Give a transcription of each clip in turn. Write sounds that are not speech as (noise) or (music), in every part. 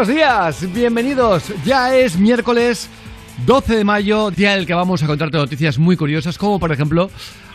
Buenos días, bienvenidos. Ya es miércoles 12 de mayo, día en el que vamos a contarte noticias muy curiosas, como por ejemplo,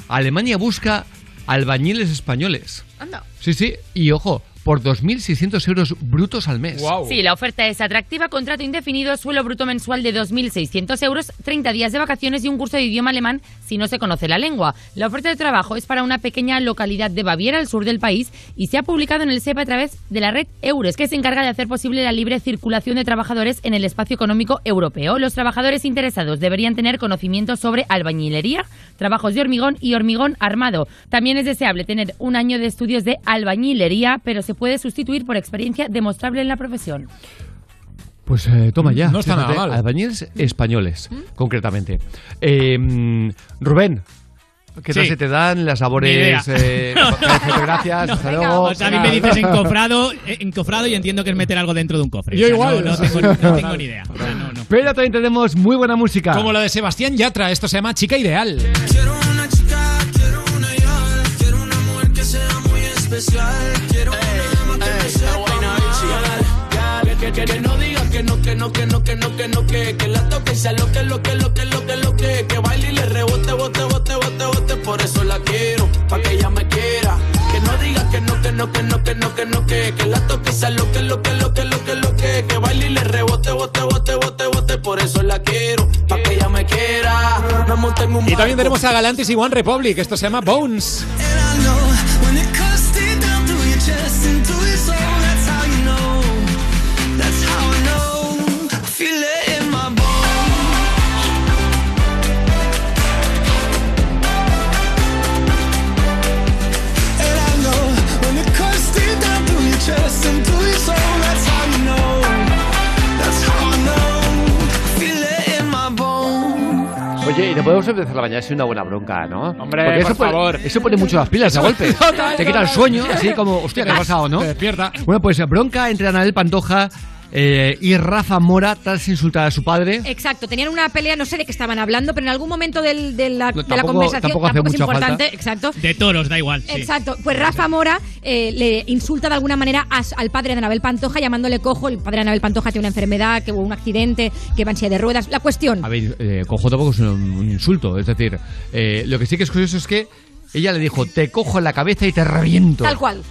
Alemania busca albañiles españoles. Anda. Sí, sí, y ojo, por 2.600 euros brutos al mes. Sí, la oferta es atractiva, contrato indefinido, suelo bruto mensual de 2.600 euros, 30 días de vacaciones y un curso de idioma alemán si no se conoce la lengua. La oferta de trabajo es para una pequeña localidad de Baviera, al sur del país, y se ha publicado en el SEPA a través de la red Eures, que se encarga de hacer posible la libre circulación de trabajadores en el espacio económico europeo. Los trabajadores interesados deberían tener conocimientos sobre albañilería, trabajos de hormigón y hormigón armado. También es deseable tener un año de estudios de albañilería, pero se puede sustituir por experiencia demostrable en la profesión. Pues eh, toma ya. No está nada mal. Albañiles españoles, concretamente. Eh, mm, Rubén. ¿Qué tal Sí. se te dan las labores? Eh, (laughs) gracias, hasta luego. O sea, a mí me dices encofrado, eh, encofrado y entiendo que es meter algo dentro de un cofre. Yo O sea, igual. No, no tengo, no tengo ni idea. (laughs) O sea, no, no. Pero también tenemos muy buena música. Como la de Sebastián Yatra, esto se llama Chica Ideal. Quiero una chica, quiero una ideal, quiero una mujer que sea muy especial, que no diga que no, que no, que no, que no, que no, que, que la toque y sea lo que, lo que, lo que, lo que, lo que, que baile y le rebote, bote, bote, bote, bote, por eso la quiero, pa' que ella me quiera. Que no diga que no, que no, que no, que no, que no, que, que la toque y sea lo que, lo que, lo que, lo que, lo que, que baile y le rebote, bote, bote, bote, bote, por eso la quiero, pa' que ella me quiera. Me monté en un Y también tenemos a Galantis y One Republic, esto se llama Bones. Oye, y no podemos empezar la mañana sin una buena bronca, ¿no? Hombre, Porque por eso pone- favor. eso pone mucho las pilas de golpe. (laughs) Total, Te quita el sueño, así como, hostia, ¿qué ha pasado, no? Te despierta. Bueno, pues bronca entre Anabel Pantoja eh, y Rafa Mora tras insultar a su padre. Exacto, tenían una pelea, no sé de qué estaban hablando, pero en algún momento del- de, la, No, de la tampoco- conversación tampoco hace es importante, falta. exacto. De toros, da igual. sí. Exacto, pues Rafa Mora eh, le insulta de alguna manera a- al padre de Anabel Pantoja llamándole cojo. El padre de Anabel Pantoja tiene una enfermedad, que hubo un accidente, que va en silla de ruedas. La cuestión, A ver, eh, cojo tampoco es un, un insulto. Es decir, eh, lo que sí que es curioso es que ella le dijo, te cojo en la cabeza y te reviento. tal cual.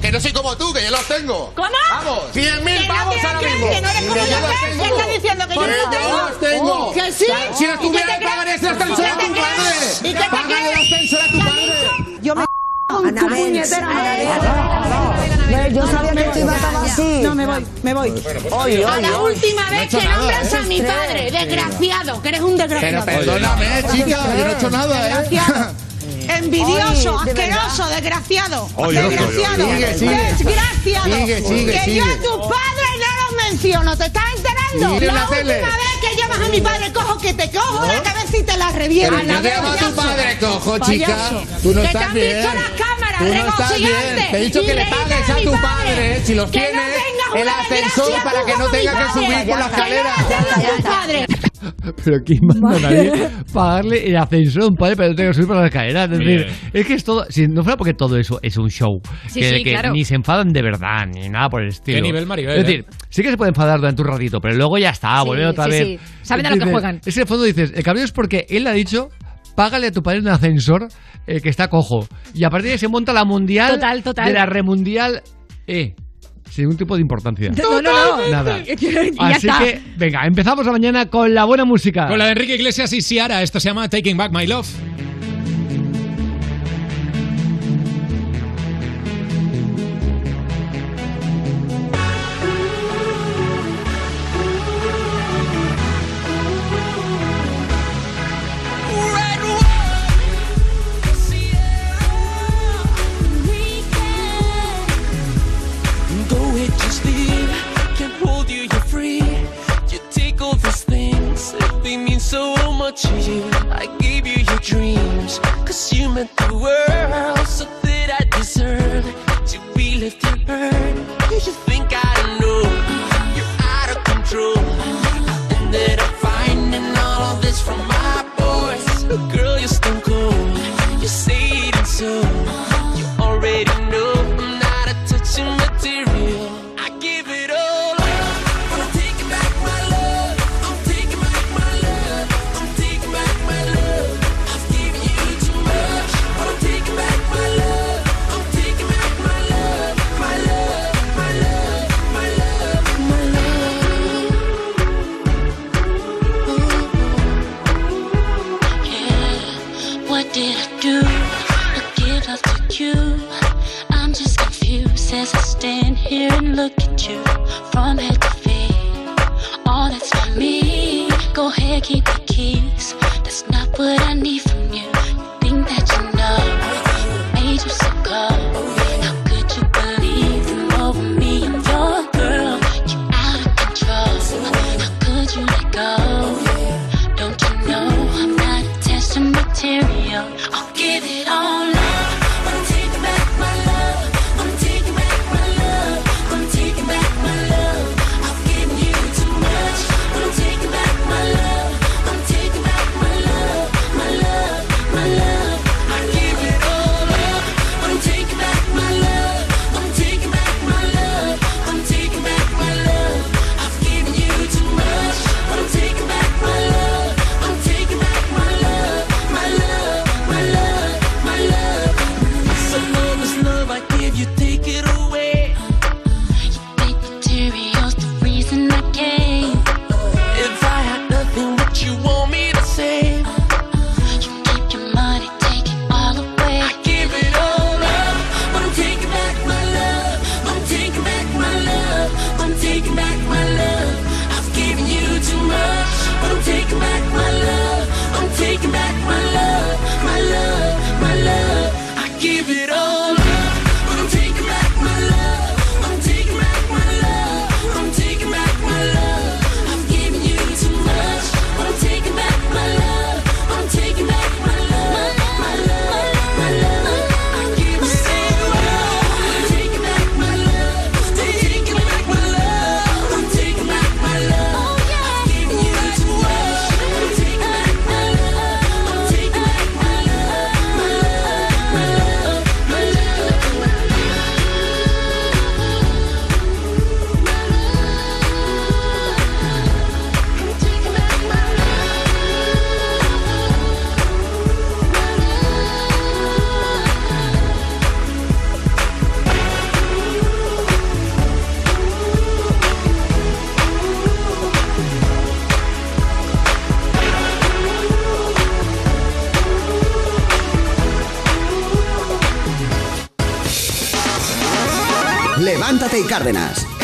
Que no soy como tú, que yo los tengo. ¿Cómo? Vamos, 100 mil no pavos ahora crees, mismo. que no eres como yo yo, los ¿qué? tengo. ¿Qué estás diciendo? ¿Que yo no los tengo? los tengo. Oh, ¿que sí? Si no ese ascensor ¿Y a qué tu padre. ¿Y qué te Págale el ascensor a tu padre. Yo me con tu puñetera madre. Yo sabía que esto iba a acabar así. No, me voy, me voy. A oye, la última vez hecho que nada, nombras ¿eh? a mi padre, desgraciado, que eres un Pero desgraciado. perdóname, chica, yo no he hecho nada, ¿eh? (laughs) Envidioso, Oye, de asqueroso, desgraciado. Oye, desgraciado. oye. Desgraciado. Sigue, sigue, que sigue. yo a tus padres no los menciono, ¿te estás enterando? La la última tele. vez que llamas a mi padre, cojo que te cojo la cabeza y te la reviento. Te llamo a tu padre, cojo, chica. Tú no Que estás te han bien. visto las cámaras, Tú no estás bien. Te he dicho que le pagues a tu padre padre, si los no tienes, el ascensor para que no tengas que subir por la escalera. Pero ¿quién manda a nadie (laughs) pagarle el ascensor a un padre para que no tenga que subir por la escalera? Es decir, es que es todo. Si no fuera porque todo eso es un show, Sí, que, sí, que claro. ni se enfadan de verdad, ni nada por el estilo. Qué nivel, Maribel, Es decir, sí que se puede enfadar durante un ratito, pero luego ya está, Sí, vuelven otra sí, vez. sí. Saben a lo que Dices- juegan. Es que en el fondo dices, el cabreo es porque él ha dicho. Págale a tu padre un ascensor eh, que está cojo. Y a partir de ahí se monta la mundial Total, total. de la remundial E. Sin ningún tipo de importancia. No, no, no. Nada. (laughs) Así está. que, venga, empezamos la mañana con la buena música. Con la de Enrique Iglesias y Ciara, esto se llama Taking Back My Love. more you, I gave you your dreams, cause you meant the world. So did I deserve to be lifted and burned? You should think I don't know. You're out of control. And then I.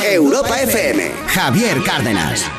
Europa FM. Javier Cárdenas.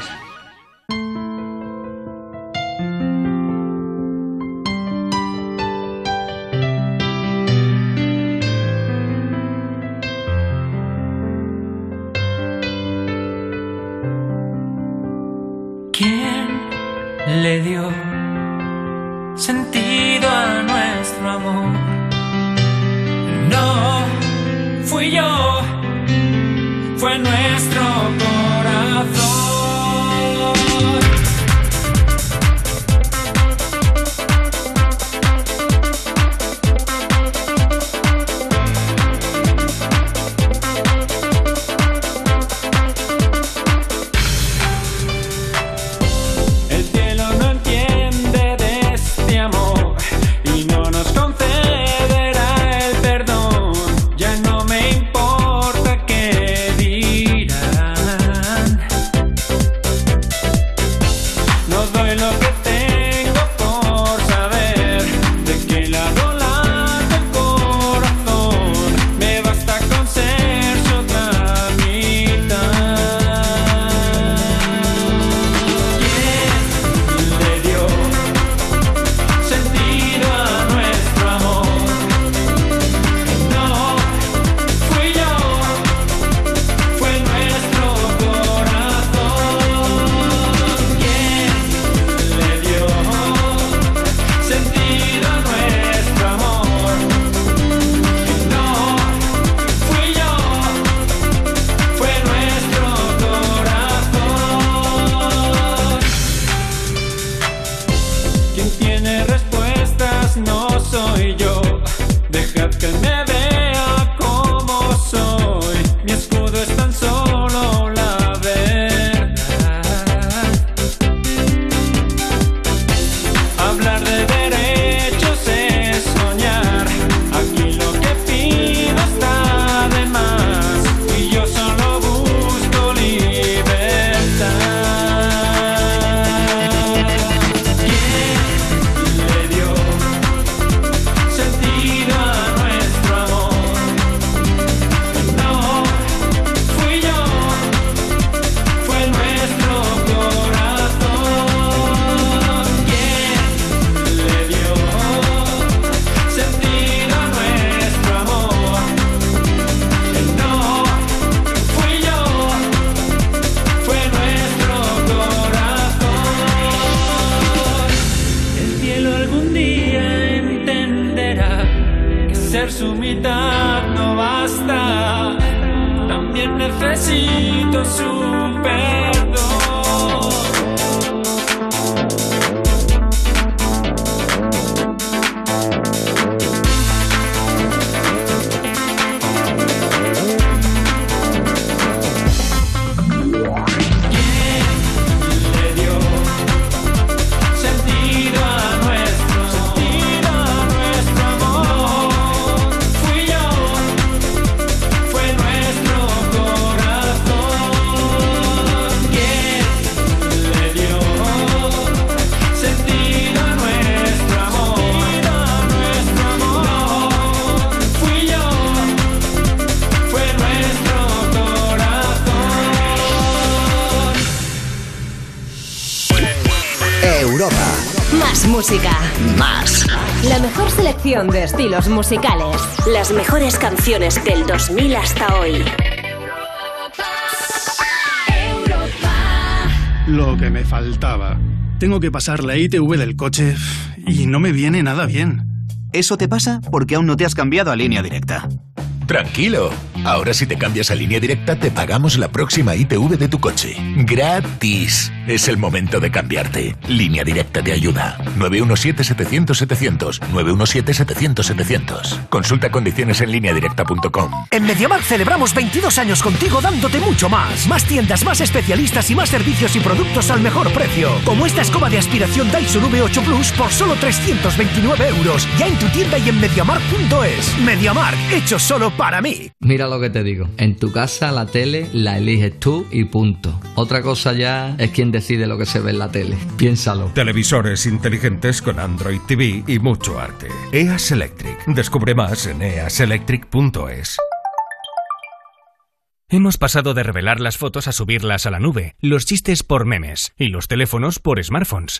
Estilos musicales. Las mejores canciones del 2000 hasta hoy. Lo que me faltaba. Tengo que pasar la ITV del coche y no me viene nada bien. Eso te pasa porque aún no te has cambiado a línea directa. Tranquilo. Ahora si te cambias a línea directa te pagamos la próxima ITV de tu coche. Gratis. Es el momento de cambiarte. Línea directa te ayuda. 917-700-700. 917-700-700. Consulta condiciones en lineadirecta.com. En MediaMarkt celebramos 22 años contigo dándote mucho más. Más tiendas, más especialistas y más servicios y productos al mejor precio. Como esta escoba de aspiración Dyson V8 Plus por solo 329 euros. Ya en tu tienda y en MediaMarkt.es. MediaMarkt, hecho solo para mí. Mira lo que te digo. En tu casa la tele la eliges tú y punto. Otra cosa ya es quien decide lo que se ve en la tele. Piénsalo. Televisores inteligentes con Android TV y mucho arte. EAS Electric. Descubre más en easelectric.es. Hemos pasado de revelar las fotos a subirlas a la nube, los chistes por memes y los teléfonos por smartphones.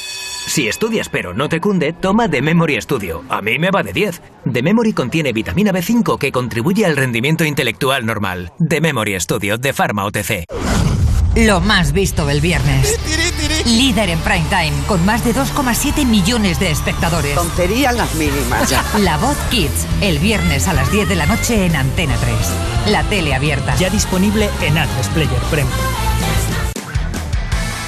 Si estudias pero no te cunde, toma The Memory Studio. A mí me va de 10. The Memory contiene vitamina B5 que contribuye al rendimiento intelectual normal. The Memory Studio de Pharma OTC. Lo más visto del viernes. Líder en prime time, con más de 2,7 millones de espectadores. Tonterías las mínimas ya. (laughs) La Voz Kids, el viernes a las 10 de la noche en Antena 3. La tele abierta. Ya disponible en Atlas Player Premium.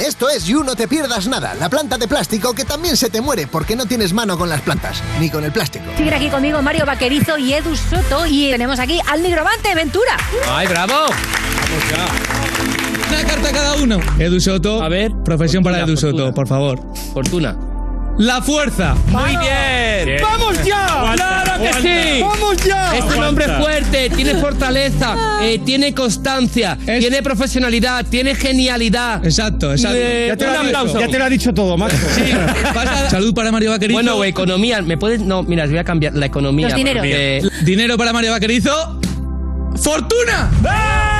Esto es You No Te Pierdas Nada, la planta de plástico que también se te muere porque no tienes mano con las plantas, ni con el plástico. Sigue aquí conmigo Mario Vaquerizo y Edu Soto y tenemos aquí al nigromante Ventura. ¡Ay, bravo! Vamos ya. Una carta cada uno. Edu Soto. A ver, profesión para Edu Soto, por favor. Fortuna. La fuerza. Muy bien. ¡Vamos ya! Aguanta, ¡Claro que aguanta. sí! ¡Vamos ya! Este Aguanta. hombre es fuerte, tiene fortaleza, eh, tiene constancia, tiene profesionalidad, tiene genialidad. Exacto, exacto. Ya te lo un ha dicho, aplauso. ya te lo ha dicho todo, Marco. (laughs) Salud para Mario Vaquerizo. Bueno, economía, ¿me puedes? No, mira, os voy a cambiar la economía. Los dineros. porque- Dinero para Mario Vaquerizo. ¡Fortuna! ¡Ay,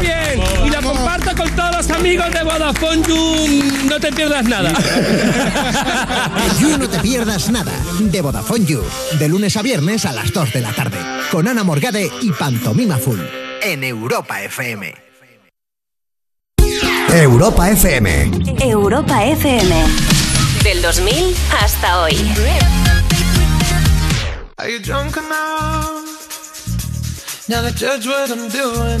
bien! Y lo comparto con todos los amigos de Vodafone You. No te pierdas nada. (laughs) You No Te Pierdas Nada, de Vodafone You, de lunes a viernes a las 2 de la tarde, con Ana Morgade y Pantomima Full, en Europa FM. Europa FM. Europa FM. Del 2000 hasta hoy. Are you drunk enough now to judge what I'm doing?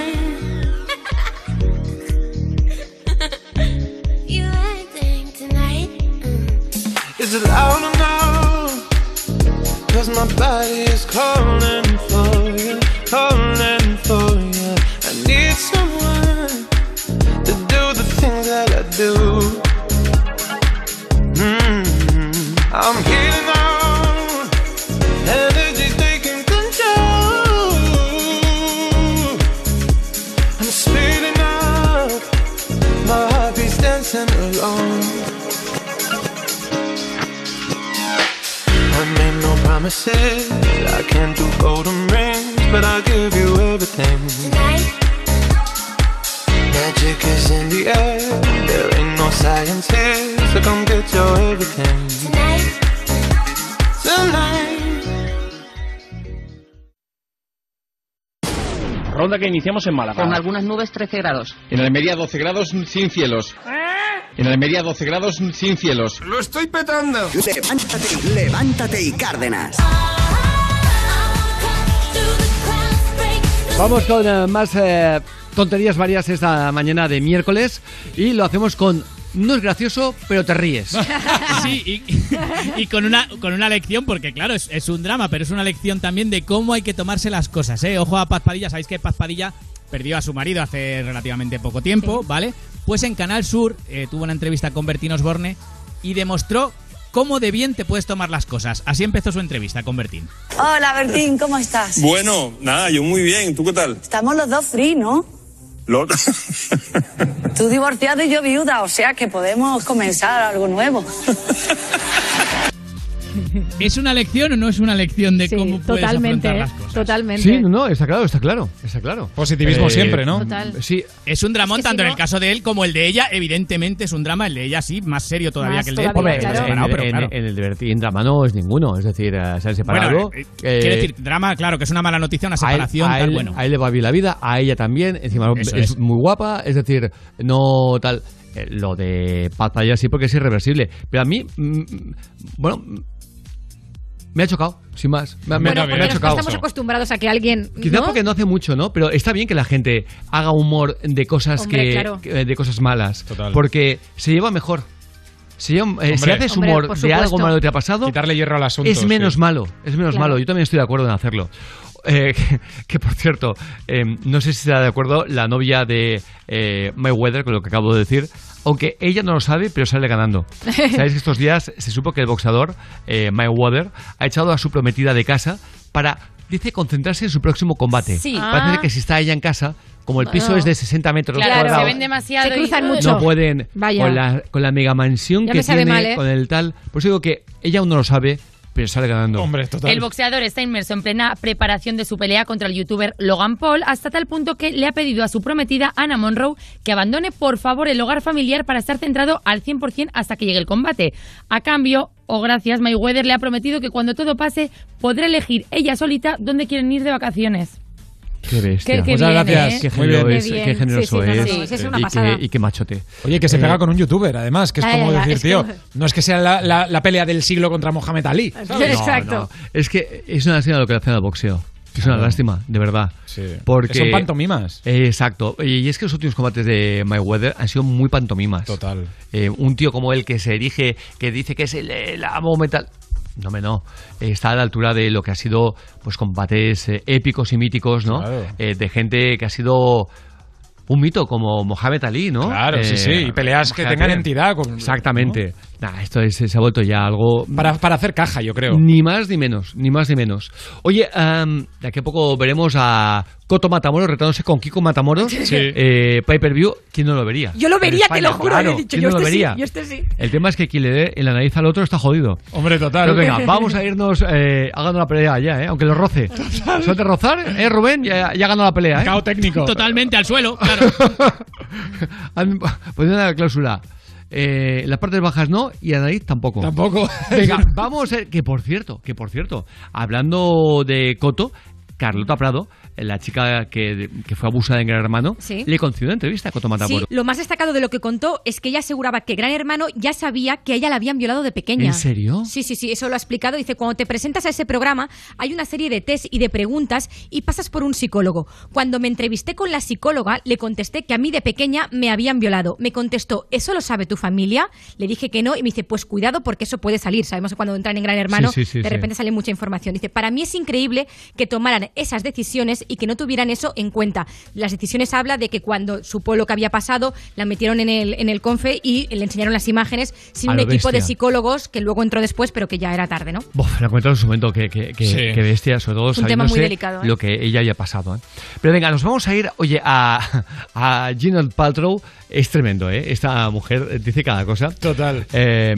My body is calling for you, calling I can't do golden rings, but I'll give you everything. Tonight. Magic is in the air. There ain't no science here, so come get your everything. Tonight. Tonight. Ronda que iniciamos en Málaga. Con algunas nubes 13 grados. En Almería 12 grados sin cielos. En Almería 12 grados sin cielos. ¡Lo estoy petando! Levántate, levántate y Cárdenas. Vamos con eh, más eh, tonterías varias esta mañana de miércoles y lo hacemos con no es gracioso, pero te ríes. (laughs) Sí, y, y con, una, con una lección, porque claro, es, es un drama, pero es una lección también de cómo hay que tomarse las cosas, ¿eh? Ojo a Paz Padilla, sabéis que Paz Padilla perdió a su marido hace relativamente poco tiempo, ¿vale? Pues en Canal Sur eh, tuvo una entrevista con Bertín Osborne y demostró cómo de bien te puedes tomar las cosas. Así empezó su entrevista con Bertín. Hola, Bertín, ¿cómo estás? Bueno, nada, yo muy bien. ¿Tú qué tal? Estamos los dos free, ¿no? Lo- (laughs) Tú divorciado y yo viuda, o sea que podemos comenzar algo nuevo. (laughs) (laughs) ¿Es una lección o no es una lección de cómo puedes Totalmente, afrontar ¿eh? las cosas? Totalmente. Sí, no, está claro, está claro, está claro. Positivismo siempre, ¿no? Total. Sí. Es un dramón Es que tanto si en el caso de él como el de ella. Evidentemente es un drama. El de ella sí, más serio todavía Más que el de él. porque claro. en, pero en- claro. en el de Bertín drama no es ninguno, es decir, eh, se han separado. Bueno, eh, eh, quiere decir, drama, claro, que es una mala noticia, una a él, separación, a tal, él- bueno. a él le va bien la vida, a ella también, encima Eso es, es. muy guapa, es decir, no tal. eh, lo de Paz sí porque es irreversible. Pero a mí, mm, bueno, mm, me ha chocado, sin más. Me, me- Bueno, me porque ha chocado. estamos acostumbrados a que alguien. Quizá ¿no? porque no hace mucho, ¿no? Pero está bien que la gente haga humor de cosas Hombre, que, claro. que- de cosas malas, porque se lleva mejor. Eh, si haces humor de algo malo que te ha pasado, Quitarle hierro al asunto. es menos sí. malo, es menos Claro. malo. Yo también estoy de acuerdo en hacerlo. Eh, que, (laughs) que, por cierto, eh, no sé si está de acuerdo la novia de eh, Mayweather con lo que acabo de decir, aunque ella no lo sabe, pero sale ganando. (laughs) Sabéis que estos días se supo que el boxeador eh, Mayweather ha echado a su prometida de casa para, dice, concentrarse en su próximo combate. Sí. Parece Ah. que si está ella en casa, como el piso Bueno. es de 60 metros Claro, se cuadrados, ven demasiado. Se cruzan y- mucho. no pueden Vaya. con la, con la mega mansión Ya que tiene, mal, ¿eh? con el tal. Por eso digo que ella aún no lo sabe, pero sale ganando. Hombre, El boxeador está inmerso en plena preparación de su pelea contra el youtuber Logan Paul, hasta tal punto que le ha pedido a su prometida Anna Monroe que abandone por favor el hogar familiar para estar centrado al 100% hasta que llegue el combate. A cambio, o gracias, Mayweather le ha prometido que cuando todo pase podrá elegir ella solita dónde quieren ir de vacaciones. Qué bestia. Qué- qué Muchas bien, gracias. ¿eh? Qué Muy generoso bien. es, Qué bien. qué generoso Sí, sí, no, no, es. una y, qué, y qué machote. Oye, que se Eh, pega con un youtuber, además, que es como decir, es tío, no es que sea la, la- la pelea del siglo contra Mohamed Ali. (laughs) ¿sabes? No, no. Es que es una lástima lo que le hacen al boxeo. Es una lástima, de verdad. Sí. Porque Que son pantomimas. Eh, exacto. Y es que los últimos combates de Mayweather han sido muy pantomimas. Total. Eh, un tío como él que se erige, que dice que es el, el amo metal. No, me no. Eh, Está a la altura de lo que ha sido pues combates eh, épicos y míticos, ¿no? Claro. Eh, de gente que ha sido un mito como Mohamed Ali, ¿no? Claro, sí, sí, y peleas que tengan entidad con- Exactamente. Nah, esto es- se ha vuelto ya algo... Para, para hacer caja, yo creo. Ni más ni menos, ni más ni menos. Oye, em, de aquí a poco veremos a Coto Matamoros retándose con Kiko Matamoros. Sí. Eh, Pay Per View, ¿quién no lo vería? Yo lo vería, te España, lo juro. claro, he dicho, ¿quién yo no lo este sí, vería? yo este sí. El tema es que quien le dé en la nariz al otro está jodido. Hombre, total. Pero venga, vamos a irnos eh, ha ganado la pelea ya, ¿eh? aunque lo roce. Son de rozar, ¿eh, Rubén? Ya, ya ha ganado la pelea, ¿eh? Cao técnico. Totalmente al suelo, claro. (laughs) Han poniendo la cláusula. Eh, las partes bajas no y la nariz tampoco. Tampoco. (laughs) Venga, vamos a ver, que por cierto, que por cierto, hablando de Coto, Carlota Prado, la chica que, que fue abusada en Gran Hermano, Sí. le concedió una entrevista a Coto Sí, lo más destacado de lo que contó es que ella aseguraba que Gran Hermano ya sabía que a ella la habían violado de pequeña. ¿En serio? Sí, sí, sí, eso lo ha explicado. Dice, cuando te presentas a ese programa hay una serie de test y de preguntas y pasas por un psicólogo. Cuando me entrevisté con la psicóloga, le contesté que a mí de pequeña me habían violado. Me contestó, ¿eso lo sabe tu familia? Le dije que no y me dice, pues cuidado porque eso puede salir. Sabemos que cuando entran en Gran Hermano, Sí, sí, sí, de repente sale mucha información. Dice, para mí es increíble que tomaran esas decisiones y que no tuvieran eso en cuenta. Las decisiones habla de que cuando supo lo que había pasado, la metieron en el, en el confe y le enseñaron las imágenes sin A un equipo de psicólogos que luego entró después, pero que ya era tarde, ¿no? Buf, la cuento en su momento que, que, que, Sí. que bestia, sobre todo Es un tema sabiéndose muy delicado, ¿eh? lo que ella había pasado. ¿eh? Pero venga, nos vamos a ir, oye, a, a Gwyneth Paltrow. Es tremendo, ¿eh? Esta mujer dice cada cosa. Total. Eh,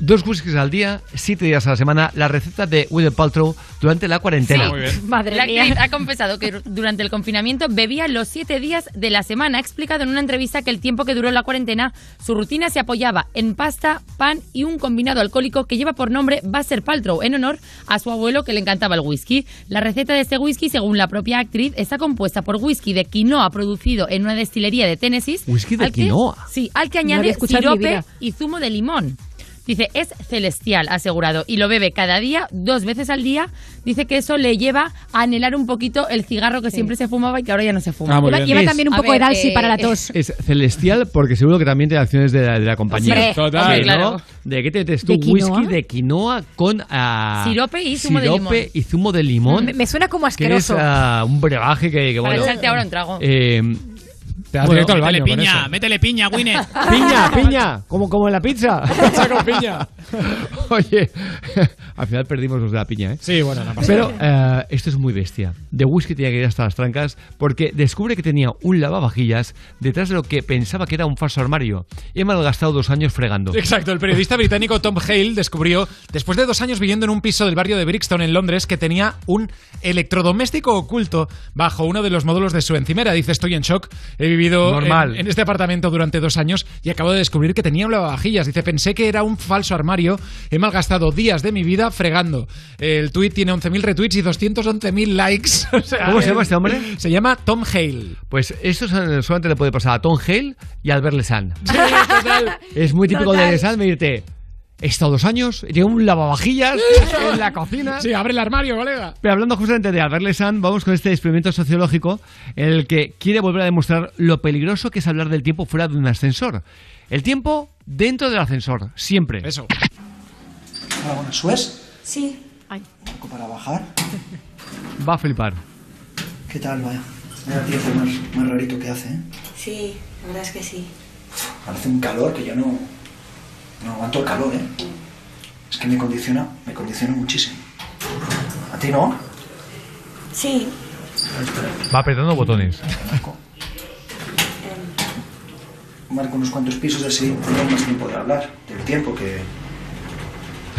dos whiskies al día, siete días a la semana, la receta de Gwyneth Paltrow durante la cuarentena. Madre la mía. actriz ha confesado que durante el confinamiento bebía los siete días de la semana. Ha explicado en una entrevista que el tiempo que duró la cuarentena, su rutina se apoyaba en pasta, pan y un combinado alcohólico que lleva por nombre Basser Paltrow, en honor a su abuelo que le encantaba el whisky. La receta de este whisky, según la propia actriz, está compuesta por whisky de quinoa producido en una destilería de Tennessee. Whisky de que- quinoa. Sí, al que No añade mi sirope vida. y zumo de limón. Dice, es celestial, asegurado, y lo bebe cada día, dos veces al día. Dice que eso le lleva a anhelar un poquito el cigarro que siempre se fumaba y que ahora ya no se fuma. Ah, Lleva, lleva Es- también un poco ver, de Dalsi eh, para la eh, tos. (laughs) Es celestial porque seguro que también tiene acciones de la, de la compañía. Hombre, Total. hombre, Sí, ¿no? claro. ¿De qué te metes tú? ¿De quinoa? Whisky de quinoa con ah, Sirope y zumo de sirope limón. y zumo de limón. Me, me suena como que es asqueroso. ah, un brebaje que, que, Para bueno. ahora un trago. eh, Te das Bueno, directo al métele baño con piña, eso. métele piña, Gwyneth. (laughs) Piña, piña, como, como en la pizza. (laughs) Pizza con piña. (laughs) Oye, al final perdimos los de la piña, ¿eh? Sí, bueno, no pasa Pero eh, esto es muy bestia. De whisky tenía que ir hasta las trancas porque descubre que tenía un lavavajillas detrás de lo que pensaba que era un falso armario. Y he malgastado dos años fregando. Exacto, el periodista británico Tom Hale descubrió, después de dos años viviendo en un piso del barrio de Brixton en Londres, que tenía un electrodoméstico oculto bajo uno de los módulos de su encimera. Dice, estoy en shock, he vivido Normal. En, en este apartamento durante dos años y acabo de descubrir que tenía un lavavajillas. Dice, pensé que era un falso armario, he malgastado días de mi vida fregando. El tuit tiene 11.000 retweets y 211.000 likes. (laughs) O sea, ¿Cómo se llama este hombre? Se llama Tom Hale. Pues eso so- solamente le puede pasar a Tom Hale y a Albert Lesan. Es muy típico Total. de Lesan venirte. He estado dos años, llevo un lavavajillas (laughs) en la cocina. Sí, abre el armario, colega. Pero hablando justamente de Albert Lesan, vamos con este experimento sociológico en el que quiere volver a demostrar lo peligroso que es hablar del tiempo fuera de un ascensor. El tiempo dentro del ascensor, siempre. Eso. Hola, buenas. Sí. Un poco para bajar. Va a flipar. ¿Qué tal, vaya? Tiempo más, más rarito que hace, ¿eh? Sí, la verdad es que sí. Hace un calor que yo no... No aguanto el calor, ¿eh? Es que me condiciona, me condiciona muchísimo. ¿A ti no? Sí. Va apretando botones. Marco unos cuantos pisos así, tengo más tiempo de hablar. Del tiempo que...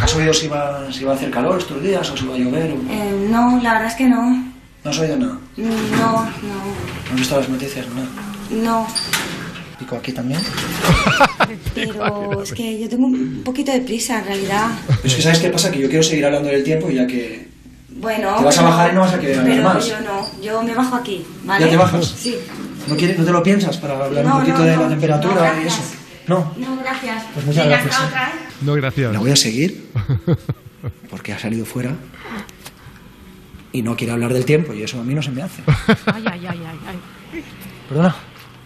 ¿Has oído si va, si va a hacer calor estos días o si va a llover? o- Eh, no, la verdad es que no. ¿No has oído nada? No, no, ¿No has visto las noticias? Nada. no. Pico aquí también. (laughs) Pero es que yo tengo un poquito de prisa en realidad. Es que ¿sabes qué pasa? Que yo quiero seguir hablando del tiempo ya que... Bueno. Te vas a bajar y no vas a querer hablar pero más. yo no, yo me bajo aquí, ¿vale? ¿Ya te bajas? Sí. ¿No, quieres, ¿No te lo piensas para hablar No, un poquito no, de no. la temperatura No, y eso? No. No, gracias. Pues muchas Venga, gracias, ¿eh? otra, ¿eh? No, gracias. La voy a seguir (laughs) porque ha salido fuera y no quiere hablar del tiempo y eso a mí no se me hace. Ay, ay, ay, ay, ay. Perdona.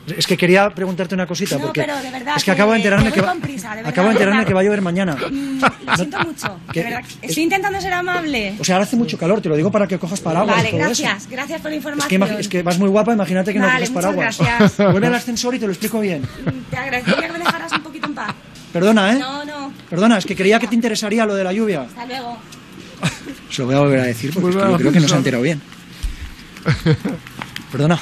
Es que quería preguntarte una cosita No, porque pero de verdad, es que acabo de que- enterarme que que va, con prisa, de verdad, acabo de enterarme verdad. que va a llover mañana. Mm, Lo siento (laughs) mucho, ¿Qué? de verdad. Estoy intentando ser amable. O sea, ahora hace mucho calor, te lo digo para que cojas paraguas. Vale, y todo gracias, eso. gracias por la Es que, información. es que vas muy guapa, imagínate que no coges muchas paraguas. gracias. (laughs) Vuelve al ascensor y te lo explico bien. Te agradecería que me dejaras un poquito en paz. Perdona, ¿eh? No, no. Perdona, es que creía que te interesaría lo de la lluvia. Hasta luego. (laughs) Se lo voy a volver a decir porque es que yo creo que no se ha enterado bien. Perdona.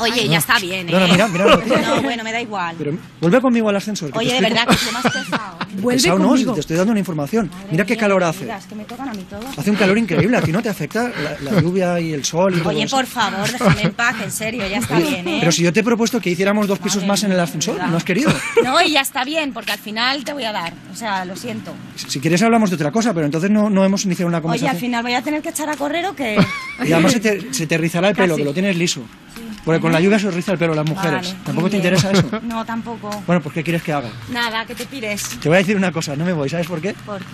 Oye, ya está bien, ¿eh? Perdona, mira, mira. (laughs) No, bueno, me da igual. Pero vuelve conmigo al ascensor. que Oye, de estoy- verdad, que (laughs) es lo más pesado. Pesado no, si te estoy dando una información. Mira qué calor hace. Mira, es que me tocan a mí todo. Hace un calor increíble. ¿A ti no te afecta la, la lluvia y el sol y todo Oye, eso? por favor, déjame en paz, en serio, ya está Oye, bien, ¿eh? Pero si yo te he propuesto que hiciéramos dos pisos más en el ascensor, no has querido. (laughs) No, y ya está bien, porque al final te voy a dar. O sea, lo siento. Si quieres hablamos de otra cosa, pero entonces no, no hemos iniciado una Oye, conversación. al final voy a tener que echar a correr o qué. Y además se te, se te rizará el pelo, que lo tienes liso. Porque con la lluvia se riza el pelo las mujeres. Vale, ¿Tampoco te interesa (laughs) eso? No, tampoco. Bueno, pues ¿qué quieres que haga? Nada, que te pires. Te voy a decir una cosa, no me voy, ¿sabes por qué? Porque...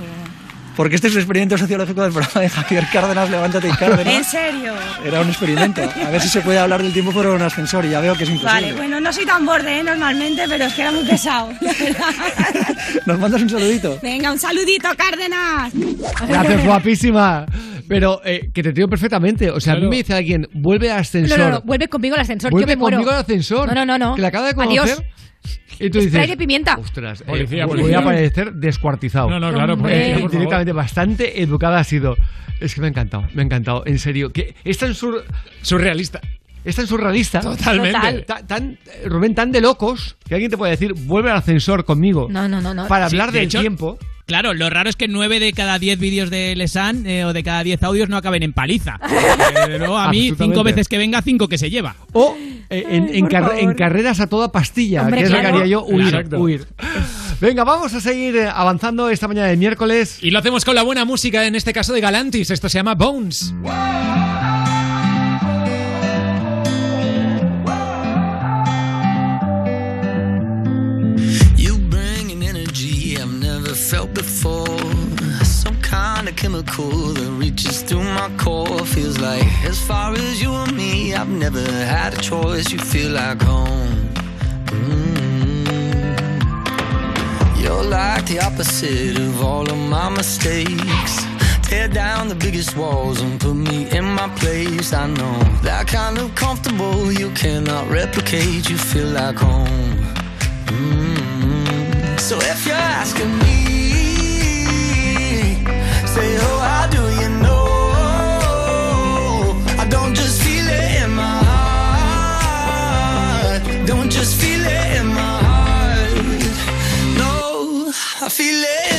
Porque este es el experimento sociológico del programa de Javier Cárdenas, levántate y ¿En Cárdenas. serio? Era un experimento. A ver si se puede hablar del tiempo por un ascensor y ya veo que es imposible. Vale, bueno, no soy tan borde, ¿eh? Normalmente, pero es que era muy pesado. la (laughs) verdad. ¿Nos mandas un saludito? Venga, un saludito, Cárdenas. Gracias, guapísima. Pero eh, que te entiendo perfectamente. O sea, a mí me dice alguien, vuelve al No, ascensor. no, no, vuelve conmigo al ascensor, Vuelve yo me muero. conmigo al ascensor. No, no, no, no. Que la acaba de conocer. Adiós. (laughs) Y tú dices, Spray de pimienta. ostras, eh, Policía, voy a parecer descuartizado. No, no, claro, Eh, policía, por favor. directamente, bastante educada ha sido. Es que me ha encantado, me ha encantado, en serio. Que es tan sur... surrealista. Es tan surrealista. Totalmente. Total. Ta- Tan, Rubén, tan de locos que alguien te puede decir, vuelve al ascensor conmigo. No, no, no, no. Para Sí, hablar de del hecho, tiempo. Claro, lo raro es que 9 de cada 10 vídeos de Lesan eh, o de cada 10 audios no acaben en paliza. (laughs) Eh, luego a mí, cinco veces que venga, cinco que se lleva. O eh, en, en por carre- favor. en carreras a toda pastilla, Hombre, que es lo que haría yo, huir, Exacto. huir. Venga, vamos a seguir eh, avanzando esta mañana de miércoles. Y lo hacemos con la buena música, en este caso de Galantis. Esto se llama Bones. You felt before. Some kind of chemical that reaches through my core. Feels like as far as you and me, I've never had a choice. You feel like home. Mm. You're like the opposite of all of my mistakes. Tear down the biggest walls and put me in my place. I know that kind of comfortable you cannot replicate. You feel like home. Mm. So if you're asking me, just feel it in my heart. No, I feel it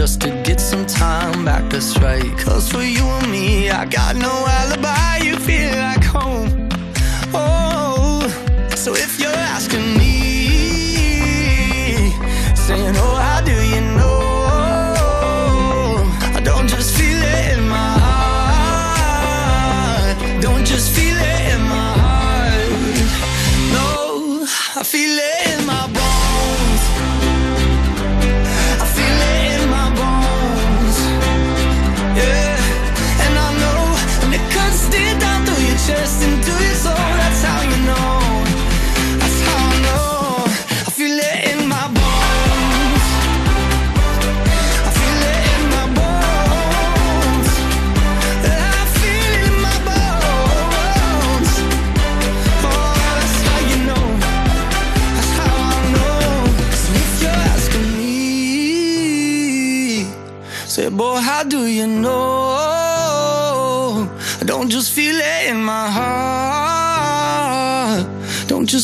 just to get some time back, that's right. Cause for you and me, I got no alibi. You feel like home.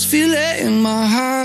Don't just feel it in my heart.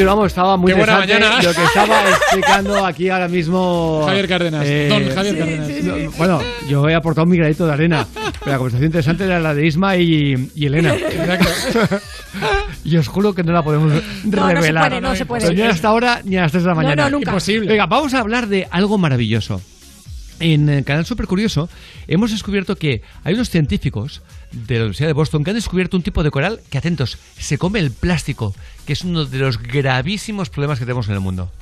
Continuamos, estaba muy Qué buena interesante mañana. lo que estaba (laughs) explicando aquí ahora mismo Javier Cárdenas, don Javier Cárdenas. no, Bueno, yo he aportado mi granito de arena, pero la conversación interesante era la de Isma y, y Elena. y os juro que no la podemos No, no se revelar. puede, no se puede. Ni hasta ahora ni a las 3 de la No, mañana. no, nunca. Imposible. Venga, vamos a hablar de algo maravilloso. En el canal Super Curioso hemos descubierto que hay unos científicos de la Universidad de Boston que han descubierto un tipo de coral que, atentos, se come el plástico, que es uno de los gravísimos problemas que tenemos en el mundo.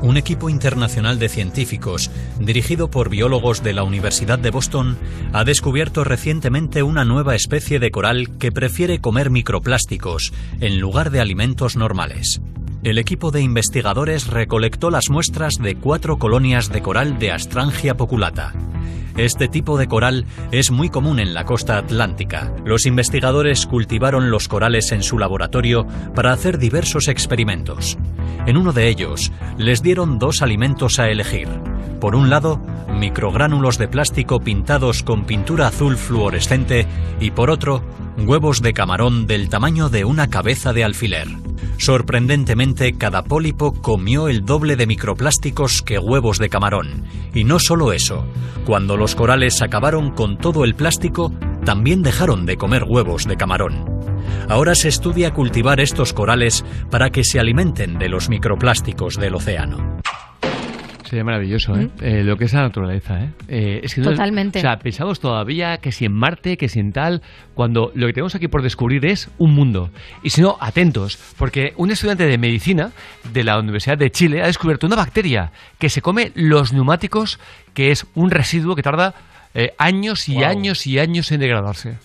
Un equipo internacional de científicos, dirigido por biólogos de la Universidad de Boston, ha descubierto recientemente una nueva especie de coral que prefiere comer microplásticos en lugar de alimentos normales. El equipo de investigadores recolectó las muestras de cuatro colonias de coral de Astrangia poculata. Este tipo de coral es muy común en la costa atlántica. Los investigadores cultivaron los corales en su laboratorio para hacer diversos experimentos. En uno de ellos, les dieron dos alimentos a elegir. Por un lado, microgránulos de plástico pintados con pintura azul fluorescente y por otro, huevos de camarón del tamaño de una cabeza de alfiler. Sorprendentemente, cada pólipo comió el doble de microplásticos que huevos de camarón. Y no solo eso, cuando los corales acabaron con todo el plástico, también dejaron de comer huevos de camarón. Ahora se estudia cultivar estos corales para que se alimenten de los microplásticos del océano. Sería maravilloso, ¿eh? Eh, lo que es la naturaleza, ¿eh? Eh, es que no- Totalmente. o sea, pensamos todavía que si en Marte, que si en tal, cuando lo que tenemos aquí por descubrir es un mundo. Y si no, atentos, porque un estudiante de medicina de la Universidad de Chile ha descubierto una bacteria que se come los neumáticos, que es un residuo que tarda eh, años y años y años en degradarse.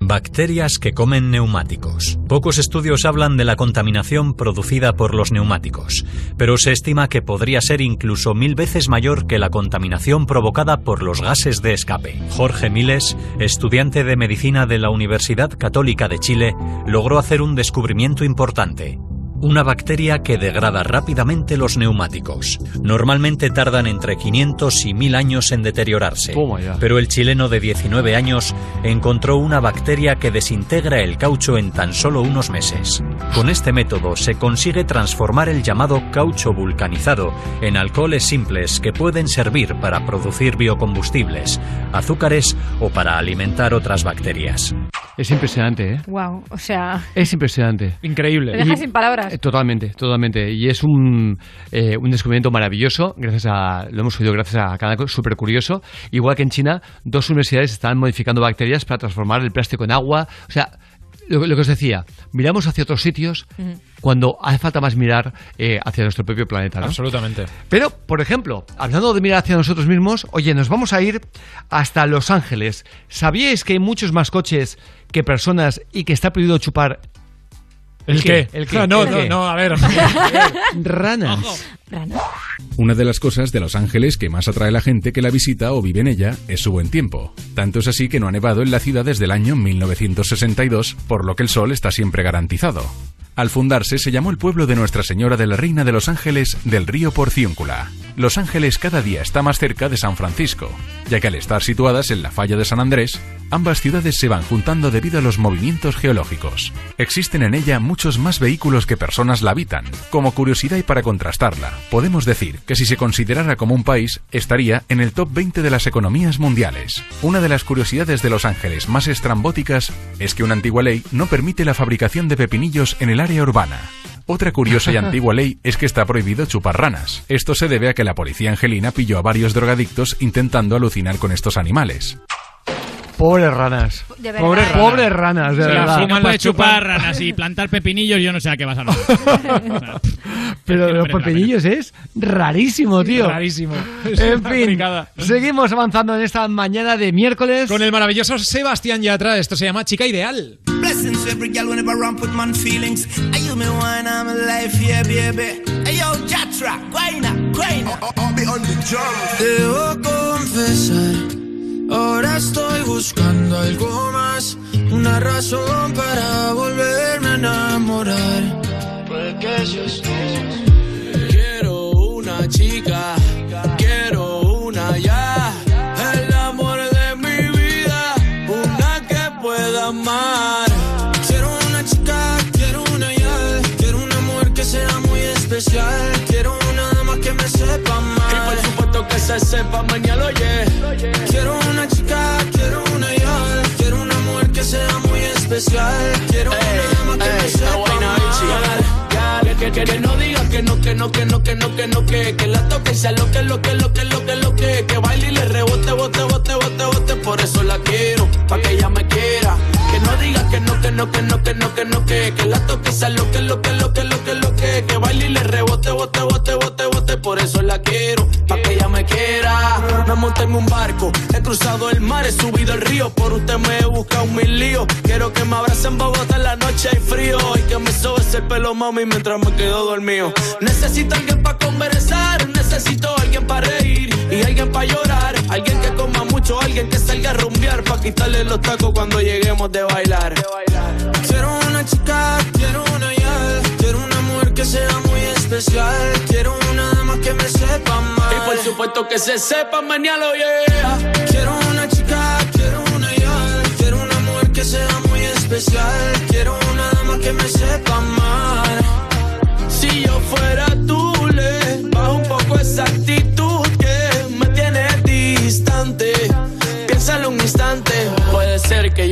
Bacterias que comen neumáticos. Pocos estudios hablan de la contaminación producida por los neumáticos, pero se estima que podría ser incluso mil veces mayor que la contaminación provocada por los gases de escape. Jorge Miles, estudiante de medicina de la Universidad Católica de Chile, logró hacer un descubrimiento importante. Una bacteria que degrada rápidamente los neumáticos. Normalmente tardan entre 500 y 1000 años en deteriorarse. Pero el chileno de 19 años encontró una bacteria que desintegra el caucho en tan solo unos meses. Con este método se consigue transformar el llamado caucho vulcanizado en alcoholes simples que pueden servir para producir biocombustibles, azúcares o para alimentar otras bacterias. Es impresionante, ¿eh? Wow, o sea, Es impresionante. Increíble. me dejas sin palabras. Eh, Totalmente, totalmente. Y es un, eh, un descubrimiento maravilloso, gracias a, lo hemos oído gracias a Canal súper curioso. Igual que en China, dos universidades están modificando bacterias para transformar el plástico en agua. O sea, lo, lo que os decía, miramos hacia otros sitios cuando hace falta más mirar eh, hacia nuestro propio planeta. ¿no? Absolutamente. Pero, por ejemplo, hablando de mirar hacia nosotros mismos, oye, nos vamos a ir hasta Los Ángeles. ¿Sabíais que hay muchos más coches que personas y que está prohibido chupar ¿El qué? ¿El qué? Ah, no, ¿El no, no, a ver. (laughs) Ranas. Una de las cosas de Los Ángeles que más atrae a la gente que la visita o vive en ella es su buen tiempo. Tanto es así que no ha nevado en la ciudad desde el año 1962, por lo que el sol está siempre garantizado. Al fundarse se llamó el pueblo de Nuestra Señora de la Reina de Los Ángeles del río Porciúncula. Los Ángeles cada día está más cerca de San Francisco, ya que al estar situadas en la falla de San Andrés, ambas ciudades se van juntando debido a los movimientos geológicos. Existen en ella muchos más vehículos que personas la habitan. Como curiosidad y para contrastarla, podemos decir que si se considerara como un país, estaría en el top 20 de las economías mundiales. Una de las curiosidades de Los Ángeles más estrambóticas es que una antigua ley no permite la fabricación de pepinillos en el área urbana. Otra curiosa y antigua ley es que está prohibido chupar ranas. Esto se debe a que la policía angelina pilló a varios drogadictos intentando alucinar con estos animales. Pobres ranas. De verdad. Pobres ranas. Pobres ranas, de Sí, verdad. si no puedes chupar ranas y (laughs) plantar pepinillos, yo no sé a qué vas a (laughs) hablar. Pero los pepinillos es rarísimo, tío. Rarísimo. Es En fin, seguimos avanzando en esta mañana de miércoles. Con el maravilloso Sebastián Yatra, esto se llama Chica Ideal. Blessings to every girl whenever I put man feelings. I use me wine, I'm alive, yeah, baby. Hey, yo, Jatra, guayna, guayna. I'll be on the drum. Debo confesar, ahora estoy buscando algo más, una razón para volverme a enamorar. Porque yo estoy- Quiero una chica, quiero una ya, el amor de mi vida, una que pueda amar. Quiero una chica, quiero una ya, quiero una mujer que sea muy especial, quiero una dama que me sepa amar. Y por supuesto que se sepa mañana, oye. Sea muy especial, quiero una dama que me sepa amar. Que, que, que no diga que no, que no, que no, que no, que no, que, que la toque sea lo que, lo que, lo que, lo que, lo que, que baile y le rebote, bote, bote, bote, bote, por eso la quiero, pa' que ella me quiera. Que no diga que no, que no, que no, que no, que no, que, que la toque sea lo que, lo que, lo que, lo que, lo que, que baile y le rebote, bote, bote, bote, bote, por eso la quiero, pa' que ella me quiera. Me monté en un barco, he cruzado el mar, he subido el río, por usted me he buscado mil líos. Quiero que me abracen en Bogotá en la noche hay frío y que me sobe ese pelo mami mientras me quedo dormido. Necesito alguien para conversar, necesito alguien para reír y alguien para llorar, alguien que coma mucho, alguien que salga a rumbear para quitarle los tacos cuando lleguemos de bailar. Quiero una chica, quiero una ya, quiero una mujer que sea muy especial, quiero una dama que me sepa amar. Y por supuesto que se sepa mañana, yeah. Quiero una chica, quiero una ya, quiero una mujer que sea muy especial, quiero una dama que me sepa amar. Si yo fuera tú, le bajo un poco esa actitud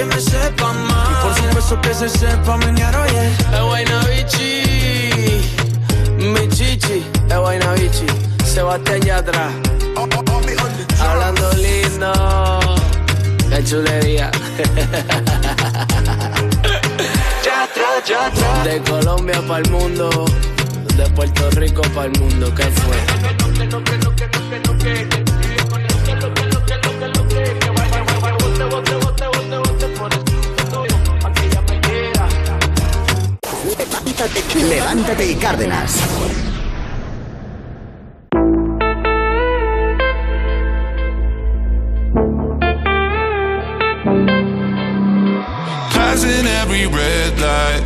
que me sepa más. Y por supuesto que se sepa menear, oye. Es guayna bichi, mi chichi, es guayna bichi. Sebastián Yatra, hablando lindo, qué chulería. De Colombia para el mundo, de Puerto Rico para el mundo, ¿qué fue? Levántate, levántate y Cárdenas. Passing every red light.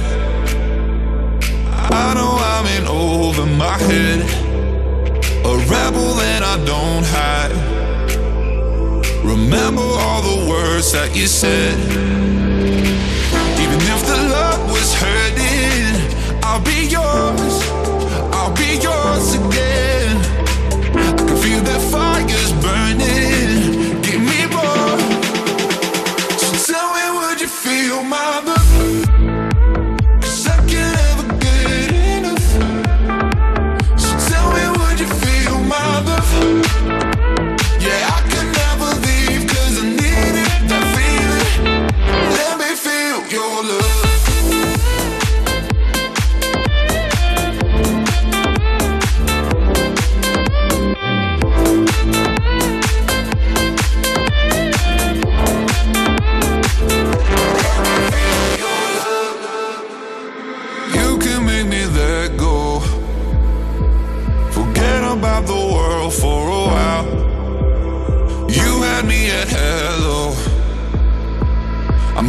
I know I'm in over my head. A rebel that I don't hide. Remember all the words that you said. Even if the love was hurting, I'll be yours. I'll be yours again.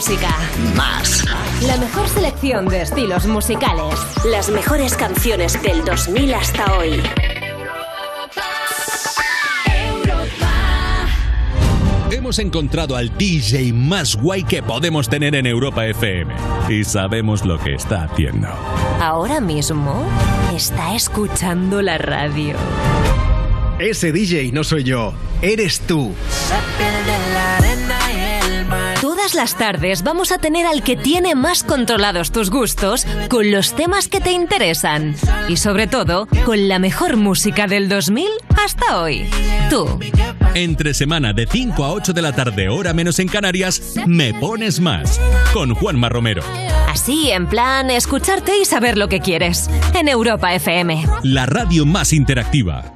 Música. Más. La mejor selección de estilos musicales. Las mejores canciones del 2000 hasta hoy. Hemos encontrado al DJ más guay que podemos tener en Europa FM. Y sabemos lo que está haciendo. Ahora mismo está escuchando la radio. Ese DJ no soy yo, eres tú. Todas las tardes vamos a tener al que tiene más controlados tus gustos con los temas que te interesan. Y sobre todo, con la mejor música del 2000 hasta hoy. Tú. Entre semana de 5 a 8 de la tarde, hora menos en Canarias, Me Pones Más. Con Juanma Romero. Así, en plan, escucharte y saber lo que quieres. En Europa FM. La radio más interactiva.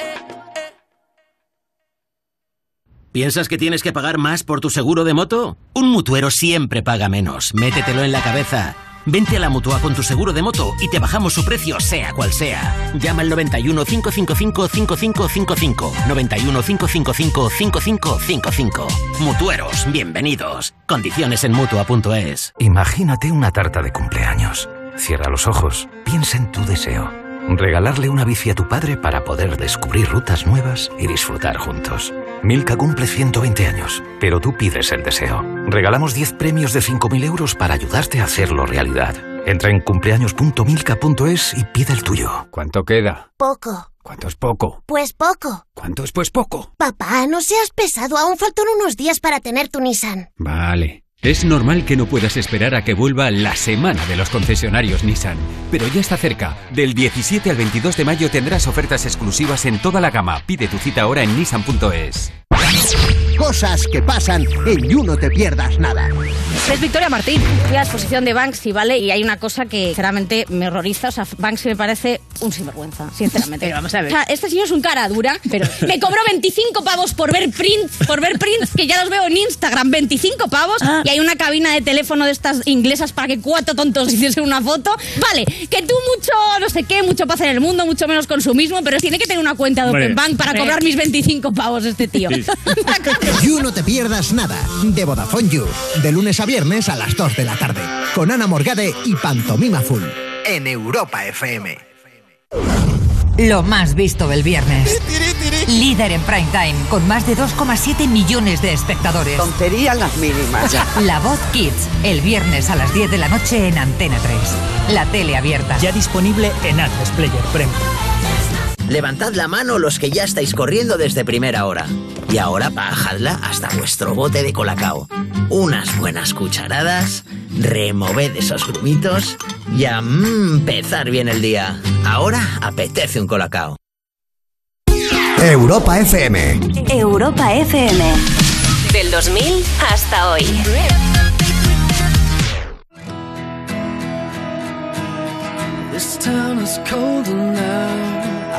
¿Piensas que tienes que pagar más por tu seguro de moto? Un mutuero siempre paga menos. Métetelo en la cabeza. Vente a la mutua con tu seguro de moto y te bajamos su precio, sea cual sea. Llama al 91 555 5555. 91 555 5555. Mutueros, bienvenidos. Condiciones en mutua.es. Imagínate una tarta de cumpleaños. Cierra los ojos, piensa en tu deseo. Regalarle una bici a tu padre para poder descubrir rutas nuevas y disfrutar juntos. Milka cumple 120 años, pero tú pides el deseo. Regalamos 10 premios de 5.000 euros para ayudarte a hacerlo realidad. Entra en cumpleaños.milka.es y pide el tuyo. ¿Cuánto queda? Poco. ¿Cuánto es poco? Pues poco. ¿Cuánto es pues poco? Papá, no seas pesado. Aún faltan unos días para tener tu Nissan. Vale. Es normal que no puedas esperar a que vuelva la semana de los concesionarios Nissan, pero ya está cerca. Del 17 al 22 de mayo tendrás ofertas exclusivas en toda la gama. Pide tu cita ahora en nissan.es. Cosas que pasan en You No Te Pierdas Nada. Es Victoria Martín. Fui a la exposición de Banksy, ¿vale? Y hay una cosa que sinceramente me horroriza. O sea, Banksy me parece un sinvergüenza, sinceramente. (laughs) Pero vamos a ver. O sea, este señor es un cara dura, pero me cobró 25 pavos por ver prints, por ver prints que ya los veo en Instagram. 25 pavos. Y hay una cabina de teléfono de estas inglesas para que cuatro tontos (laughs) hiciesen una foto. Vale, que tú mucho, no sé qué, mucho paz en el mundo, mucho menos consumismo, pero tiene que tener una cuenta de. Open Bank para Sí. cobrar mis 25 pavos este tío. (laughs) You No Te Pierdas Nada, de Vodafone You, de lunes a viernes a las 2 de la tarde, con Ana Morgade y Pantomima Full, en Europa FM. Lo más visto del viernes. Líder en prime time, con más de 2,7 millones de espectadores. Tonterías las mínimas ya. (laughs) La Voz Kids, el viernes a las 10 de la noche en Antena 3. La tele abierta. Ya disponible en Atlas Player Premium. Levantad la mano los que ya estáis corriendo desde primera hora. Y ahora bajadla hasta vuestro bote de colacao. Unas buenas cucharadas, removed esos grumitos y a empezar bien el día. Ahora apetece un colacao. Europa FM. Europa FM. Del 2000 hasta hoy. This town is colder now.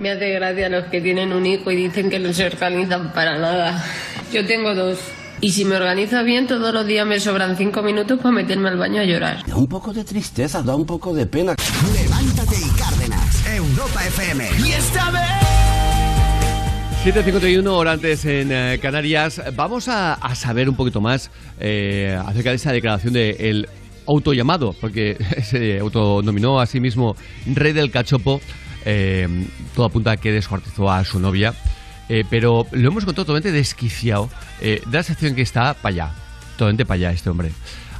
Me hace gracia los que tienen un hijo y dicen que no se organizan para nada. Yo tengo dos. Y si me organizo bien, todos los días me sobran cinco minutos para meterme al baño a llorar. Da un poco de tristeza, da un poco de pena. Levántate y Cárdenas, Europa FM. Y esta vez 7.51 hora antes en eh, Canarias. Vamos a, a saber un poquito más eh, acerca de esa declaración del autollamado, porque (laughs) se autonominó a sí mismo rey del cachopo. Eh, todo apunta a que descuartizó a su novia. Eh, pero lo hemos encontrado totalmente desquiciado. Eh, da la sensación que está para allá. Totalmente para allá este hombre.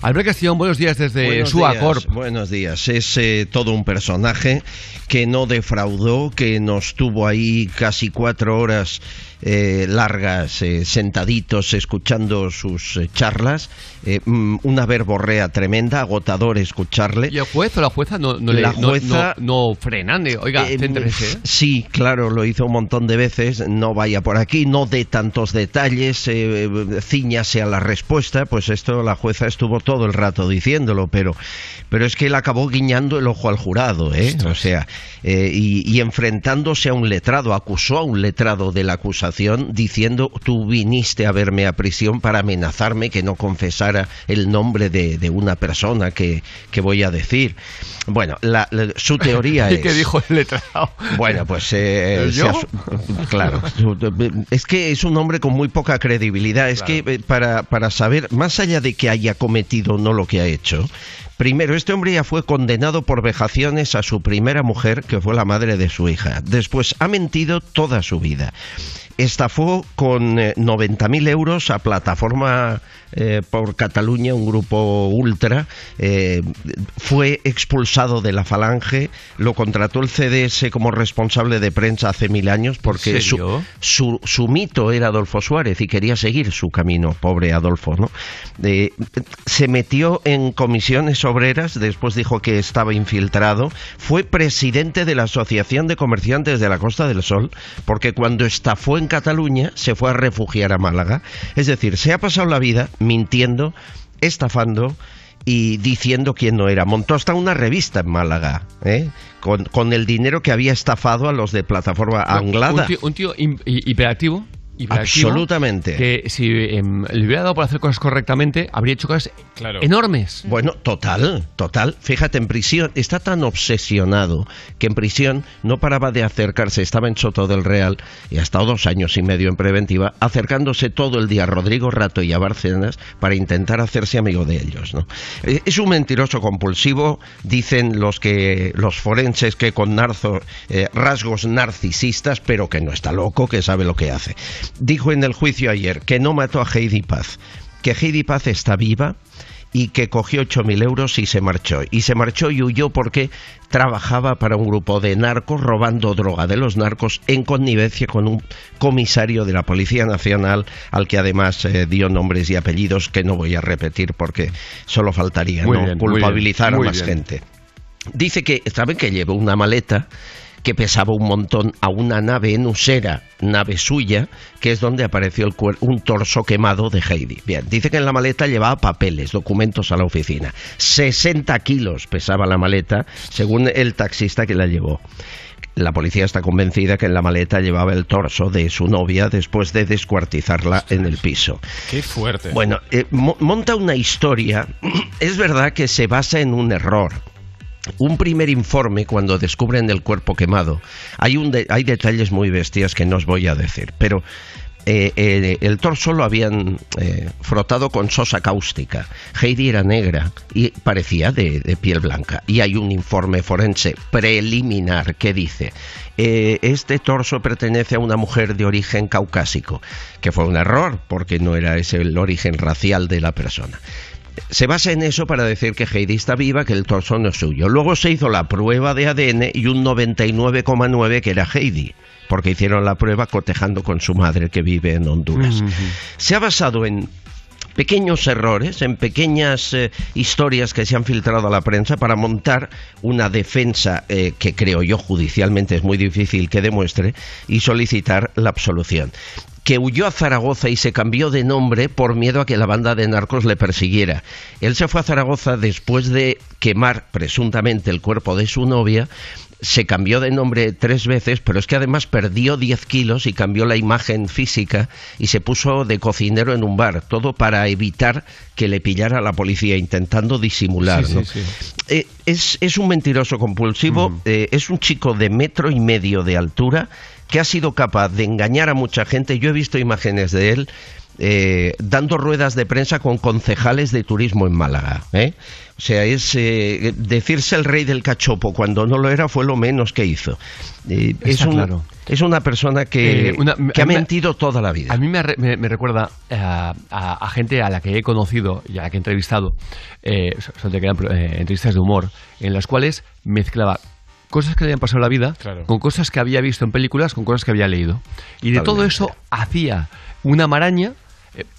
Albert Castillón, buenos días desde Buenos Sua días, Corp. Buenos días. Es eh, todo un personaje que no defraudó, que nos tuvo ahí casi cuatro horas eh, largas eh, sentaditos escuchando sus eh, charlas. Eh, mm, una verborrea tremenda, agotador escucharle. ¿Y el juez o la jueza no, no, le- La jueza- no, no frenan? Oiga, Eh. Sí, claro, lo hizo un montón de veces. No vaya por aquí, no dé tantos detalles, eh, ciñase a la respuesta. Pues esto la jueza estuvo todo el rato diciéndolo, pero, pero es que él acabó guiñando el ojo al jurado, ¿eh? O sea, y, y enfrentándose a un letrado, acusó a un letrado de la acusación diciendo: Tú viniste a verme a prisión para amenazarme que no confesara el nombre de, de una persona que, que voy a decir. Bueno, la- la- su teoría (laughs) ¿Y es. qué dijo el letrado? Bueno, pues eh, claro, es que es un hombre con muy poca credibilidad. Es que eh, para, para saber, más allá de que haya cometido o no lo que ha hecho, primero, este hombre ya fue condenado por vejaciones a su primera mujer, que fue la madre de su hija. Después, ha mentido toda su vida. Estafó con eh, 90.000 euros a plataforma eh, por Cataluña, un grupo ultra. eh, fue expulsado de la Falange, lo contrató el CDS como responsable de prensa hace mil años porque su, su, su mito era Adolfo Suárez y quería seguir su camino, pobre Adolfo, ¿no? Eh, se metió en comisiones obreras, después dijo que estaba infiltrado, fue presidente de la Asociación de Comerciantes de la Costa del Sol, porque cuando estafó en Cataluña se fue a refugiar a Málaga. Es decir, se ha pasado la vida mintiendo, estafando y diciendo quién no era. Montó hasta una revista en Málaga, ¿eh? con, con el dinero que había estafado a los de plataforma Anglada. Un tío, un tío hiperactivo. Absolutamente. Que si em, le hubiera dado por hacer cosas correctamente, habría hecho cosas enormes. Bueno, total, total. Fíjate, en prisión está tan obsesionado que en prisión no paraba de acercarse. Estaba en Soto del Real y ha estado dos años y medio en preventiva, acercándose todo el día a Rodrigo Rato y a Bárcenas para intentar hacerse amigo de ellos. ¿no? Eh, Es un mentiroso compulsivo, dicen los que los forenses que con narzo, eh, rasgos narcisistas, pero que no está loco, que sabe lo que hace. Dijo en el juicio ayer que no mató a Heidi Paz, que Heidi Paz está viva y que cogió 8.000 euros y se marchó. Y se marchó y huyó porque trabajaba para un grupo de narcos robando droga de los narcos en connivencia con un comisario de la Policía Nacional al que además eh, dio nombres y apellidos que no voy a repetir porque solo faltaría Muy ¿no? bien, muy culpabilizar bien, muy a más bien. gente. Dice que, ¿saben que llevó una maleta? Que pesaba un montón a una nave en Usera, nave suya, que es donde apareció el cuer- un torso quemado de Heidi. Bien, dice que en la maleta llevaba papeles, documentos a la oficina. 60 kilos pesaba la maleta, según el taxista que la llevó. La policía está convencida que en la maleta llevaba el torso de su novia después de descuartizarla en el piso. Qué fuerte. Bueno, eh, mo- monta una historia. (clears throat) Es verdad que se basa en un error. Un primer informe, cuando descubren el cuerpo quemado, hay, un de- hay detalles muy bestias que no os voy a decir, pero eh, eh, el torso lo habían eh, frotado con sosa cáustica. Heidi era negra y parecía de, de piel blanca. Y hay un informe forense preliminar que dice, este torso pertenece a una mujer de origen caucásico, que fue un error porque no era ese el origen racial de la persona se basa en eso para decir que Heidi está viva, que el torso no es suyo. Luego se hizo la prueba de ADN y un 99,9 que era Heidi, porque hicieron la prueba cotejando con su madre que vive en Honduras. Se ha basado en pequeños errores, en pequeñas eh, historias que se han filtrado a la prensa para montar una defensa eh, que creo yo judicialmente es muy difícil que demuestre y solicitar la absolución que huyó a Zaragoza y se cambió de nombre por miedo a que la banda de narcos le persiguiera. Él se fue a Zaragoza después de quemar presuntamente el cuerpo de su novia, se cambió de nombre tres veces, pero es que además perdió 10 kilos y cambió la imagen física y se puso de cocinero en un bar, todo para evitar que le pillara la policía, intentando disimular. Sí, ¿no? sí, sí. Eh, es, es un mentiroso compulsivo, eh, es un chico de metro y medio de altura, que ha sido capaz de engañar a mucha gente. Yo he visto imágenes de él eh, dando ruedas de prensa con concejales de turismo en Málaga. ¿eh? O sea, es eh, decirse el rey del cachopo cuando no lo era fue lo menos que hizo. Eh, es, Está un- claro. es una persona que, Eh, una- que ha me- mentido toda la vida. A mí me, re- me- me recuerda eh, a, a- a gente a la que he conocido y a la que he entrevistado, eh, so- sobre que eran eh, entrevistas de humor, en las cuales mezclaba cosas que le habían pasado en la vida con cosas que había visto en películas, con cosas que había leído. Y de todo eso hacía una maraña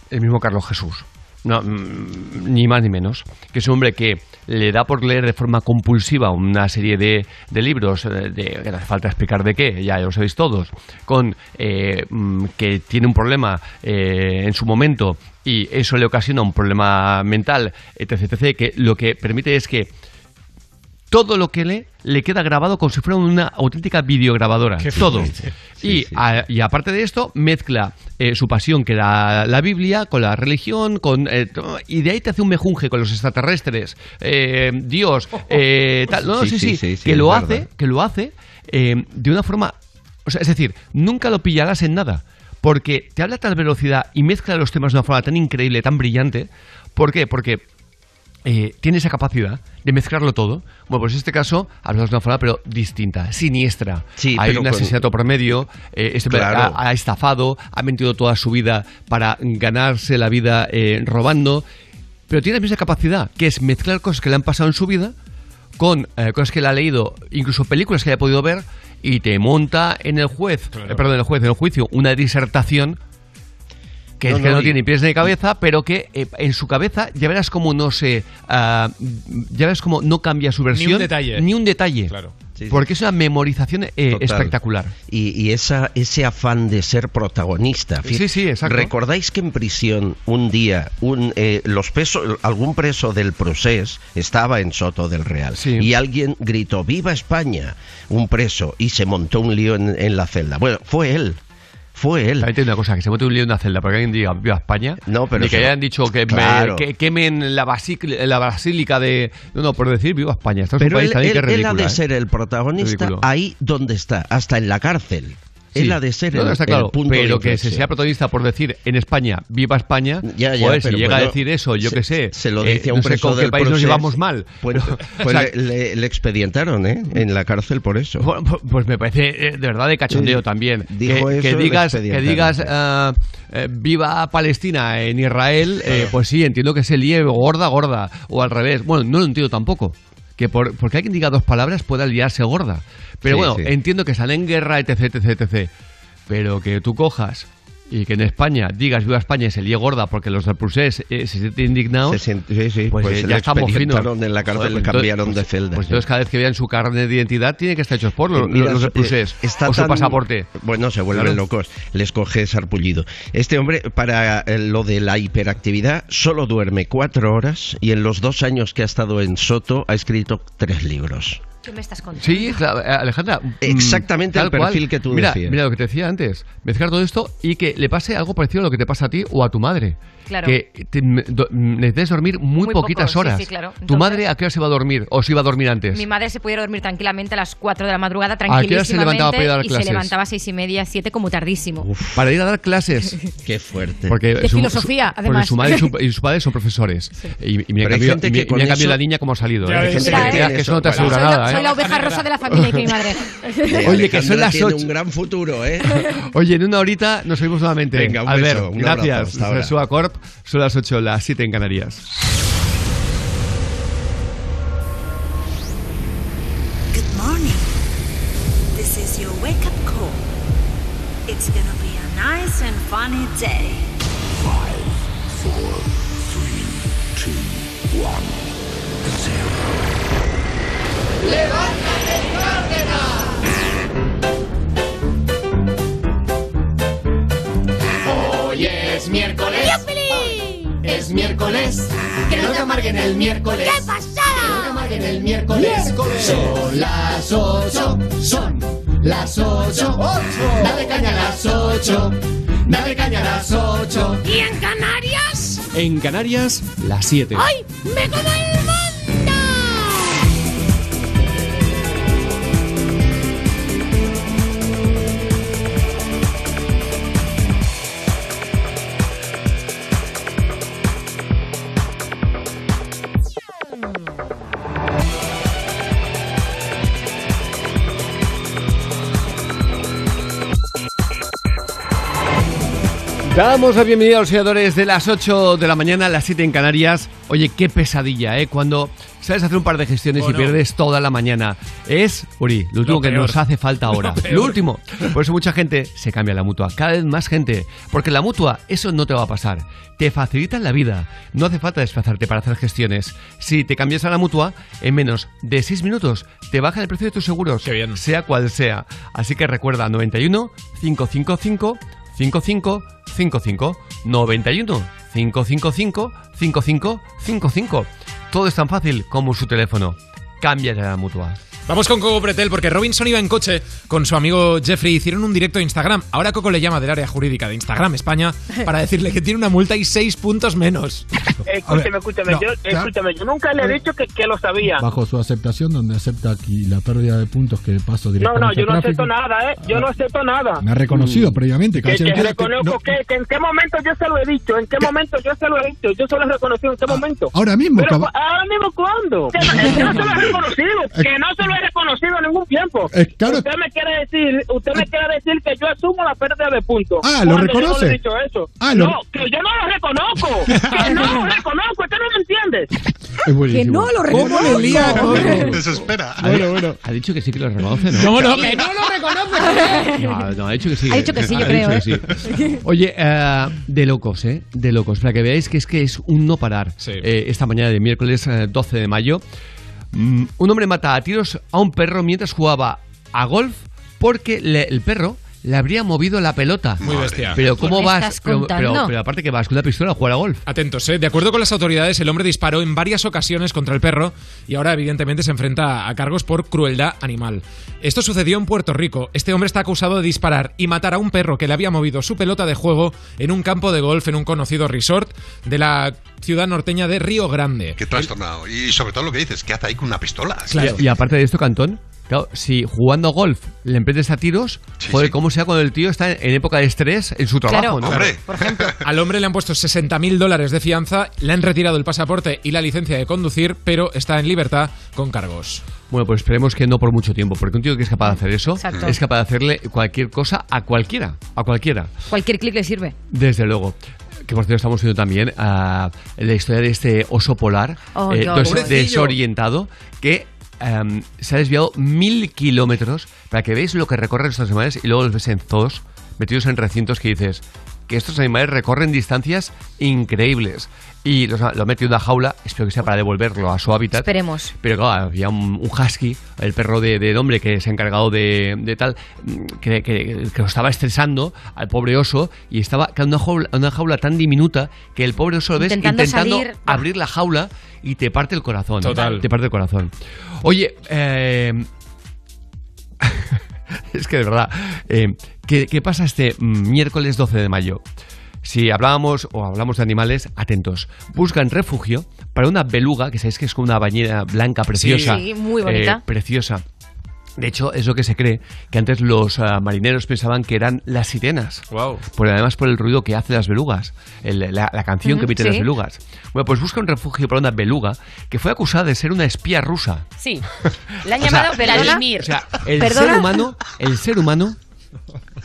el mismo Carlos Jesús. No, mm, ni más ni menos. Que es un hombre que le da por leer de forma compulsiva una serie de, de libros, eh, de, que no hace falta explicar de qué, ya lo sabéis todos, con eh, mm, que tiene un problema eh, en su momento y eso le ocasiona un problema mental, etc, etc, que lo que permite es que todo lo que lee le queda grabado como si fuera una auténtica videograbadora. Qué todo. y, a- y aparte de esto, mezcla eh, su pasión, que era la Biblia, con la religión, con eh, y de ahí te hace un mejunje con los extraterrestres, eh, Dios, (laughs) tal. No, no, Sí, sí, sí, que lo hace, que lo hace de una forma. O sea, es decir, nunca lo pillarás en nada. Porque te habla a tal velocidad y mezcla los temas de una forma tan increíble, tan brillante. ¿Por qué? Porque eh, tiene esa capacidad de mezclarlo todo. Bueno, pues en este caso hablamos de una forma pero distinta, siniestra. Sí, Hay un con- asesinato por medio, eh, este hombre Claro. ha, ha estafado, ha mentido toda su vida para ganarse la vida eh, robando, pero tiene la misma capacidad, que es mezclar cosas que le han pasado en su vida con eh, cosas que él ha leído, incluso películas que haya podido ver, y te monta en el juez, eh, perdón, en el juez, en el juicio, una disertación que, No, es que no, no tiene ni pies ni cabeza, pero que eh, en su cabeza ya verás cómo no se. ah, ya verás cómo no cambia su versión. detalle. Ni un detalle. Claro. Sí, sí. Porque es una memorización eh, espectacular. Y, y esa, ese afán de ser protagonista. Sí, sí, sí, exacto. ¿Recordáis que en prisión un día un, eh, los presos, algún preso del procés estaba en Soto del Real y alguien gritó ¡Viva España! Un preso y se montó un lío en, en la celda. Bueno, fue él. Fue él. También una cosa, que se mete un lío en una celda porque alguien diga viva España. No, pero Ni que eso- hayan dicho que, me- Claro. que quemen la, basic- la basílica de. No, no, por decir viva España. Esto es Pero un país él, también que él- es él ha de ¿eh? ser el protagonista Ridículo. ahí donde está, hasta en la cárcel. Sí. Él ha de ser No, el, no, está el claro, punto de pero que se sea protagonista por decir en España, viva España, Ya, ya, joder, si pero llega a bueno, decir eso, yo qué sé. Se lo eh, dice a no un sé preso del país nos llevamos mal. Pues, (laughs) pues o sea, le, le- expedientaron, ¿eh? En la cárcel por eso. Bueno, pu- Pues me parece eh, de verdad de cachondeo también. Dijo que, eso que digas, que digas ah, eh, viva Palestina en Israel, eh, pues sí, entiendo que se líe gorda, gorda. O al revés. Bueno, no lo entiendo tampoco. Que por, porque alguien diga dos palabras pueda liarse gorda. Pero Sí, bueno, sí. entiendo que están en guerra, etc, etc, etc. Pero que tú cojas y que en España digas viva España y se líe gorda porque los del Prusés eh, se sienten indignados, Se siente- sí, sí, pues, pues eh, ya estamos finos. en la cárcel, pues cambiaron de celda. Pues entonces cada vez que vean su carnet de identidad tiene que estar hechos por los, Eh, mira, los eh, Prusés está o su tan- pasaporte. Bueno, se vuelven locos. Les coge sarpullido. Este hombre, para eh, lo de la hiperactividad, solo duerme cuatro horas y en los dos años que ha estado en Soto ha escrito tres libros. ¿Qué me estás contando? Sí, claro, eh, Alejandra. mm, Exactamente el perfil que tú mira, decías. Mira lo que te decía antes. Mezclar todo esto y que le pase algo parecido a lo que te pasa a ti o a tu madre. Claro. Que te- do- mm, necesites dormir muy, Muy poquitas poco, sí, horas. sí, claro. ¿Tu Entonces- madre a qué hora se va a dormir? ¿O se iba a dormir antes? Mi madre se podía dormir tranquilamente a las 4 de la madrugada, qué hora se tranquilísimamente, levantaba para ir a dar y clases? se levantaba a 6 y media, 7 como tardísimo. Para ir a dar clases. (laughs) Qué fuerte. Porque De su- filosofía, su- porque además. su madre y su, (laughs) y su padre son profesores. Y, y mira, Pero gente y que mira, con mira, cambio eso- la niña como ha salido. ¿eh? Que, mira, creas eh. que eso no te asegura nada. la, soy ¿eh? la oveja rosa de la familia que mi madre. (laughs) Oye, que son las tiene ocho. un gran futuro, ¿eh? Oye, en una horita nos oímos nuevamente. Venga, un Albert, beso, un abrazo, gracias. Sua Corp, son las 8, las 7 en Canarias. El miércoles. ¡Qué pasada! Amarguen el miércoles. Son las ocho. Son las ocho. Dale caña a las ocho. Dale caña a las ocho. ¿Y en Canarias? En Canarias, las 7. ¡Ay! ¡Me como el Damos la bienvenida a los seguidores de las 8 de la mañana a las 7 en Canarias. Oye, qué pesadilla, ¿eh? Cuando sabes hacer un par de gestiones y Bueno. pierdes toda la mañana. Es, Uri, lo último que nos hace falta (laughs) ahora. Lo último. Por eso mucha gente se cambia a la mutua. Cada vez más gente. Porque la mutua, eso no te va a pasar. Te facilitan la vida. No hace falta desplazarte para hacer gestiones. Si te cambias a la mutua, en menos de 6 minutos te bajan el precio de tus seguros. Sea cual sea. Así que recuerda, 91 555 5555 91 555 5555. Todo es tan fácil como su teléfono. Cámbiate a la mutua. Vamos con Coco Pretel porque Robinson iba en coche con su amigo Jeffrey hicieron un directo a Instagram. Ahora Coco le llama del área jurídica de Instagram España para decirle que tiene una multa y seis puntos menos. (laughs) Escúcheme, escúcheme, no, yo, escúcheme, yo nunca le he dicho que, que lo sabía. Bajo su aceptación, donde acepta aquí la pérdida de puntos que paso No, directamente no, yo a no tráfico. acepto nada, ¿eh? Yo no acepto nada. Me ha reconocido previamente. Que, que entera, reconozco no- que, que en qué momento yo se lo he dicho, en qué momento yo se lo he dicho, yo se lo he reconocido, en qué momento. ahora mismo, Pero, ahora mismo, ¿cuándo? Que no, que no se lo he reconocido, (laughs) que no se lo he reconocido en ningún tiempo. Eh, claro. Usted me quiere decir, usted me quiere decir que yo asumo la pérdida de puntos. Ah, ¿lo Cuando yo reconoce? no dicho eso. Ah, lo- No, que yo no lo reconozco, (laughs) que no lo reconozco, usted no lo entiende. Es buenísimo. no lo ¿Cómo reconozco. le lía? Desespera. Bueno, bueno. Ha dicho que sí que lo reconoce, ¿no? No, no, que no lo reconoce. No, no, ha dicho que sí. Ha dicho que sí, yo Ha creo, dicho que sí. Oye, eh, de locos, ¿eh? De locos. Para que veáis que es que es un no parar. Eh, esta mañana de miércoles eh, 12 de mayo, un hombre mata a tiros a un perro mientras jugaba a golf porque le- el perro le habría movido la pelota. Muy bestia. Pero ¿Qué ¿cómo vas? estás Pero, contando? pero- pero aparte que vas con una pistola a jugar a golf. Atentos, ¿eh? De acuerdo con las autoridades, el hombre disparó en varias ocasiones contra el perro y ahora evidentemente se enfrenta a cargos por crueldad animal. Esto sucedió en Puerto Rico. Este hombre está acusado de disparar y matar a un perro que le había movido su pelota de juego en un campo de golf en un conocido resort de la ciudad norteña de Río Grande. Qué trastornado. Y sobre todo lo que dices, ¿qué hace ahí con una pistola? Y, y aparte de esto, Cantón, claro, si jugando golf le emprendes a tiros, joder, ¿cómo sea cuando el tío está en, época de estrés en su trabajo, ¿no? (laughs) Al hombre le han puesto 60.000 dólares de fianza, le han retirado el pasaporte y la licencia de conducir, pero está en libertad con cargos. Bueno, pues esperemos que no por mucho tiempo, porque un tío que es capaz de hacer eso Exacto. es capaz de hacerle cualquier cosa a cualquiera, a cualquiera, Cualquier clic le sirve. desde luego. Que por cierto estamos viendo también a la historia de este oso polar Oh, eh, des- desorientado que em, se ha desviado mil kilómetros para que veáis lo que recorren estos animales y luego los ves en zoos metidos en recintos que dices que estos animales recorren distancias increíbles y los lo ha metido en una jaula, espero que sea para devolverlo a su hábitat. Esperemos. Pero claro, había un, un husky, el perro de, del hombre que se ha encargado de, de tal, que, que- que lo estaba estresando al pobre oso y estaba en una jaula, una jaula tan diminuta que el pobre oso lo ves Intentando intentando salir. abrir la jaula y te parte el corazón. Total. Te parte el corazón. Oye, eh, (laughs) es que de verdad, eh, ¿qué, qué pasa este miércoles 12 de mayo? Si hablábamos o hablamos de animales, atentos. Buscan refugio para una beluga, que sabéis que es como una bañera blanca preciosa. Sí, muy bonita. eh, preciosa. De hecho, es lo que se cree, que antes los ah, marineros pensaban que eran las sirenas. Wow. Por, además por el ruido que hacen las belugas, el- la, la canción que emiten sí. las belugas. Bueno, pues busca un refugio para una beluga que fue acusada de ser una espía rusa. Sí. (laughs) Le han llamado Vladimir. O sea, el ¿Perdona? ser humano, el ser humano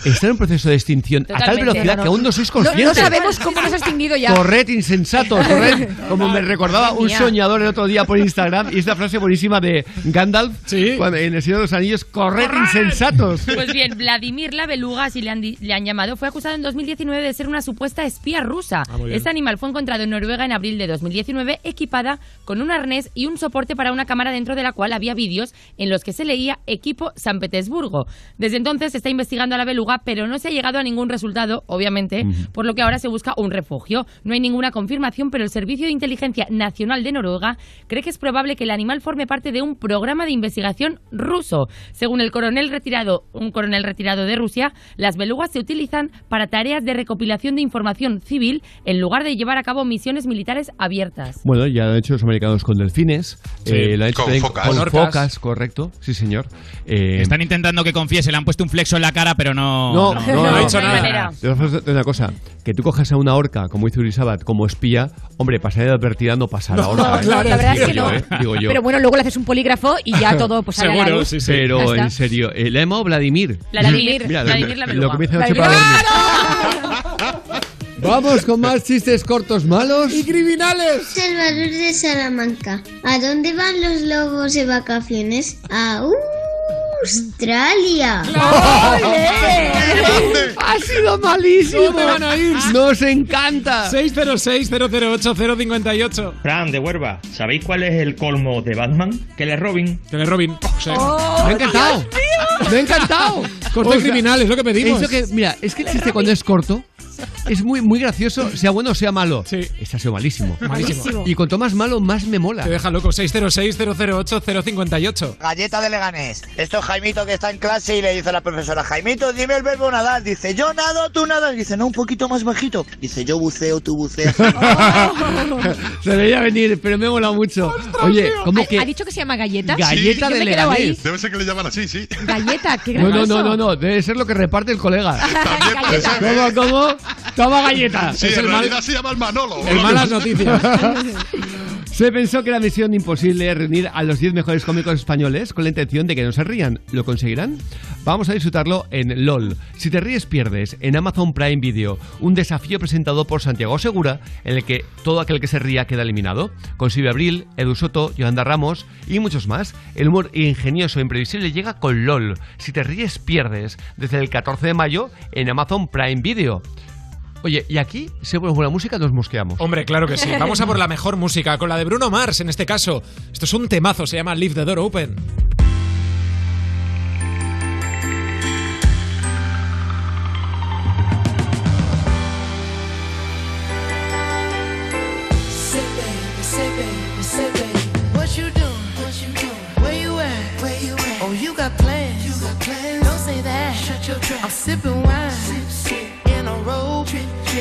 está en un proceso de extinción a tal Totalmente. velocidad No, que no. aún no sois No- conscientes. No, sabemos cómo nos ha extinguido ya. Corred insensatos, corred. (laughs) Como me recordaba un soñador el otro día por Instagram y esta frase buenísima de Gandalf cuando- en El Señor de los Anillos, corred insensatos. Pues bien, Vladimir la beluga, así le han, le han llamado, fue acusado en 2019 de ser una supuesta espía rusa. Ah, este animal fue encontrado en Noruega en abril de 2019, equipada con un arnés y un soporte para una cámara dentro de la cual había vídeos en los que se leía equipo San Petersburgo. Desde entonces se está investigando a la beluga, pero no se ha llegado a ningún resultado, obviamente, por lo que ahora se busca un refugio. No hay ninguna confirmación, pero el Servicio de Inteligencia Nacional de Noruega cree que es probable que el animal forme parte de un programa de investigación ruso. Según el coronel retirado, un coronel retirado de Rusia, las belugas se utilizan para tareas de recopilación de información civil en lugar de llevar a cabo misiones militares abiertas. Bueno, ya lo han hecho los americanos con delfines, Sí. eh, lo han hecho Con también focas. con Con orcas. focas, correcto, sí señor. Eh, Están intentando que confiese, le han puesto un flexo en la cara, pero no. No, no, no, ha dicho nada. Te voy a hacer una cosa, que tú cojas a una orca, como hizo Urisabat, como espía, hombre, pasar de advertida no pasa la No, orca. ¿eh? claro, la verdad es que yo, no. ¿eh? Digo yo. Pero bueno, luego le haces un polígrafo y ya todo pues sale a la luz. Pero Ya está. en serio, el emo Vladimir. Vladimir, Mira, lo- Vladimir la lo, que me para dormir. Vamos con más chistes cortos malos. ¡Y criminales! Salvador de Salamanca. ¿A dónde van los lobos de vacaciones? A Australia. (laughs) Ha sido malísimo. ¿Dónde van a ir? Nos encanta. 606-008-058. Fran de Huerva, ¿sabéis cuál es el colmo de Batman? Que le Robin. Que le Robin. Me ha encantado. Me ha encantado. (laughs) Corto y criminal, es lo que pedimos. eso que, mira, es que el chiste cuando es corto (laughs) es muy, muy gracioso, sea bueno o sea malo. Sí. Este ha sido malísimo. Malísimo. Y cuanto más malo, más me mola. Te deja loco. 606-008-058. Galleta de Leganés. Esto es Jaimito que está en clase y le dice a la profesora, Jaimito, dime el verbo nadar. Dice, yo nado, tú nadas. Dice, no, un poquito más bajito. Dice, yo buceo, tú buceas. (laughs) Se veía venir, pero me ha molado mucho. Oye, ¿cómo ¿Ha, que...? ha dicho que se llama galleta? Galleta de. Leganés. Debe ser que le llaman así, sí. Galleta, qué No, no, gracioso. no, no, no, debe ser lo que reparte el colega. (laughs) ¿Cómo, cómo? Toma galleta. Sí, Es en el mal- se llama el Manolo. El malas noticias. (laughs) Se pensó que era misión imposible reunir a los 10 mejores cómicos españoles con la intención de que no se rían. ¿Lo conseguirán? Vamos a disfrutarlo en LOL. Si te ríes, pierdes. En Amazon Prime Video. Un desafío presentado por Santiago Segura, en el que todo aquel que se ría queda eliminado. Con Silvia Abril, Edu Soto, Yolanda Ramos y muchos más. El humor ingenioso e imprevisible llega con LOL. Si te ríes, pierdes. Desde el 14 de mayo en Amazon Prime Video. Oye, y aquí, si ponemos buena música, nos mosqueamos. Hombre, claro que sí. (laughs) Vamos a por la mejor música, con la de Bruno Mars en este caso. Esto es un temazo, se llama Leave the Door Open. Oh. I'm sipping wine,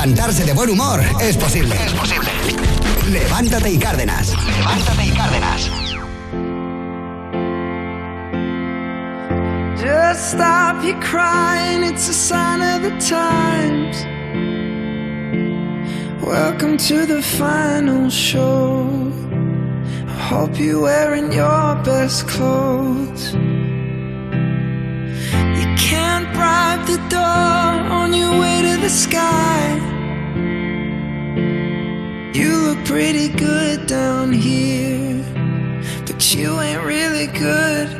Levantarse de buen humor es posible. Es posible. Levántate y Cárdenas. Levántate y Cárdenas. Just stop your crying, it's a sign of the times. Welcome to the final show. I hope you're wearing your best clothes. You can't bribe the door on your way to the sky. Pretty good down here, but you ain't really good.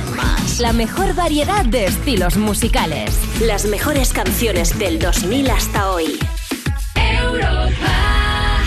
La mejor variedad de estilos musicales. Las mejores canciones del 2000 hasta hoy.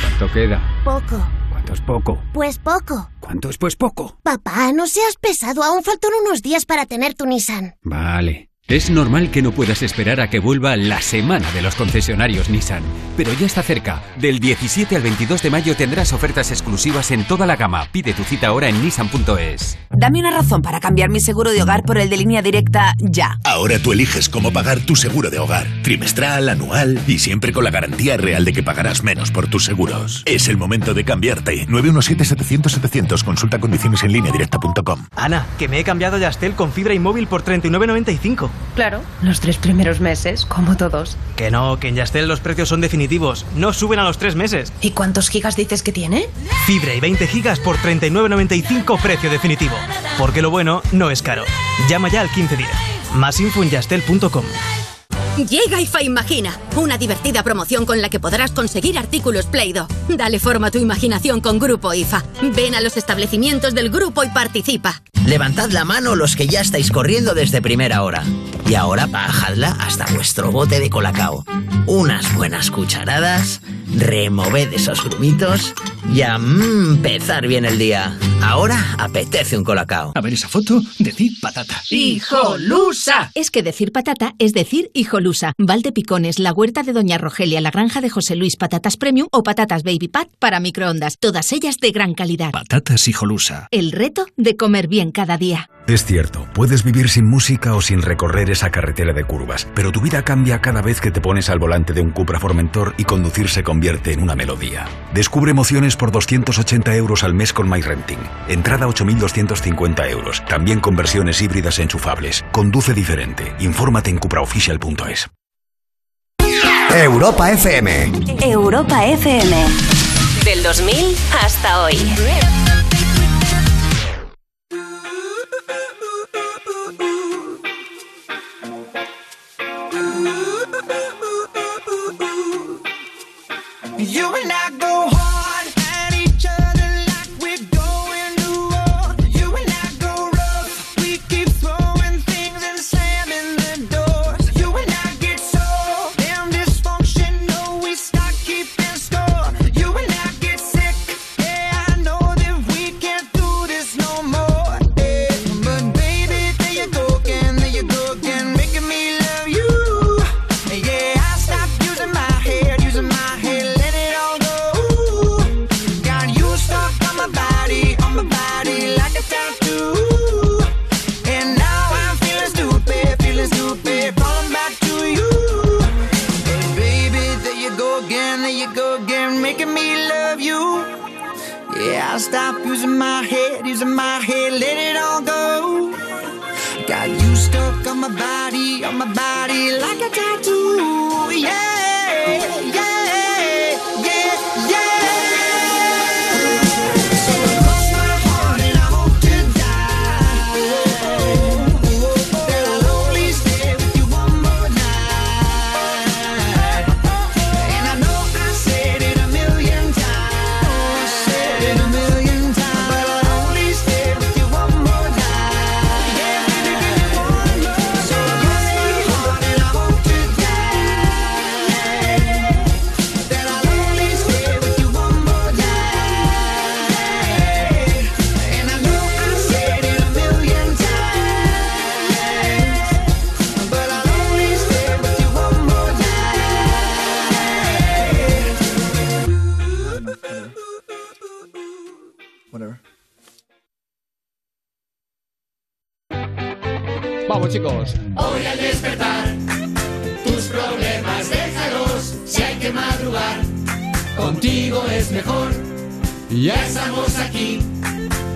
¿Cuánto queda? Poco. ¿Cuánto es poco? Pues poco. ¿Cuánto es pues poco? Papá, no seas pesado. Aún faltan unos días para tener tu Nissan. Vale. Es normal que no puedas esperar a que vuelva la semana de los concesionarios Nissan, pero ya está cerca. Del 17 al 22 de mayo tendrás ofertas exclusivas en toda la gama. Pide tu cita ahora en nissan.es. Dame una razón para cambiar mi seguro de hogar por el de línea directa ya. Ahora tú eliges cómo pagar tu seguro de hogar. Trimestral, anual y siempre con la garantía real de que pagarás menos por tus seguros. Es el momento de cambiarte. 917-700-700. Consulta condiciones en línea directa.com. Ana, que me he cambiado a Yastel con fibra y móvil por 39.95. Claro, los tres primeros meses, como todos. Que no, que en Yastel los precios son definitivos. No suben a los tres meses. ¿Y cuántos gigas dices que tiene? Fibra y 20 gigas por 39.95 precio definitivo. Porque lo bueno no es caro. Llama ya al 1510. Más info en yastel.com. Llega IFA Imagina, una divertida promoción con la que podrás conseguir artículos Play-Doh. Dale forma a tu imaginación con Grupo IFA. Ven a los establecimientos del grupo y participa. Levantad la mano los que ya estáis corriendo desde primera hora. Y ahora bajadla hasta vuestro bote de colacao. Unas buenas cucharadas, removed esos grumitos y a empezar bien el día. Ahora apetece un colacao. A ver esa foto, decid patata. ¡Hijolusa! Es que decir patata es decir hijolusa. Valde Picones, la huerta de Doña Rogelia, la granja de José Luis, patatas premium o patatas baby pat para microondas. Todas ellas de gran calidad. Patatas hijolusa. El reto de comer bien cada día. Es cierto, puedes vivir sin música o sin recorrer esa carretera de curvas, pero tu vida cambia cada vez que te pones al volante de un Cupra Formentor y conducir se convierte en una melodía. Descubre emociones por 280 euros al mes con MyRenting. Entrada 8.250 euros. También con versiones híbridas enchufables. Conduce diferente. Infórmate en cupraofficial.es. Europa FM. Europa FM. Del 2000 hasta hoy. You and I go Yeah, I stopped using my head, using my head, let it all go. Got you stuck on my body, on my body like a tattoo. Yeah, Hoy al despertar, tus problemas déjalos. Si hay que madrugar, contigo es mejor. Ya estamos aquí,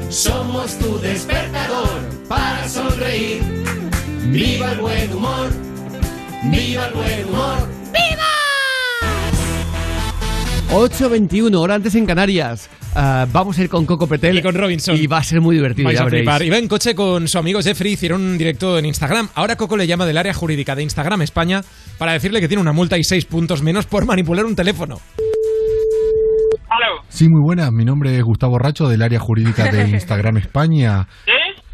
somos tu despertador para sonreír. Viva el buen humor, viva el buen humor. 8.21, hora antes en Canarias. Ah, vamos a ir con Coco Petel. Y con Robinson. Y va a ser muy divertido, Vais ya a flipar. Iba en coche con su amigo Jeffrey, hicieron un directo en Instagram. Ahora Coco le llama del área jurídica de Instagram España para decirle que tiene una multa y seis puntos menos por manipular un teléfono. Sí, muy buenas. Mi nombre es Gustavo Racho del área jurídica de (laughs) Instagram España.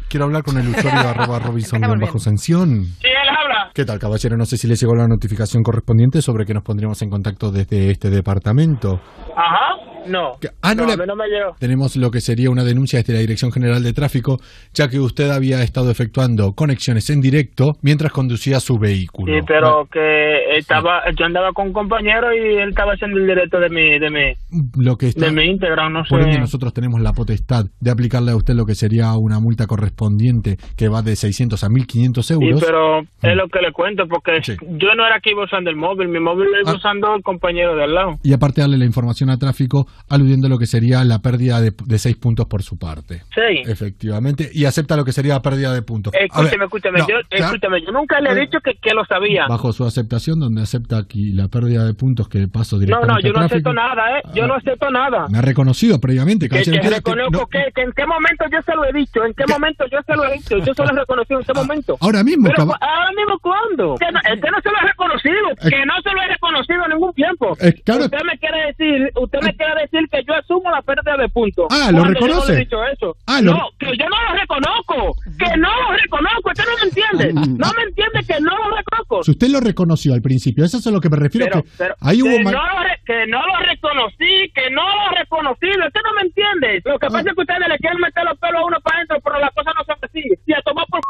Quiero hablar con el usuario (laughs) arroba Robinson bajo sanción. Sí, él habla. ¿Qué tal, caballero? No sé si le llegó la notificación correspondiente sobre que nos pondríamos en contacto desde este departamento. Ajá. No. Ah, no, no, me llegó. Tenemos lo que sería una denuncia desde la Dirección General de Tráfico, ya que usted había estado efectuando conexiones en directo mientras conducía su vehículo. Sí, pero que estaba, yo andaba con un compañero y él estaba haciendo el directo de mi, de mi, Lo que está, de mi Instagram, no sé. ende, nosotros tenemos la potestad de aplicarle a usted lo que sería una multa correspondiente que va de 600 a 1500 Sí, euros. pero es lo que le cuento, porque yo no era iba usando el móvil, mi móvil lo iba Ah. usando el compañero de al lado. Y aparte darle la información a tráfico aludiendo a lo que sería la pérdida de, de seis puntos por su parte. Sí. Efectivamente. Y acepta lo que sería la pérdida de puntos. Escúcheme, escúcheme, no, yo, escúcheme, yo nunca le he dicho que, que lo sabía. bajo su aceptación, donde acepta aquí la pérdida de puntos que paso No, directamente no, yo a no acepto nada, ¿eh? Yo no acepto nada. Me ha reconocido previamente. Que, que que reconozco no- que, que en qué momento yo se lo he dicho, en qué momento yo se lo he dicho, yo se lo he reconocido en qué momento. ahora mismo, Pero, ahora mismo cuándo? Que no, que no se lo he reconocido, que no se lo he reconocido en ningún tiempo. Eh, claro. Usted me quiere decir, usted me quiere decir que yo asumo la pérdida de puntos. Ah, ¿lo yo reconoce? no dicho eso. Ah, lo- No, que yo no lo reconozco, que no lo reconozco, usted no me entiende, no me entiende que no lo reconozco. Si usted lo reconoció al principio, eso es a lo que me refiero. Pero, que pero ahí hubo que, mal- no lo re- que no lo reconocí, que no lo reconocí, usted no me entiende. Lo Ah. que pasa es que ustedes le quieren meter los pelos a uno para adentro, pero las cosas no son así. Y a tomar por...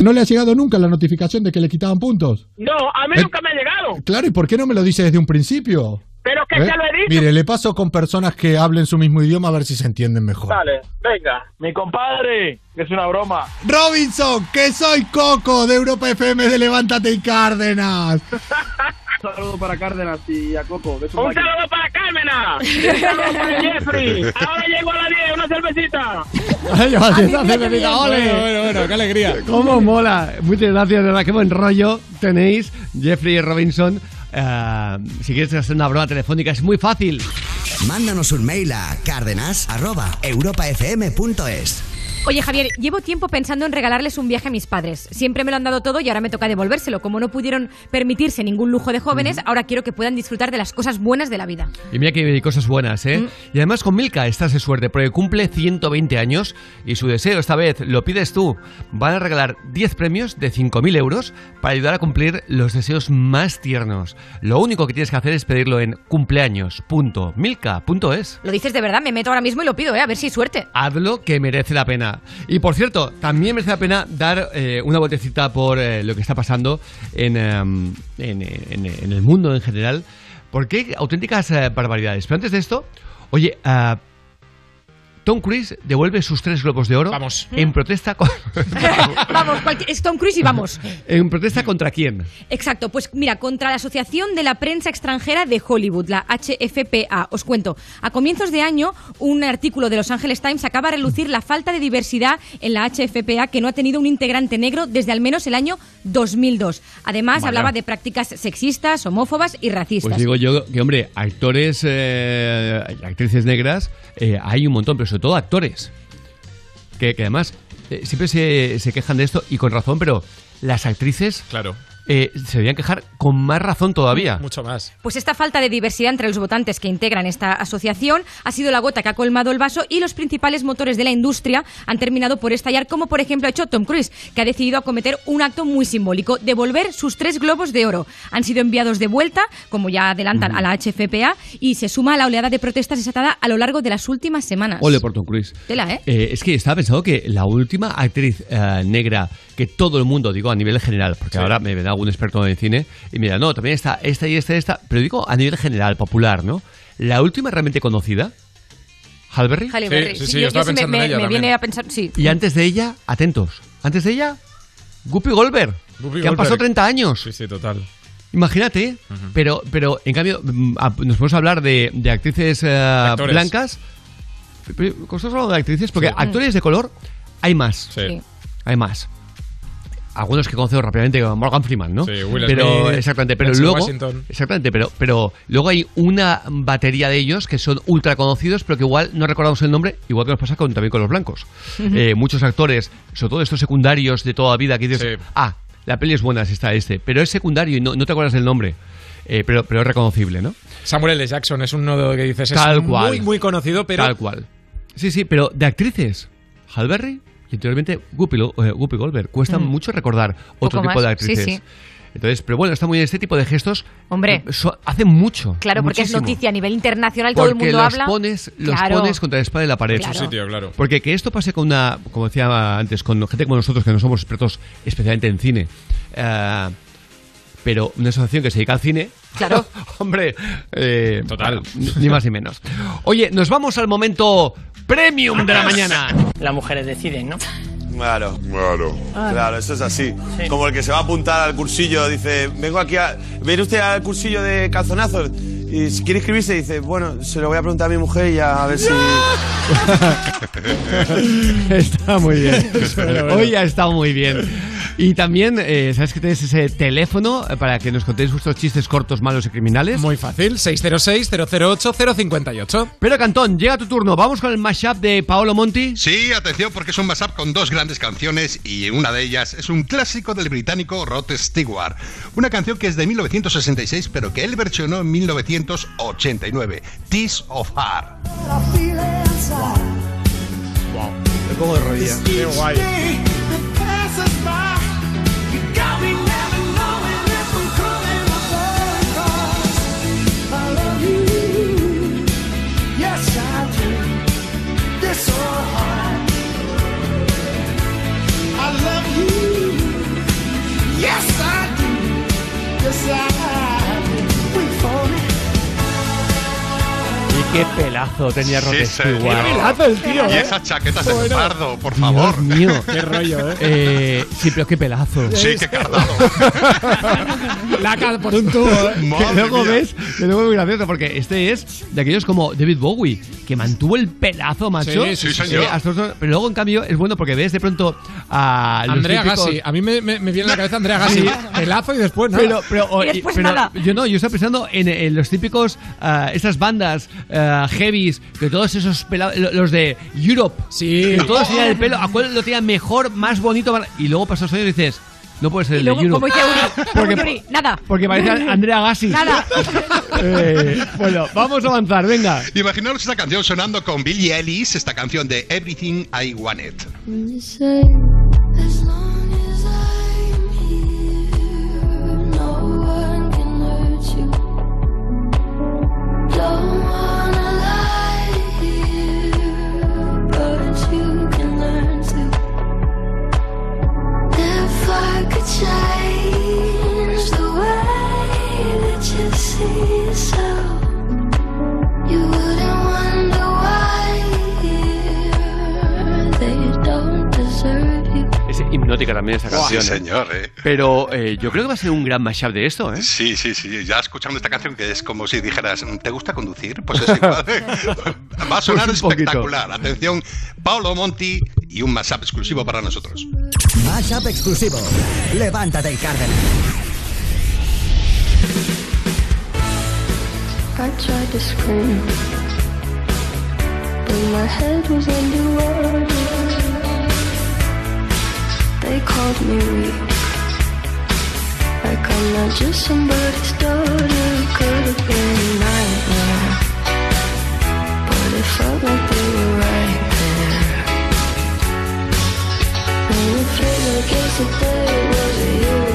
¿No le ha llegado nunca la notificación de que le quitaban puntos? No, a mí Eh, nunca me ha llegado. Claro, ¿y por qué no me lo dice desde un principio? Pero que ¿Eh? se lo he dicho. Mire, le paso con personas que hablen su mismo idioma a ver si se entienden mejor. Dale, venga. Mi compadre, que es una broma. Robinson, que soy Coco de Europa FM de Levántate y Cárdenas. (laughs) Un saludo para Cárdenas y a Coco. Un saludo para Cármena. Un saludo para Jeffrey. Ahora llego a la 10, una cervecita. Ay, esa cervecita, ole. Bueno, bueno, qué alegría. ¿Cómo mola? Muchas gracias, de verdad, qué buen rollo tenéis, Jeffrey y Robinson. Eh, si quieres hacer una broma telefónica es muy fácil. Mándanos un mail a cárdenas.europafm.es. Oye, Javier, llevo tiempo pensando en regalarles un viaje a mis padres. Siempre me lo han dado todo y ahora me toca devolvérselo. Como no pudieron permitirse ningún lujo de jóvenes, ahora quiero que puedan disfrutar de las cosas buenas de la vida. Y mira que hay cosas buenas, ¿eh? Y además con Milka estás de suerte porque cumple 120 años y su deseo esta vez lo pides tú. Van a regalar 10 premios de 5.000 euros para ayudar a cumplir los deseos más tiernos. Lo único que tienes que hacer es pedirlo en cumpleaños.milka.es. Lo dices de verdad, me meto ahora mismo y lo pido, ¿eh? A ver si hay suerte. Hazlo que merece la pena. Y por cierto, también merece la pena dar eh, una vueltecita por eh, lo que está pasando en, em, en, en- el mundo en general, porque hay auténticas eh, barbaridades. Pero antes de esto, oye, ah, Tom Cruise devuelve sus tres globos de oro Vamos. en protesta con- (laughs) vamos, cualquier- es Tom Cruise y vamos. en protesta contra quién. Exacto, pues mira, contra la Asociación de la Prensa Extranjera de Hollywood, la HFPA. Os cuento, a comienzos de año, un artículo de Los Angeles Times acaba de relucir la falta de diversidad en la HFPA que no ha tenido un integrante negro desde al menos el año 2002. Además, hablaba de prácticas sexistas, homófobas y racistas. Pues digo yo que, hombre, actores eh, actrices negras eh, hay un montón, pero sobre todo actores. Que, además eh, siempre se, se quejan de esto y con razón, pero las actrices Claro. Eh, se deberían quejar con más razón todavía. Mucho más. Pues esta falta de diversidad entre los votantes que integran esta asociación ha sido la gota que ha colmado el vaso y los principales motores de la industria han terminado por estallar, como por ejemplo ha hecho Tom Cruise, que ha decidido acometer un acto muy simbólico, devolver sus tres globos de oro. Han sido enviados de vuelta, como ya adelantan, a la HFPA y se suma a la oleada de protestas desatada a lo largo de las últimas semanas. Ole por Tom Cruise. Tela, ¿eh? Eh, es que estaba pensando que la última actriz eh, negra que todo el mundo, digo a nivel general, porque ahora me vendrá algún experto en cine y mira, no, también está esta y esta y esta, pero digo a nivel general, popular, ¿no? La última realmente conocida, Halle Berry. Halle Berry. sí, sí, yo estaba sí me- en ella viene a pensar, sí. Y antes de ella, atentos, antes de ella, Guppy Goldberg, Whoopi que han Goldberg. pasado 30 años. Sí, sí, total. Imagínate, pero, pero en cambio, mm, a- nos podemos hablar de, de actrices Actores. blancas. Pero, ¿cómo estamos hablando de actrices? Porque Sí. actores de color hay más. Sí. Hay más. Algunos que conozco rápidamente, como Morgan Freeman, ¿no? Sí, Will pero Smith, exactamente, pero luego Washington. exactamente, pero pero luego hay una batería de ellos que son ultra conocidos, pero que igual no recordamos el nombre, igual que nos pasa con, también con los blancos. Eh, muchos actores, sobre todo estos secundarios de toda la vida, que dices, ah, la peli es buena si está este, pero es secundario y no, no te acuerdas del nombre. Eh, pero, pero es reconocible, ¿no? Samuel L. Jackson es uno de los que dices, es Tal cual. muy, muy conocido, pero Tal cual. Sí, sí, pero de actrices, Halle Berry y anteriormente Whoopi, Lo- eh, Whoopi Goldberg. Cuesta Mm. mucho recordar otro tipo de más, sí, actrices. sí. Entonces, pero bueno, está muy bien este tipo de gestos. Hombre. so- hacen mucho. Claro, porque es noticia a nivel internacional, todo el mundo los habla. pones, los Claro. pones contra la espada de la pared. Claro. Sí, tío, claro. Porque que esto pase con una, como decía antes, con gente como nosotros que no somos expertos especialmente en cine, eh, pero una asociación que se dedica al cine. Claro. (laughs) Hombre, eh, total, ni más ni menos. Oye, nos vamos al momento premium de la (laughs) mañana. Las mujeres deciden, ¿no? Claro, claro, claro, eso es así. Como el que se va a apuntar al cursillo, dice, vengo aquí a... ¿Viene usted al cursillo de calzonazos? Y si quiere inscribirse, dice, bueno, se lo voy a preguntar a mi mujer y ya a ver si... (laughs) Está muy bien. Hoy ha estado muy bien. Y también, eh, ¿sabes que tenéis ese teléfono para que nos contéis vuestros chistes cortos, malos y criminales? Muy fácil, 606-008-058. Pero Cantón, llega tu turno. Vamos con el mashup de Paolo Monti. Sí, atención porque es un mashup con dos grandes canciones y una de ellas es un clásico del británico Rod Stewart. Una canción que es de 1966 pero que él versionó en 1989. Tears of Heart. Me pongo de rodillas. Qué guay. Yes, qué pelazo tenía Rod Sí, Stewart. Qué pelazo el tío, Y ¿eh? esas chaquetas de Bueno. por favor. Dios mío. (laughs) Qué rollo, ¿eh? Eh, Sí, pero qué pelazo. Sí, qué cardado. (laughs) La cara por un tubo, ¿eh? (laughs) Que luego ves, que luego es muy gracioso, porque este es de aquellos como David Bowie, que mantuvo el pelazo, macho. Sí, sí, señor. Eh, pero luego, en cambio, es bueno porque ves de pronto a los Andrea típicos- Gassi. A mí me, me- me viene a la cabeza Andrea Gassi. Sí. Pelazo y después nada. Pero, pero, y- pero yo no, yo estaba pensando en, en los típicos, ah, esas bandas ah, heavies, que todos esos pelados, lo- los de Europe, sí. que todos tenían el pelo, a cuál lo tenían mejor, más bonito, más- y luego pasó los años y dices, no puede ser Y el luego, de Europe. (laughs) Uri, nada. Porque parece Andrea Gassi. Nada. (laughs) Eh, bueno, vamos a avanzar, venga. Imaginaros esta canción sonando con Billie Ellis, esta canción de Everything I Wanted. You say, hipnótica también esa Sí, canción. ¿eh? señor, eh. Pero eh, yo creo que va a ser un gran mashup de esto, ¿eh? Sí, sí, sí. Ya escuchando esta canción que es como si dijeras, ¿te gusta conducir? Pues es (laughs) igual. Va a sonar Pues un poquito. espectacular. Atención, Paolo Monti y un mashup exclusivo para nosotros. Mashup exclusivo. Levántate y Cárdenas. I tried to scream, but my head was underwater. They called me weak, like I'm not just somebody's daughter. Could have been a nightmare, but it felt like And it feels like yesterday was a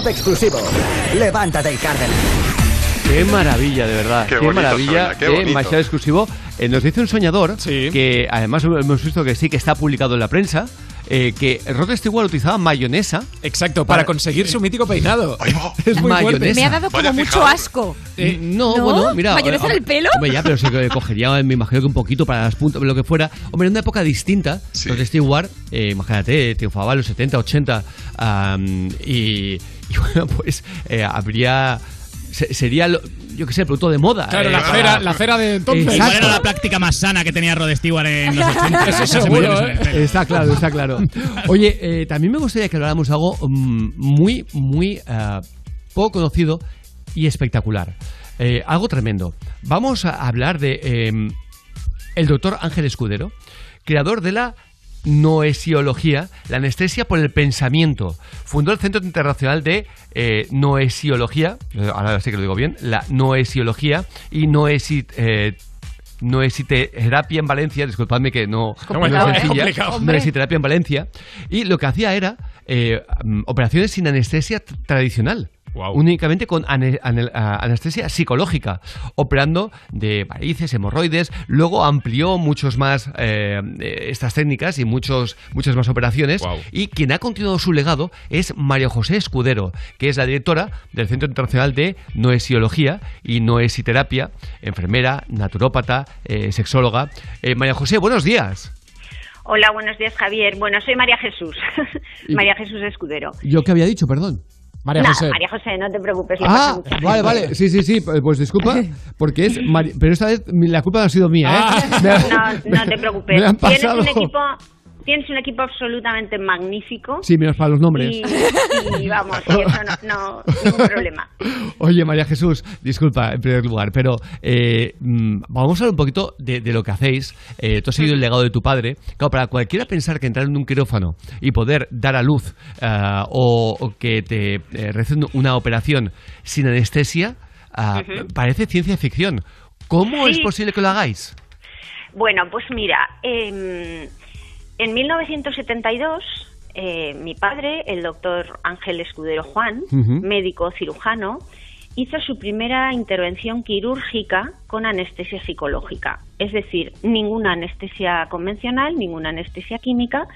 exclusivo. Levántate y Cárdenas. Qué maravilla, de verdad. Qué Qué, bonito maravilla. suena, qué mashup exclusivo. Eh, nos dice un soñador que además hemos visto que sí que está publicado en la prensa. Eh, que Rod Stewart utilizaba mayonesa. Exacto, para conseguir su mítico peinado. (laughs) Es muy Mayonesa. fuerte. Me ha dado como mucho asco. Eh, no, ¿No? bueno, mira. ¿Mayonesa en eh, el pelo? Hombre, ya, pero se cogería, me imagino que un poquito para las puntas, lo que fuera. Hombre, en una época distinta, Rod Stewart, eh, imagínate, triunfaba en los 70, 80, am, y, y (laughs) bueno, pues eh, habría. Se- sería, lo- yo qué sé, el producto de moda. Claro, eh, la cera, la cera de entonces. Exacto. ¿Cuál era la práctica más sana que tenía Rod Stewart en los (laughs) 80? Eso seguro, ¿eh? Está claro, está claro. Oye, eh, también me gustaría que habláramos de algo mm, muy, muy eh, poco conocido y espectacular. Eh, algo tremendo. Vamos a hablar de eh, el doctor Ángel Escudero, creador de la noesiología, la anestesia por el pensamiento. Fundó el Centro Internacional de eh, Noesiología, eh, ahora sí que lo digo bien, la noesiología y noesi, eh, noesiterapia en Valencia, disculpadme que no, no complicado, es es sencilla, complicado, hombre. noesiterapia en Valencia, y lo que hacía era eh, operaciones sin anestesia t- Únicamente con ane- ane- a- anestesia psicológica, operando de varices, hemorroides. Luego amplió muchos más eh, eh, estas técnicas y muchos, muchas más operaciones. Y quien ha continuado su legado es María José Escudero, que es la directora del Centro Internacional de Noesiología y Noesiterapia, enfermera, naturópata, eh, sexóloga. Eh, María José, buenos días. Hola, buenos días, Javier. Bueno, soy María Jesús. (laughs) María Jesús Escudero. ¿Yo qué había dicho, perdón? María Nada, María José, no te preocupes. Ah, vale, vale. Sí, sí, sí. Pues disculpa, (laughs) porque es. Mari- Pero esta vez la culpa no ha sido mía, ¿eh? Ah. No, no te preocupes. Tienes un equipo, tienes un equipo absolutamente magnífico. Sí, menos para los nombres. Y, y vamos, y eso no, no, ningún problema. (laughs) Oye, María Jesús, disculpa en primer lugar, pero eh, mm, vamos a hablar un poquito de, de lo que hacéis. Eh, tú has seguido el legado de tu padre. Claro, para cualquiera pensar que entrar en un quirófano y poder dar a luz ah, o, o que te eh, recen una operación sin anestesia, Ujú. parece ciencia ficción. ¿Cómo es posible que lo hagáis? Bueno, pues mira, em, en 1972 eh, mi padre, el doctor Ángel Escudero Juan, médico cirujano, hizo su primera intervención quirúrgica con anestesia psicológica, es decir, ninguna anestesia convencional, ninguna anestesia química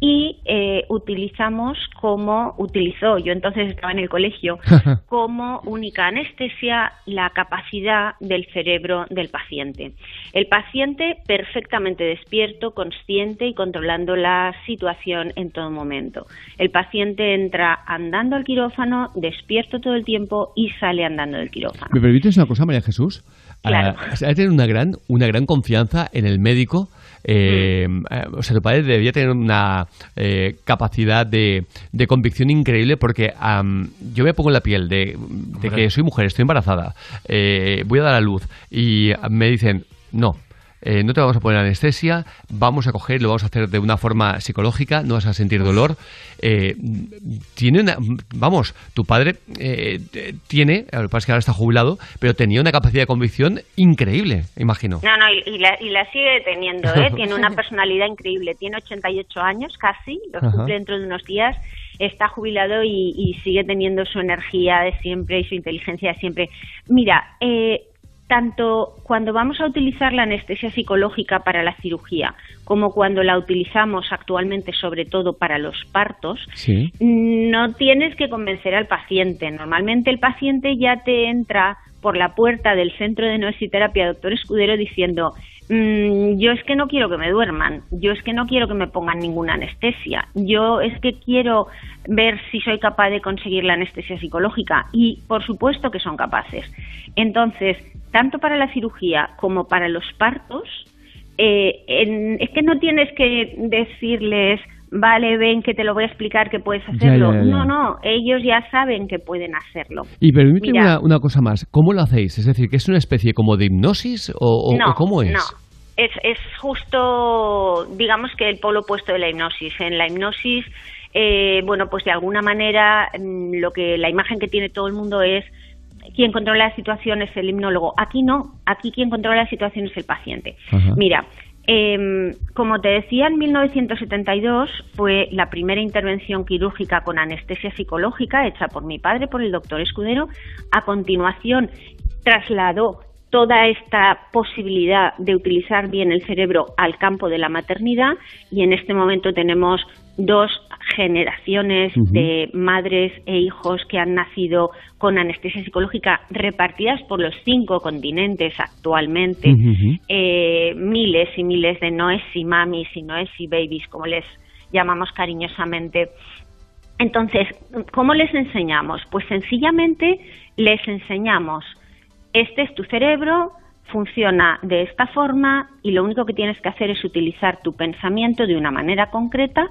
y eh, utilizamos como utilizó, yo entonces estaba en el colegio, (laughs) como única anestesia la capacidad del cerebro del paciente. El paciente perfectamente despierto, consciente y controlando la situación en todo momento. El paciente entra andando al quirófano, despierto todo el tiempo y sale andando del quirófano. ¿Me permites una cosa, María Jesús? Claro. Ah, hay que tener una gran, una gran confianza en el médico. Eh, eh, o sea, tu padre debía tener una eh, capacidad de, de convicción increíble porque am, yo me pongo en la piel de, de que soy mujer, estoy embarazada, eh, voy a dar a luz y me dicen, no, eh, no te vamos a poner anestesia, vamos a coger, lo vamos a hacer de una forma psicológica, no vas a sentir dolor. Eh, tiene una, vamos, tu padre eh, tiene, lo que pasa es que ahora está jubilado, pero tenía una capacidad de convicción increíble, imagino. No, no, y, y la, y la sigue teniendo, ¿eh? (laughs) Tiene una personalidad increíble. Tiene 88 años casi, los Ajá. cumple dentro de unos días. Está jubilado y, y sigue teniendo su energía de siempre y su inteligencia de siempre. Mira, eh, tanto cuando vamos a utilizar la anestesia psicológica para la cirugía como cuando la utilizamos actualmente, sobre todo para los partos, Sí. no tienes que convencer al paciente. Normalmente el paciente ya te entra por la puerta del centro de noesiterapia, doctor Escudero, diciendo, "Mm, yo es que no quiero que me duerman, yo es que no quiero que me pongan ninguna anestesia, yo es que quiero ver si soy capaz de conseguir la anestesia psicológica y por supuesto que son capaces. Entonces, tanto para la cirugía como para los partos, eh, en- es que no tienes que decirles, vale, ven que te lo voy a explicar que puedes hacerlo. ya, ya. No, no, ellos ya saben que pueden hacerlo. Y permíteme una, una cosa más, ¿cómo lo hacéis? Es decir, que es una especie como de hipnosis o, o- no, o cómo es? No, es, es justo, digamos que el polo opuesto de la hipnosis. En la hipnosis, eh, bueno, pues de alguna manera mm, lo que la imagen que tiene todo el mundo es quien controla la situación es el hipnólogo. Aquí no, aquí quien controla la situación es el paciente. Ajá. Mira, Em, como te decía, en 1972 fue la primera intervención quirúrgica con anestesia psicológica hecha por mi padre, por el doctor Escudero. A continuación, trasladó toda esta posibilidad de utilizar bien el cerebro al campo de la maternidad y en este momento tenemos dos generaciones de madres e hijos que han nacido con anestesia psicológica repartidas por los cinco continentes actualmente, eh, miles y miles de noesi mamis y noesi babies, como les llamamos cariñosamente. Entonces, ¿cómo les enseñamos? Pues sencillamente les enseñamos, este es tu cerebro, funciona de esta forma y lo único que tienes que hacer es utilizar tu pensamiento de una manera concreta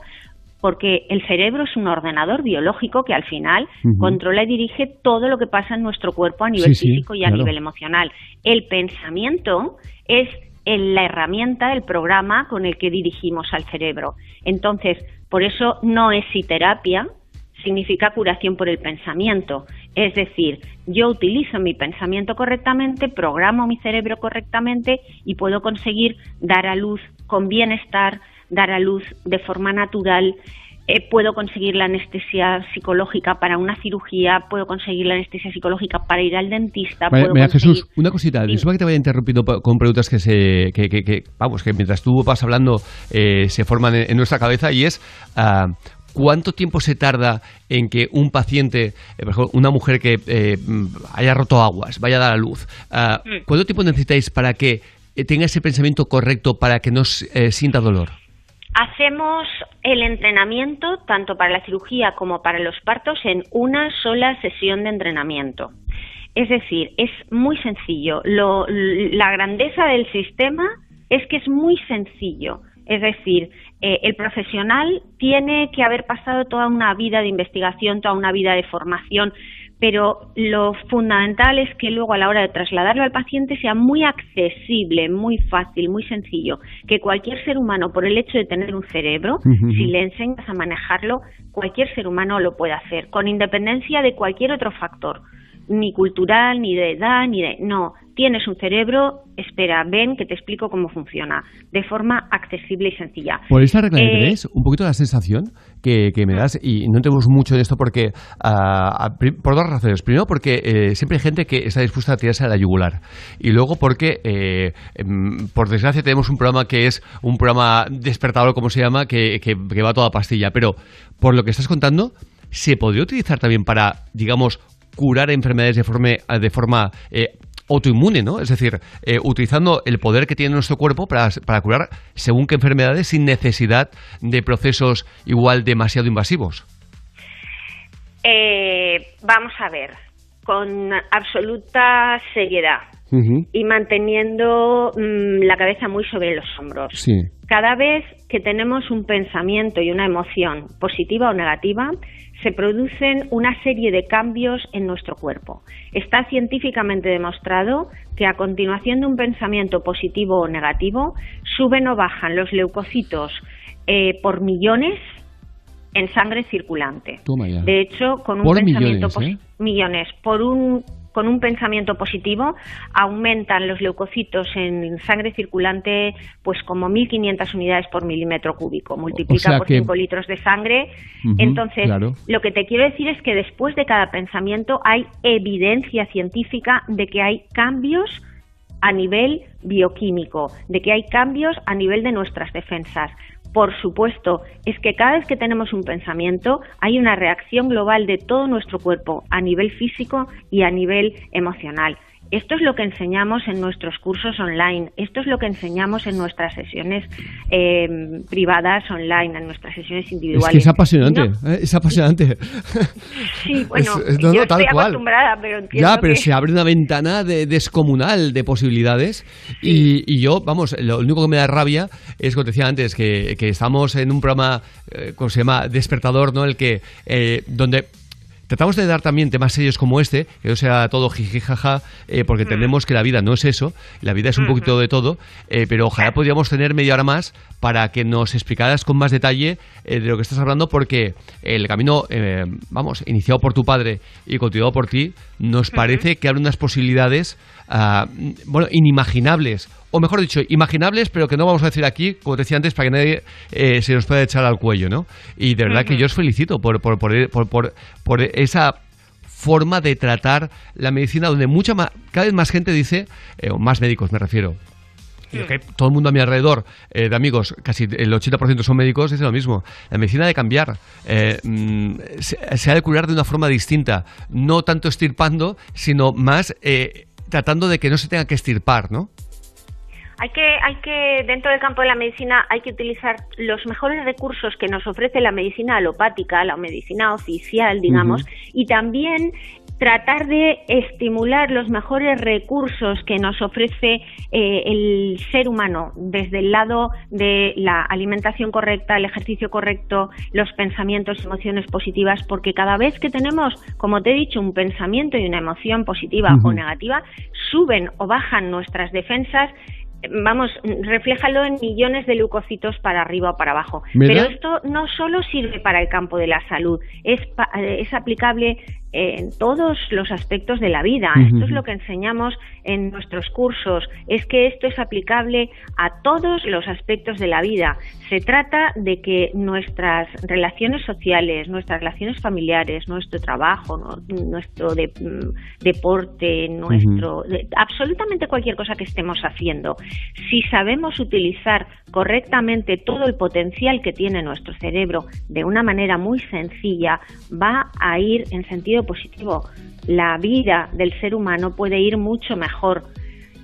porque el cerebro es un ordenador biológico que al final controla y dirige todo lo que pasa en nuestro cuerpo a nivel físico y a nivel emocional. El pensamiento es la herramienta, el programa con el que dirigimos al cerebro. Entonces, por eso no es terapia, significa curación por el pensamiento. Es decir, yo utilizo mi pensamiento correctamente, programo mi cerebro correctamente y puedo conseguir dar a luz con bienestar, dar a luz de forma natural, eh, puedo conseguir la anestesia psicológica para una cirugía, puedo conseguir la anestesia psicológica para ir al dentista. mira, Jesús, una cosita, disculpa que te vaya interrumpiendo con preguntas que se, que, vamos, que mientras tú vas hablando eh, se forman en, nuestra cabeza y es ah, ¿Cuánto tiempo se tarda en que un paciente, eh, por ejemplo, una mujer que haya roto aguas, vaya a dar a luz, mm. cuánto tiempo necesitáis para que tenga ese pensamiento correcto para que no sienta dolor? Hacemos el entrenamiento tanto para la cirugía como para los partos en una sola sesión de entrenamiento. Es decir, es muy sencillo. la grandeza del sistema es que es muy sencillo. Es decir, eh, el profesional tiene que haber pasado toda una vida de investigación, toda una vida de formación pero lo fundamental es que luego a la hora de trasladarlo al paciente sea muy accesible, muy fácil, muy sencillo, que cualquier ser humano, por el hecho de tener un cerebro, si le enseñas a manejarlo, cualquier ser humano lo puede hacer, con independencia de cualquier otro factor, ni cultural, ni de edad, ni de... No, tienes un cerebro, espera, ven que te explico cómo funciona, de forma accesible y sencilla. Por esta regla de tres, un poquito la sensación que, me das, y no entremos mucho en esto porque, ah, por dos razones. Primero, porque eh, siempre hay gente que está dispuesta a tirarse a la yugular. Y luego, porque, eh, em, por desgracia, tenemos un programa que es un programa despertador, como se llama, que, que, va toda pastilla. Pero, por lo que estás contando, ¿se podría utilizar también para, digamos, curar enfermedades de forma, de forma eh, autoinmune, ¿no? Es decir, eh, utilizando el poder que tiene nuestro cuerpo para, para curar según qué enfermedades sin necesidad de procesos igual demasiado invasivos. Eh, vamos a ver, con absoluta seriedad y manteniendo mm, la cabeza muy sobre los hombros. Cada vez que tenemos un pensamiento y una emoción positiva o negativa, se producen una serie de cambios en nuestro cuerpo. Está científicamente demostrado que a continuación de un pensamiento positivo o negativo, suben o bajan los leucocitos eh, por millones en sangre circulante. De hecho, con un pensamiento millones, ¿eh? millones por un con un pensamiento positivo aumentan los leucocitos en sangre circulante pues como 1.500 unidades por milímetro cúbico. Multiplica por 5 litros de sangre. Entonces, lo que te quiero decir es que después de cada pensamiento hay evidencia científica de que hay cambios a nivel bioquímico, de que hay cambios a nivel de nuestras defensas por supuesto, es que cada vez que tenemos un pensamiento hay una reacción global de todo nuestro cuerpo a nivel físico y a nivel emocional. Esto es lo que enseñamos en nuestros cursos online, esto es lo que enseñamos en nuestras sesiones eh, privadas online, en nuestras sesiones individuales. Es que es apasionante, ¿eh? es apasionante. Sí, bueno, yo estoy acostumbrada, pero entiendo Ya, pero se abre una ventana de, descomunal de posibilidades y, yo, vamos, lo único que me da rabia es, como te decía antes, que, estamos en un programa, eh, ¿cómo se llama? Despertador, ¿no? El que, donde Tratamos de dar también temas serios como este, que no sea todo jijijaja, eh, porque mm. entendemos que la vida no es eso, la vida es un poquito de todo, eh, pero ojalá podríamos tener media hora más para que nos explicaras con más detalle eh, de lo que estás hablando, porque el camino, vamos, iniciado por tu padre y continuado por ti, nos parece que abre unas posibilidades, ah, bueno, inimaginables o mejor dicho, imaginables, pero que no vamos a decir aquí, como te decía antes, para que nadie eh, se nos pueda echar al cuello, ¿no? Y de verdad que yo os felicito por, por, por, por, por esa forma de tratar la medicina donde mucha más, cada vez más gente dice, eh, o más médicos me refiero, que todo el mundo a mi alrededor, eh, de amigos, casi el 80% son médicos, dice lo mismo. La medicina ha de cambiar. Eh, mm, se, ha de curar de una forma distinta. No tanto estirpando, sino más tratando de que no se tenga que estirpar, ¿no? Hay que, hay que, dentro del campo de la medicina, hay que utilizar los mejores recursos que nos ofrece la medicina alopática, la medicina oficial, digamos, y también tratar de estimular los mejores recursos que nos ofrece eh, el ser humano desde el lado de la alimentación correcta, el ejercicio correcto, los pensamientos y emociones positivas, porque cada vez que tenemos, como te he dicho, un pensamiento y una emoción positiva o negativa, suben o bajan nuestras defensas vamos, refléjalo en millones de leucocitos para arriba o para abajo. Pero esto no solo sirve para el campo de la salud, es, es aplicable en todos los aspectos de la vida. Esto es lo que enseñamos en nuestros cursos, es que esto es aplicable a todos los aspectos de la vida. Se trata de que nuestras relaciones sociales, nuestras relaciones familiares, nuestro trabajo, nuestro mm, deporte, nuestro absolutamente cualquier cosa que estemos haciendo, si sabemos utilizar correctamente todo el potencial que tiene nuestro cerebro de una manera muy sencilla, va a ir en sentido positivo. La vida del ser humano puede ir mucho mejor.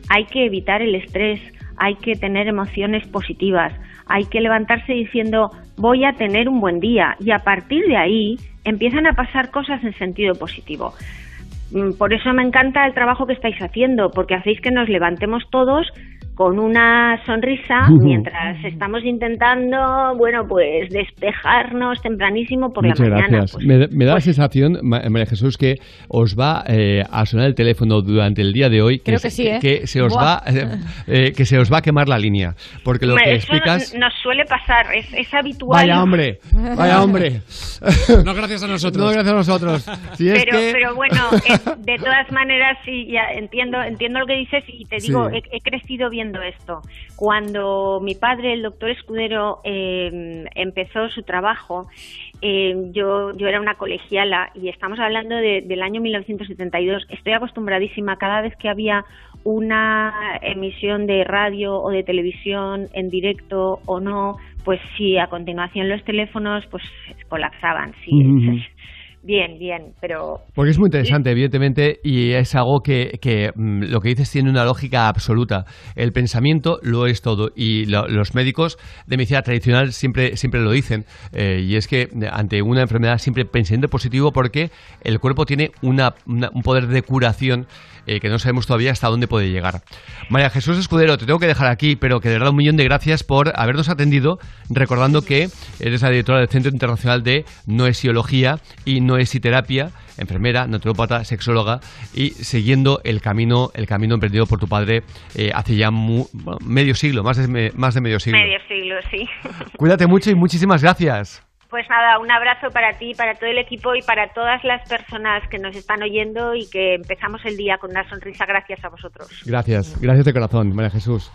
Hay que evitar el estrés, hay que tener emociones positivas, hay que levantarse diciendo voy a tener un buen día y a partir de ahí empiezan a pasar cosas en sentido positivo. Mm, por eso me encanta el trabajo que estáis haciendo, porque hacéis que nos levantemos todos con una sonrisa mientras estamos intentando, bueno, pues despejarnos tempranísimo por la mañana. Gracias. Pues, me, da la sensación, María Jesús, que os va eh, a sonar el teléfono durante el día de hoy, que, ¿eh? que se os va eh, que se os va a quemar la línea, porque lo que eso explicas nos suele pasar, es, es habitual. Vaya hombre, vaya hombre. no gracias a nosotros. No gracias a nosotros. pero, pero bueno, (laughs) de todas maneras sí, ya entiendo entiendo lo que dices y te digo, he crecido bien esto. Cuando mi padre, el doctor Escudero, em, empezó su trabajo, em, yo, yo era una colegiala y estamos hablando del año 1972. Estoy acostumbradísima cada vez que había una emisión de radio o de televisión en directo o no, pues sí, a continuación los teléfonos pues colapsaban, sí. Bien, bien, pero... Porque es muy interesante, evidentemente, y es algo que, que mm, lo que dices tiene una lógica absoluta. El pensamiento lo es todo, y los médicos de medicina tradicional siempre, siempre lo dicen, eh, y es que ante una enfermedad siempre pensando positivo porque el cuerpo tiene una, un poder de curación eh, que no sabemos todavía hasta dónde puede llegar. María Jesús Escudero, te tengo que dejar aquí, pero que de verdad un millón de gracias por habernos atendido, recordando que eres la directora del Centro Internacional de Noesiología y Noesiterapia, enfermera, naturópata, sexóloga y siguiendo el camino, el camino emprendido por tu padre eh, hace ya medio siglo, más de, más de medio siglo. Medio siglo, sí. Cuídate mucho y muchísimas gracias. Pues nada, un abrazo para ti, para todo el equipo y para todas las personas que nos están oyendo y que empezamos el día con una sonrisa gracias a vosotros. Gracias, gracias de corazón, María Jesús.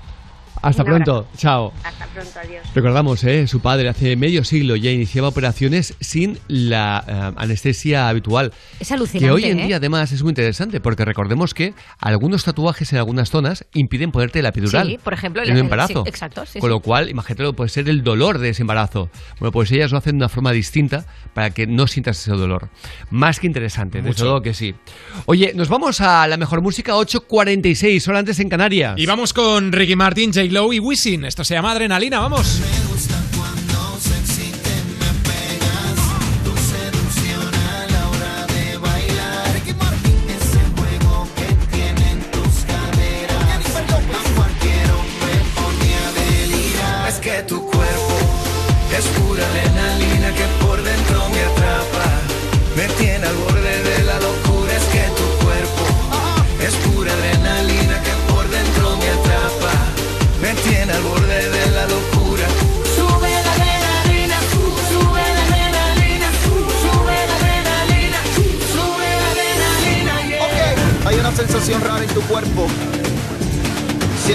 Hasta pronto, chao. Hasta pronto, adiós. Recordamos, ¿eh? su padre hace medio siglo ya iniciaba operaciones sin la eh, anestesia habitual. Es alucinante. Que hoy en ¿eh? día además es muy interesante porque recordemos que algunos tatuajes en algunas zonas impiden ponerte la epidural. Sí, por ejemplo, en un embarazo. Sí, exacto. Sí, Con lo cual, imagínate lo que puede ser el dolor de ese embarazo. Bueno, pues ellas lo hacen de una forma distinta para que no sientas ese dolor. Más que interesante, de todo que sí. Oye, nos vamos a la mejor música 8.46, solo antes en Canarias. Y vamos con Ricky Martin, J. Lowe y Wisin. Esto se llama Adrenalina, vamos.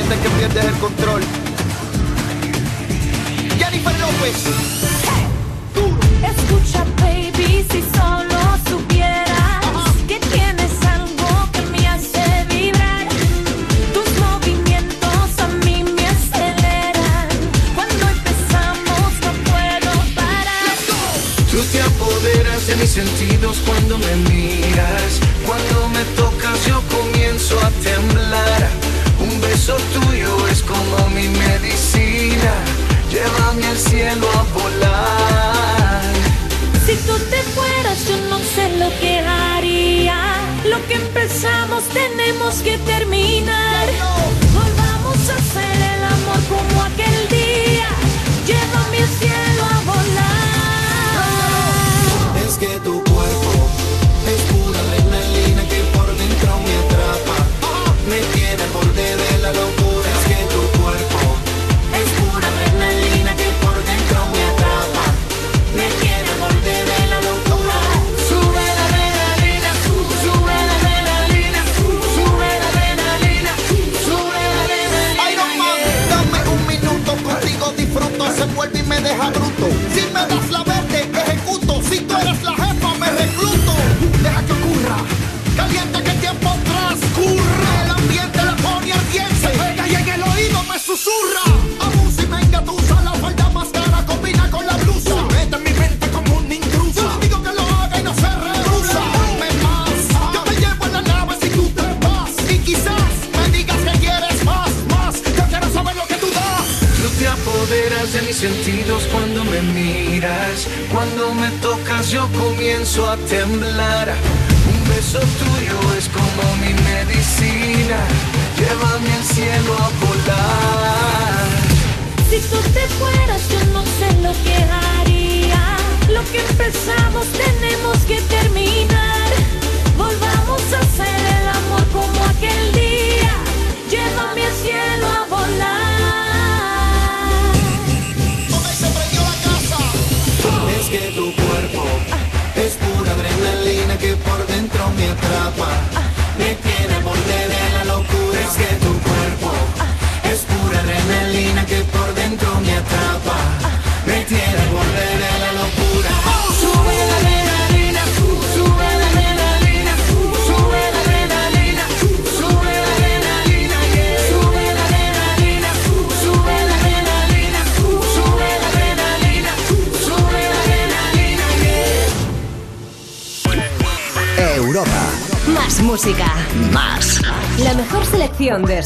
Sientes que pierdes el control. Jennifer López. Escucha, baby, si solo supieras que tienes algo que me hace vibrar. Tus movimientos a mí me aceleran. Cuando empezamos no puedo parar. Tú te apoderas de mis sentidos cuando me miras. Cuando me tocas yo comienzo a temblar. Llévame al cielo a volar. Si tú te fueras, yo no sé lo que haría. Lo que empezamos tenemos que terminar. Volvamos a hacer el amor como aquel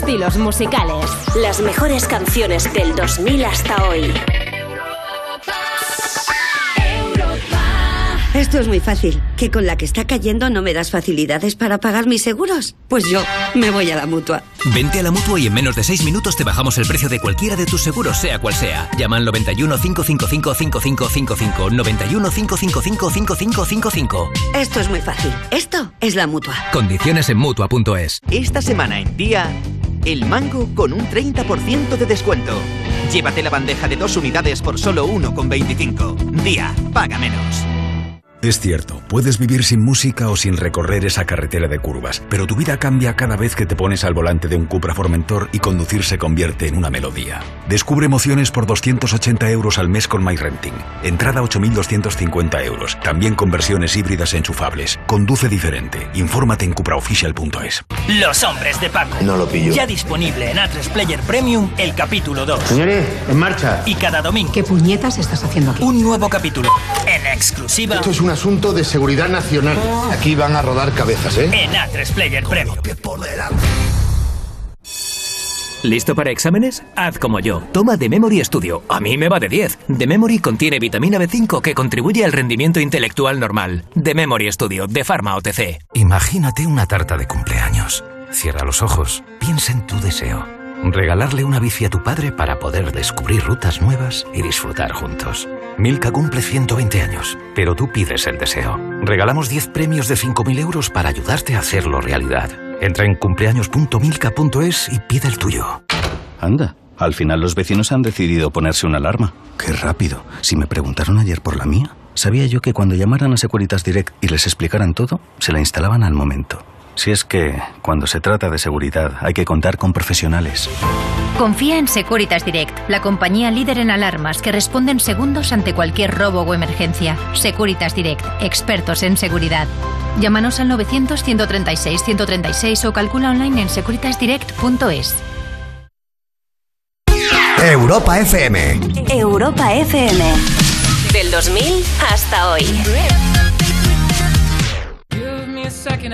estilos musicales. Las mejores canciones del 2000 hasta hoy. Esto es muy fácil. ¿Que con la que está cayendo no me das facilidades para pagar mis seguros? Pues yo me voy a la mutua. Vente a la mutua y en menos de 6 minutos te bajamos el precio de cualquiera de tus seguros, sea cual sea. Llama al 91 555 5555. 91 555 5555. Esto es muy fácil. Esto es la mutua. Condiciones en mutua.es. Esta semana en día, el mango con un 30% de descuento. Llévate la bandeja de dos unidades por solo 1,25. Día, paga menos. Es cierto, puedes vivir sin música o sin recorrer esa carretera de curvas, pero tu vida cambia cada vez que te pones al volante de un Cupra Formentor y conducir se convierte en una melodía. Descubre emociones por 280 euros al mes con MyRenting. Entrada 8.250 euros. También con versiones híbridas enchufables. Conduce diferente. Infórmate en cupraofficial.es. Los hombres de Paco. No lo pillo. Ya disponible en A3 Player Premium el capítulo 2. Señores, en marcha. Y cada domingo. ¿Qué puñetas estás haciendo aquí? Un nuevo capítulo. En exclusiva. Esto es un asunto de seguridad nacional. Aquí van a rodar cabezas, ¿eh? En A3 Player Premium. ¿Listo para exámenes? Haz como yo. Toma The Memory Studio. A mí me va de 10. The Memory contiene vitamina B5 que contribuye al rendimiento intelectual normal. The Memory Studio de Pharma OTC. Imagínate una tarta de cumpleaños. Cierra los ojos, piensa en tu deseo. Regalarle una bici a tu padre para poder descubrir rutas nuevas y disfrutar juntos. Milka cumple 120 años, pero tú pides el deseo. Regalamos 10 premios de 5.000 euros para ayudarte a hacerlo realidad. Entra en cumpleaños.milka.es y pide el tuyo. Anda, al final los vecinos han decidido ponerse una alarma. Qué rápido. Si me preguntaron ayer por la mía, sabía yo que cuando llamaran a Securitas Direct y les explicaran todo, se la instalaban al momento. Si es que, cuando se trata de seguridad, hay que contar con profesionales. Confía en Securitas Direct, la compañía líder en alarmas que responde en segundos ante cualquier robo o emergencia. Securitas Direct, expertos en seguridad. Llámanos al 900-136-136 o calcula online en securitasdirect.es. Europa FM. Europa FM. Del 2000 hasta hoy. Give me a second,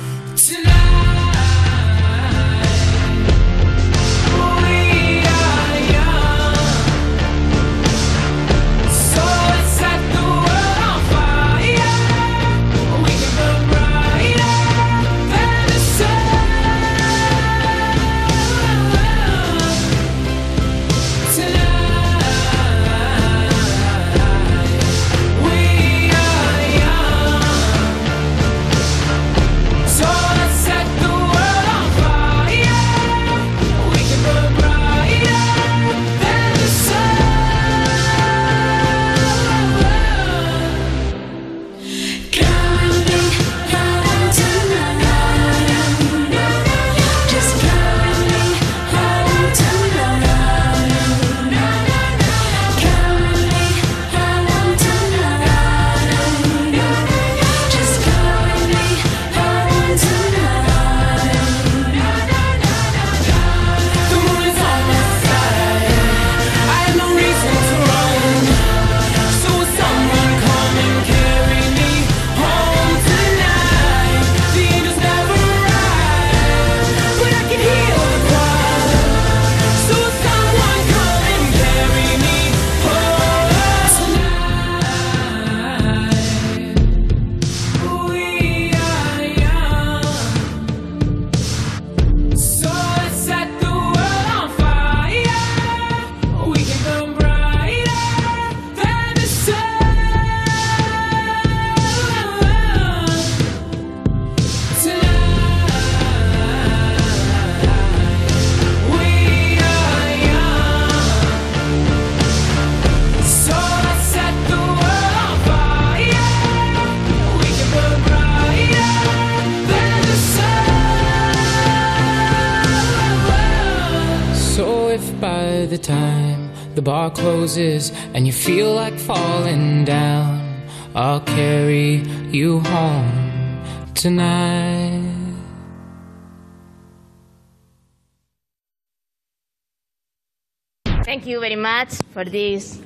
For this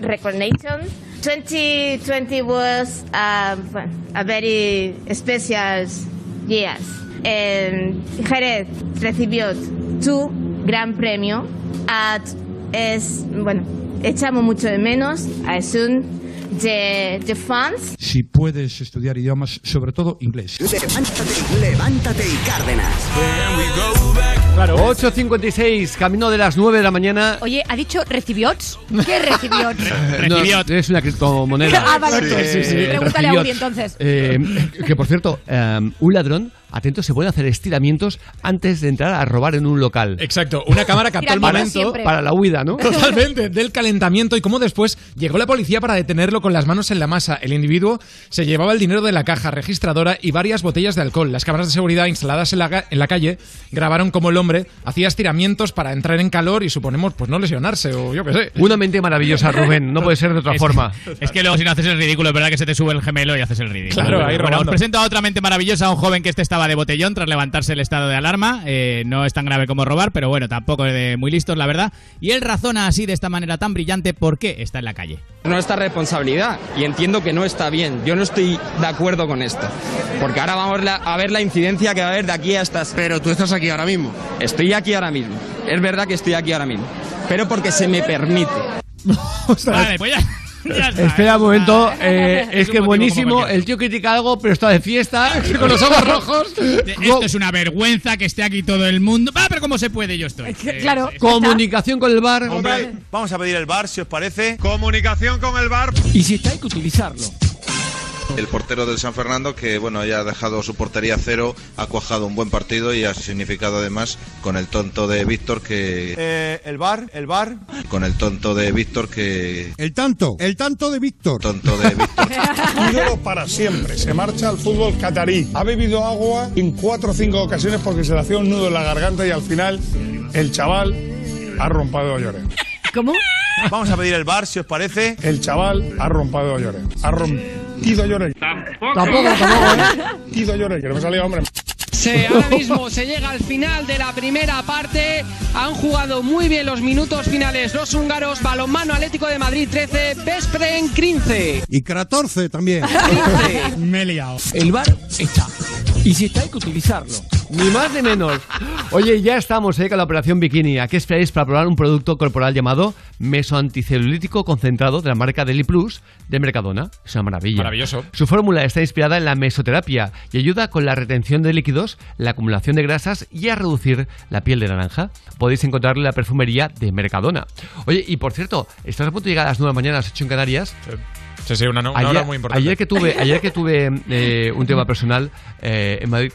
recognition. 2020 was um, a very special year. Um, Jerez recibió tu gran premio. At, es, bueno, echamos mucho de menos a Sun de, de fans. Si puedes estudiar idiomas, sobre todo inglés. Levántate, levántate y Cárdenas. Claro. 8.56, camino de las 9 de la mañana. Oye, ¿ha dicho recibiots? ¿Qué recibiots? (laughs) No, es una criptomoneda. Ah, vale, Sí, sí, sí, pregúntale a. Uri entonces. Eh, que por cierto, eh, un ladrón, atento, se puede hacer estiramientos antes de entrar a robar en un local. Exacto, una cámara (laughs) captó el momento Para la huida, ¿no? (laughs) Totalmente, del calentamiento y cómo después llegó la policía para detenerlo con las manos en la masa. El individuo se llevaba el dinero de la caja registradora y varias botellas de alcohol. Las cámaras de seguridad instaladas en la, en la calle grabaron cómo el hombre hacía estiramientos para entrar en calor y suponemos pues no lesionarse o yo qué sé. Una mente maravillosa, Rubén, no puede ser de otra (laughs) Es- forma. Es que luego si no haces el ridículo, es verdad que se te sube el gemelo y haces el ridículo. Claro, ahí bueno, os presento a otra mente maravillosa, a un joven que este estaba de botellón tras levantarse el estado de alarma. Eh, no es tan grave como robar, pero bueno, tampoco es de muy listos, la verdad. Y él razona así, de esta manera tan brillante, por qué está en la calle. nuestra responsabilidad y entiendo que no está bien. Yo no estoy de acuerdo con esto. Porque ahora vamos a ver la incidencia que va a haber de aquí a estas... Pero tú estás aquí ahora mismo. Estoy aquí ahora mismo. Es verdad que estoy aquí ahora mismo. pero porque se me permite. (laughs) Vale, pues ya. Espera un momento, eh, Es que buenísimo. El tío critica algo, pero está de fiesta, (laughs) con los ojos rojos. Esto es una vergüenza que esté aquí todo el mundo. Ah, pero ¿cómo se puede? Yo estoy. Eh, claro. Comunicación con el bar. Hombre, vamos a pedir el bar, si os parece. Comunicación con el bar. Y si está, hay que utilizarlo. El portero del San Fernando, que bueno, ya ha dejado su portería cero, ha cuajado un buen partido y ha significado además con el tonto de Víctor que. Eh, el bar, el bar. Con el tonto de Víctor que. El tanto, el tanto de Víctor. Tonto de Víctor. (laughs) Ídolo para siempre. Se marcha al fútbol catarí. Ha bebido agua en cuatro o cinco ocasiones porque se le hacía un nudo en la garganta y al final el chaval ha rompado a llorar. ¿Cómo? Vamos a pedir el bar, si os parece. El chaval ha rompado a llorar. Ha rompido a llorar. Tampoco, tampoco, (laughs) ¿eh? Llorar, que no me salía, hombre. Se, ahora mismo se llega al final de la primera parte. Han jugado muy bien los minutos finales los húngaros. Balonmano Atlético de Madrid 13, Vespren 15. Y 14 también. Me he liado. El bar está. Y si está, hay que utilizarlo. Ni más ni menos. Oye, ya estamos eh, con la operación Bikini. ¿A qué esperáis para probar un producto corporal llamado meso anticelulítico concentrado de la marca Deli Plus de Mercadona? Es una maravilla. Maravilloso. Su fórmula está inspirada en la mesoterapia y ayuda con la retención de líquidos, la acumulación de grasas y a reducir la piel de naranja. Podéis encontrarlo en la perfumería de Mercadona. Oye, y por cierto, estás a punto de llegar a las 9 de la mañana, a las 8 en Canarias. Sí, sí, una, una ayer, hora muy importante. Ayer que tuve, ayer que tuve eh, un tema personal eh, en Madrid.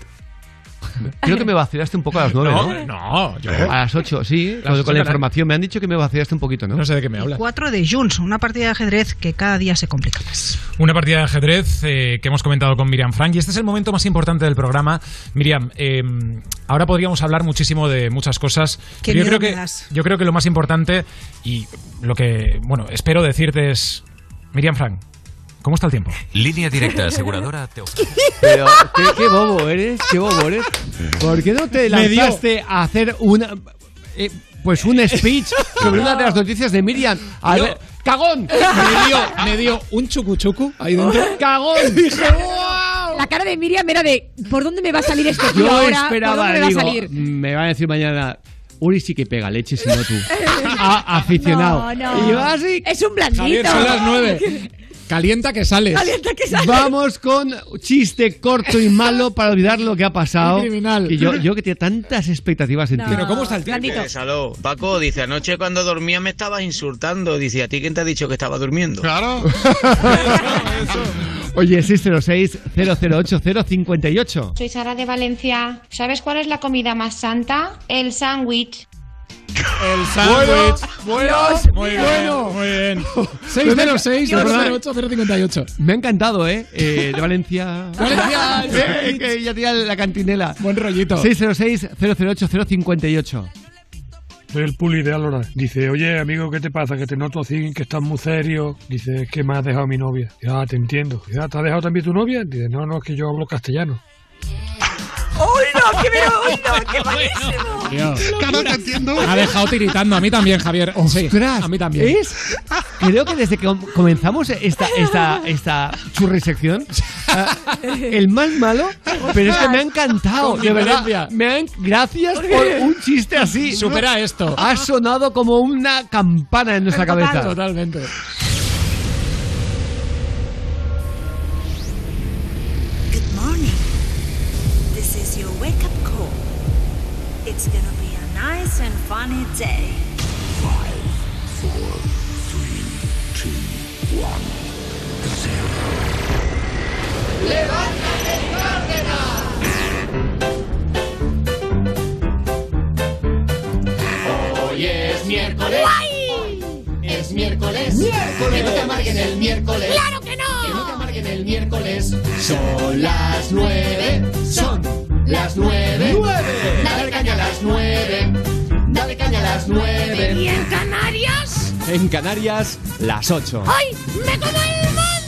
Creo que me vacilaste un poco a las 9, ¿no? No, no, yo- A las 8, sí. Las con- la información. Me han dicho que me vacilaste un poquito, ¿no? No sé de qué me hablas. 4 de Junts, una partida de ajedrez que cada día se complica más. Una partida de ajedrez eh, que hemos comentado con Miriam Frank y este es el momento más importante del programa. Miriam, eh, ahora podríamos hablar muchísimo de muchas cosas. Qué pero yo creo que yo creo que lo más importante y lo que bueno espero decirte es Miriam Frank, ¿cómo está el tiempo? Línea directa aseguradora te (laughs) ofrece. Pero, ¿qué, qué bobo eres, qué bobo eres. ¿Por qué no te lanzaste a hacer una. eh, pues un speech sobre una de las noticias de Miriam? A Yo- ver, ¡Cagón! (laughs) Me dio, me dio un chucu chucu ahí dentro. (laughs) ¡Cagón! La cara de Miriam era de ¿por dónde me va a salir este tío Yo ahora? esperaba, ¿Por dónde me va digo, a salir? me va a decir mañana. Uri sí que pega leche, si no tú. A- (laughs) aficionado. No, no. Y yo así. Es un blandito. Javier, son las nueve. (laughs) Calienta que sales. Calienta que sale. Vamos con chiste corto y malo para olvidar lo que ha pasado. Criminal. Y yo, yo que tenía tantas expectativas en ti. Pero ¿cómo está el tiempo? Paco dice, anoche cuando dormía me estabas insultando. Dice, ¿a ti quién te ha dicho que estaba durmiendo? Claro. (laughs) Oye, 606-008-058. Soy Sara de Valencia. ¿Sabes cuál es la comida más santa? El sándwich. El sándwich. Bueno, Muy bien, bueno. muy bien. (laughs) Pues me- 606 008 058. Me ha encantado, ¿eh? Eh, de Valencia. (laughs) Valencia. (laughs) Eh, que ya tenía la cantinela. Buen rollito. 606-008-058. Soy el puli de Alora. Dice, oye, amigo, ¿qué te pasa? Que te noto así, que estás muy serio. Dice, es que me has dejado mi novia. Dice, ah, te entiendo. Dice, ah, ¿te has dejado también tu novia? Dice, no, no, es que yo hablo castellano. ¡Uy, no! ¡Qué me uy, no! (laughs) ¡Qué malísimo! Dios. Claro, te entiendo. Me ha dejado tiritando a mí también, Javier. Sí, ¡Ostras! a mí también. Es, creo que desde que com- comenzamos esta, esta, esta churrisección, ah, el más malo, pero es que me ha encantado, Con de verdad. diferencia. Me han, gracias ¿Por un chiste así. Supera esto. Ha sonado como una campana en nuestra cabeza. Totalmente. It's gonna be a nice and funny day. Hoy es miércoles. Es miércoles. Que no te amarguen el miércoles. ¡Claro que no! El miércoles. Son las nueve. Son las nueve. Dale caña a las nueve. Dale caña a las nueve. ¿Y en Canarias? En Canarias, las 8. ¡Ay! ¡Me como el mundo!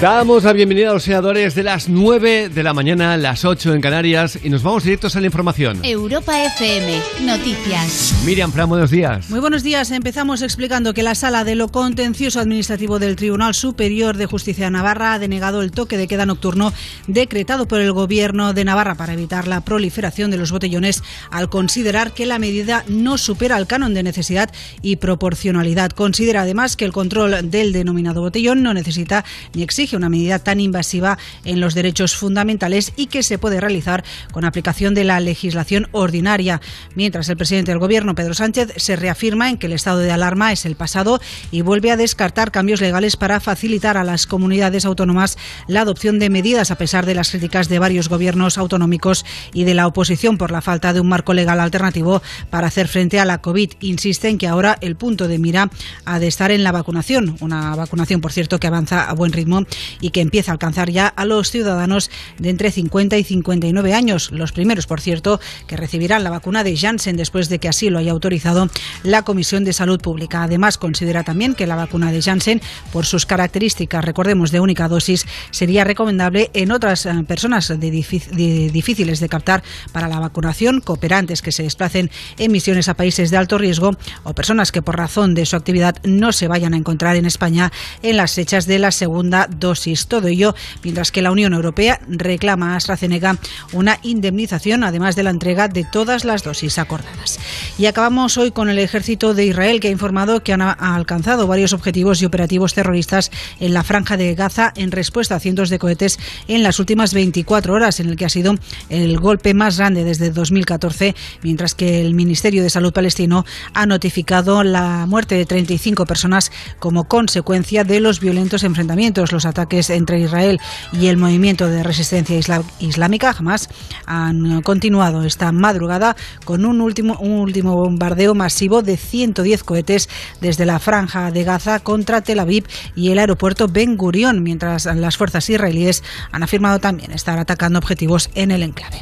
Damos la bienvenida a los senadores de las 9 de la mañana, las 8 en Canarias, y nos vamos directos a la información. Europa FM, noticias. Miriam Fran, buenos días. Muy buenos días. Empezamos explicando que la Sala de lo Contencioso Administrativo del Tribunal Superior de Justicia de Navarra ha denegado el toque de queda nocturno decretado por el Gobierno de Navarra para evitar la proliferación de los botellones al considerar que la medida no supera el canon de necesidad y proporcionalidad. Considera además que el control del denominado botellón no necesita ni exige una medida tan invasiva en los derechos fundamentales y que se puede realizar con aplicación de la legislación ordinaria. Mientras el presidente del Gobierno, Pedro Sánchez, se reafirma en que el estado de alarma es el pasado y vuelve a descartar cambios legales para facilitar a las comunidades autónomas la adopción de medidas a pesar de las críticas de varios gobiernos autonómicos y de la oposición por la falta de un marco legal alternativo para hacer frente a la COVID. Insiste en que ahora el punto de mira ha de estar en la vacunación, una vacunación, por cierto, que avanza a buen ritmo y que empieza a alcanzar ya a los ciudadanos de entre 50 y 59 años, los primeros, por cierto, que recibirán la vacuna de Janssen después de que así lo haya autorizado la Comisión de Salud Pública. Además, considera también que la vacuna de Janssen, por sus características, recordemos, de única dosis, sería recomendable en otras eh, personas de, difíciles de captar para la vacunación, cooperantes que se desplacen en misiones a países de alto riesgo o personas que por razón de su actividad no se vayan a encontrar en España en las fechas de la segunda dosis. Todo ello mientras que la Unión Europea reclama a AstraZeneca una indemnización, además de la entrega de todas las dosis acordadas. Y acabamos hoy con el ejército de Israel, que ha informado que han alcanzado varios objetivos y operativos terroristas en la franja de Gaza en respuesta a cientos de cohetes en las últimas 24 horas, en el que ha sido el golpe más grande desde 2014, mientras que el Ministerio de Salud palestino ha notificado la muerte de 35 personas como consecuencia de los violentos enfrentamientos. Los ataques entre Israel y el movimiento de resistencia islámica jamás han continuado esta madrugada con un último, un último bombardeo masivo de 110 cohetes desde la franja de Gaza contra Tel Aviv y el aeropuerto Ben Gurion, mientras las fuerzas israelíes han afirmado también estar atacando objetivos en el enclave.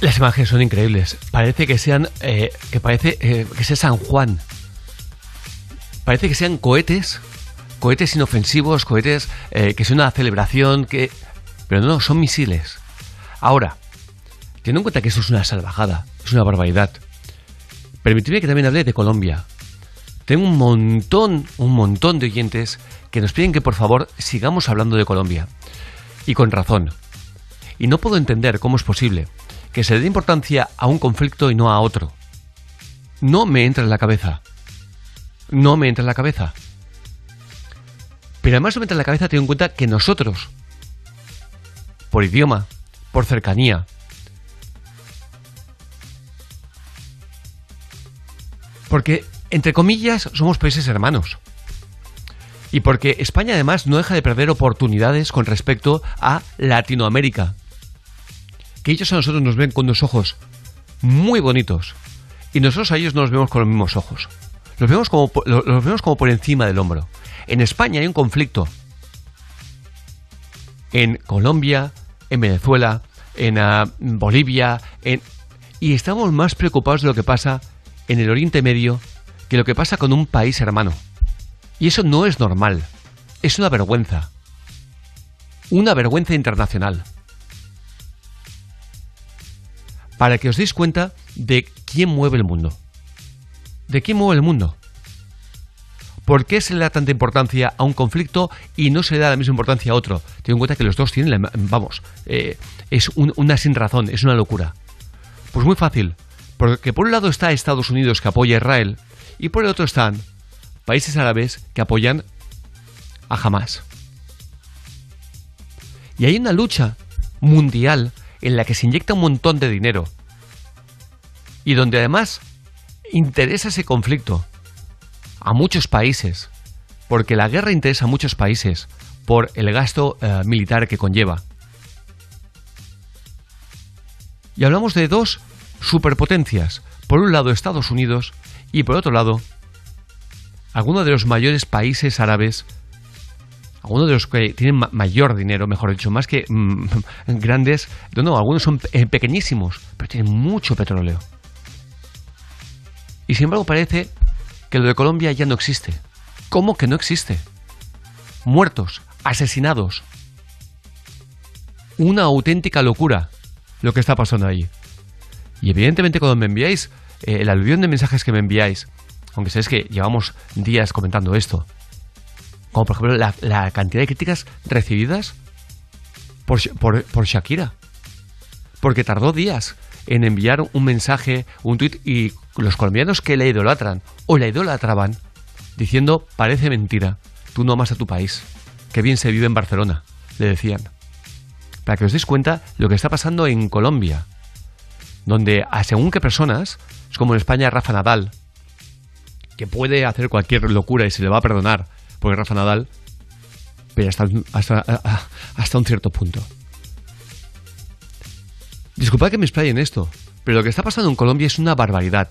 Las imágenes son increíbles. Parece que sean eh, que parece eh, que sea San Juan. Parece que sean cohetes cohetes inofensivos, cohetes eh, que es una celebración, que... pero no, son misiles. Ahora, teniendo en cuenta que eso es una salvajada, es una barbaridad, permitidme que también hable de Colombia. Tengo un montón, un montón de oyentes que nos piden que por favor sigamos hablando de Colombia. Y con razón. Y no puedo entender cómo es posible que se dé importancia a un conflicto y no a otro. No me entra en la cabeza. No me entra en la cabeza. Pero además, meter en la cabeza, ten en cuenta que nosotros, por idioma, por cercanía, porque, entre comillas, somos países hermanos. Y porque España además no deja de perder oportunidades con respecto a Latinoamérica. Que ellos a nosotros nos ven con unos ojos muy bonitos. Y nosotros a ellos no los vemos con los mismos ojos. Los vemos como, los vemos como por encima del hombro. En España hay un conflicto. En Colombia, en Venezuela, en ah, Bolivia, y estamos más preocupados de lo que pasa en el Oriente Medio que lo que pasa con un país hermano. Y eso no es normal. Es una vergüenza. Una vergüenza internacional. Para que os deis cuenta de quién mueve el mundo. ¿De quién mueve el mundo? ¿Por qué se le da tanta importancia a un conflicto y no se le da la misma importancia a otro? Ten en cuenta que los dos tienen, vamos, eh, es una sin razón, es una locura. Pues muy fácil, porque por un lado está Estados Unidos que apoya a Israel y por el otro están países árabes que apoyan a Hamas. Y hay una lucha mundial en la que se inyecta un montón de dinero y donde además interesa ese conflicto a muchos países, porque la guerra interesa a muchos países por el gasto eh, militar que conlleva. Y hablamos de dos superpotencias, por un lado Estados Unidos y por otro lado algunos de los mayores países árabes, algunos de los que tienen mayor dinero, mejor dicho, más que mm, (laughs) grandes, no, algunos son pequeñísimos, pero tienen mucho petróleo. Y sin embargo parece que lo de Colombia ya no existe. ¿Cómo que no existe? Muertos, asesinados. Una auténtica locura lo que está pasando ahí. Y evidentemente cuando me enviáis eh, el aluvión de mensajes que me enviáis, aunque sabéis que llevamos días comentando esto, como por ejemplo la, cantidad de críticas recibidas por Shakira, porque tardó días en enviar un mensaje, un tuit, y los colombianos que la idolatran o la idolatraban, diciendo, parece mentira, tú no amas a tu país, que bien se vive en Barcelona, le decían. Para que os deis cuenta lo que está pasando en Colombia, donde a según qué personas, es como en España Rafa Nadal, que puede hacer cualquier locura y se le va a perdonar, porque Rafa Nadal, pero hasta, hasta, hasta un cierto punto. Disculpad que me explaye esto, pero lo que está pasando en Colombia es una barbaridad.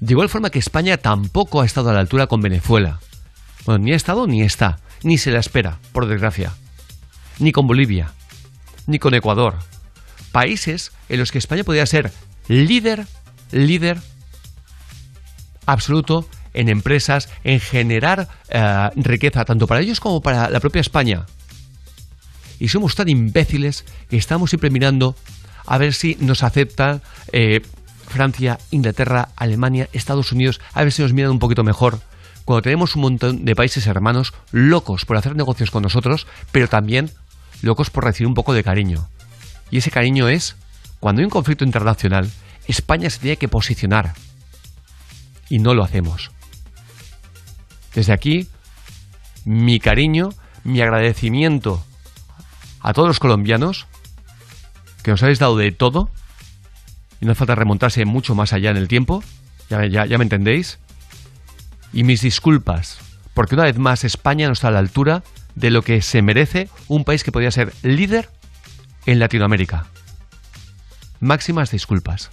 De igual forma que España tampoco ha estado a la altura con Venezuela. Bueno, ni ha estado ni está, ni se la espera, por desgracia. Ni con Bolivia, ni con Ecuador. Países en los que España podría ser líder, líder absoluto en empresas, en generar eh, riqueza, tanto para ellos como para la propia España. Y somos tan imbéciles que estamos siempre mirando a ver si nos aceptan eh, Francia, Inglaterra, Alemania, Estados Unidos, a ver si nos miran un poquito mejor. Cuando tenemos un montón de países hermanos locos por hacer negocios con nosotros, pero también locos por recibir un poco de cariño. Y ese cariño es, cuando hay un conflicto internacional, España se tiene que posicionar. Y no lo hacemos. Desde aquí, mi cariño, mi agradecimiento a todos los colombianos que nos habéis dado de todo y no hace falta remontarse mucho más allá en el tiempo, ya, me entendéis. Y mis disculpas, porque una vez más España no está a la altura de lo que se merece un país que podría ser líder en Latinoamérica. Máximas disculpas.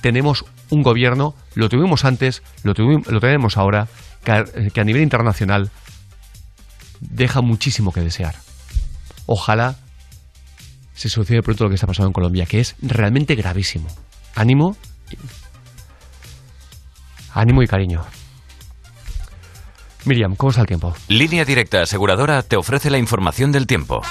Tenemos un gobierno, lo tuvimos antes, lo, tenemos ahora, que a nivel internacional deja muchísimo que desear. Ojalá se solucione pronto lo que está pasando en Colombia, que es realmente gravísimo. Ánimo, ánimo y cariño. Miriam, ¿cómo está el tiempo? Línea Directa Aseguradora te ofrece la información del tiempo.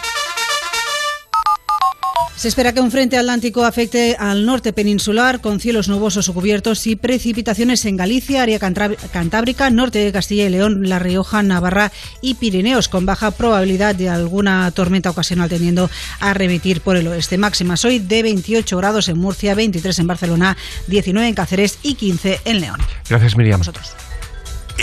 Se espera que un frente atlántico afecte al norte peninsular con cielos nubosos o cubiertos y precipitaciones en Galicia, área cantábrica, norte de Castilla y León, La Rioja, Navarra y Pirineos, con baja probabilidad de alguna tormenta ocasional tendiendo a remitir por el oeste. Máximas hoy de 28 grados en Murcia, 23 en Barcelona, 19 en Cáceres y 15 en León. Gracias, Miriam.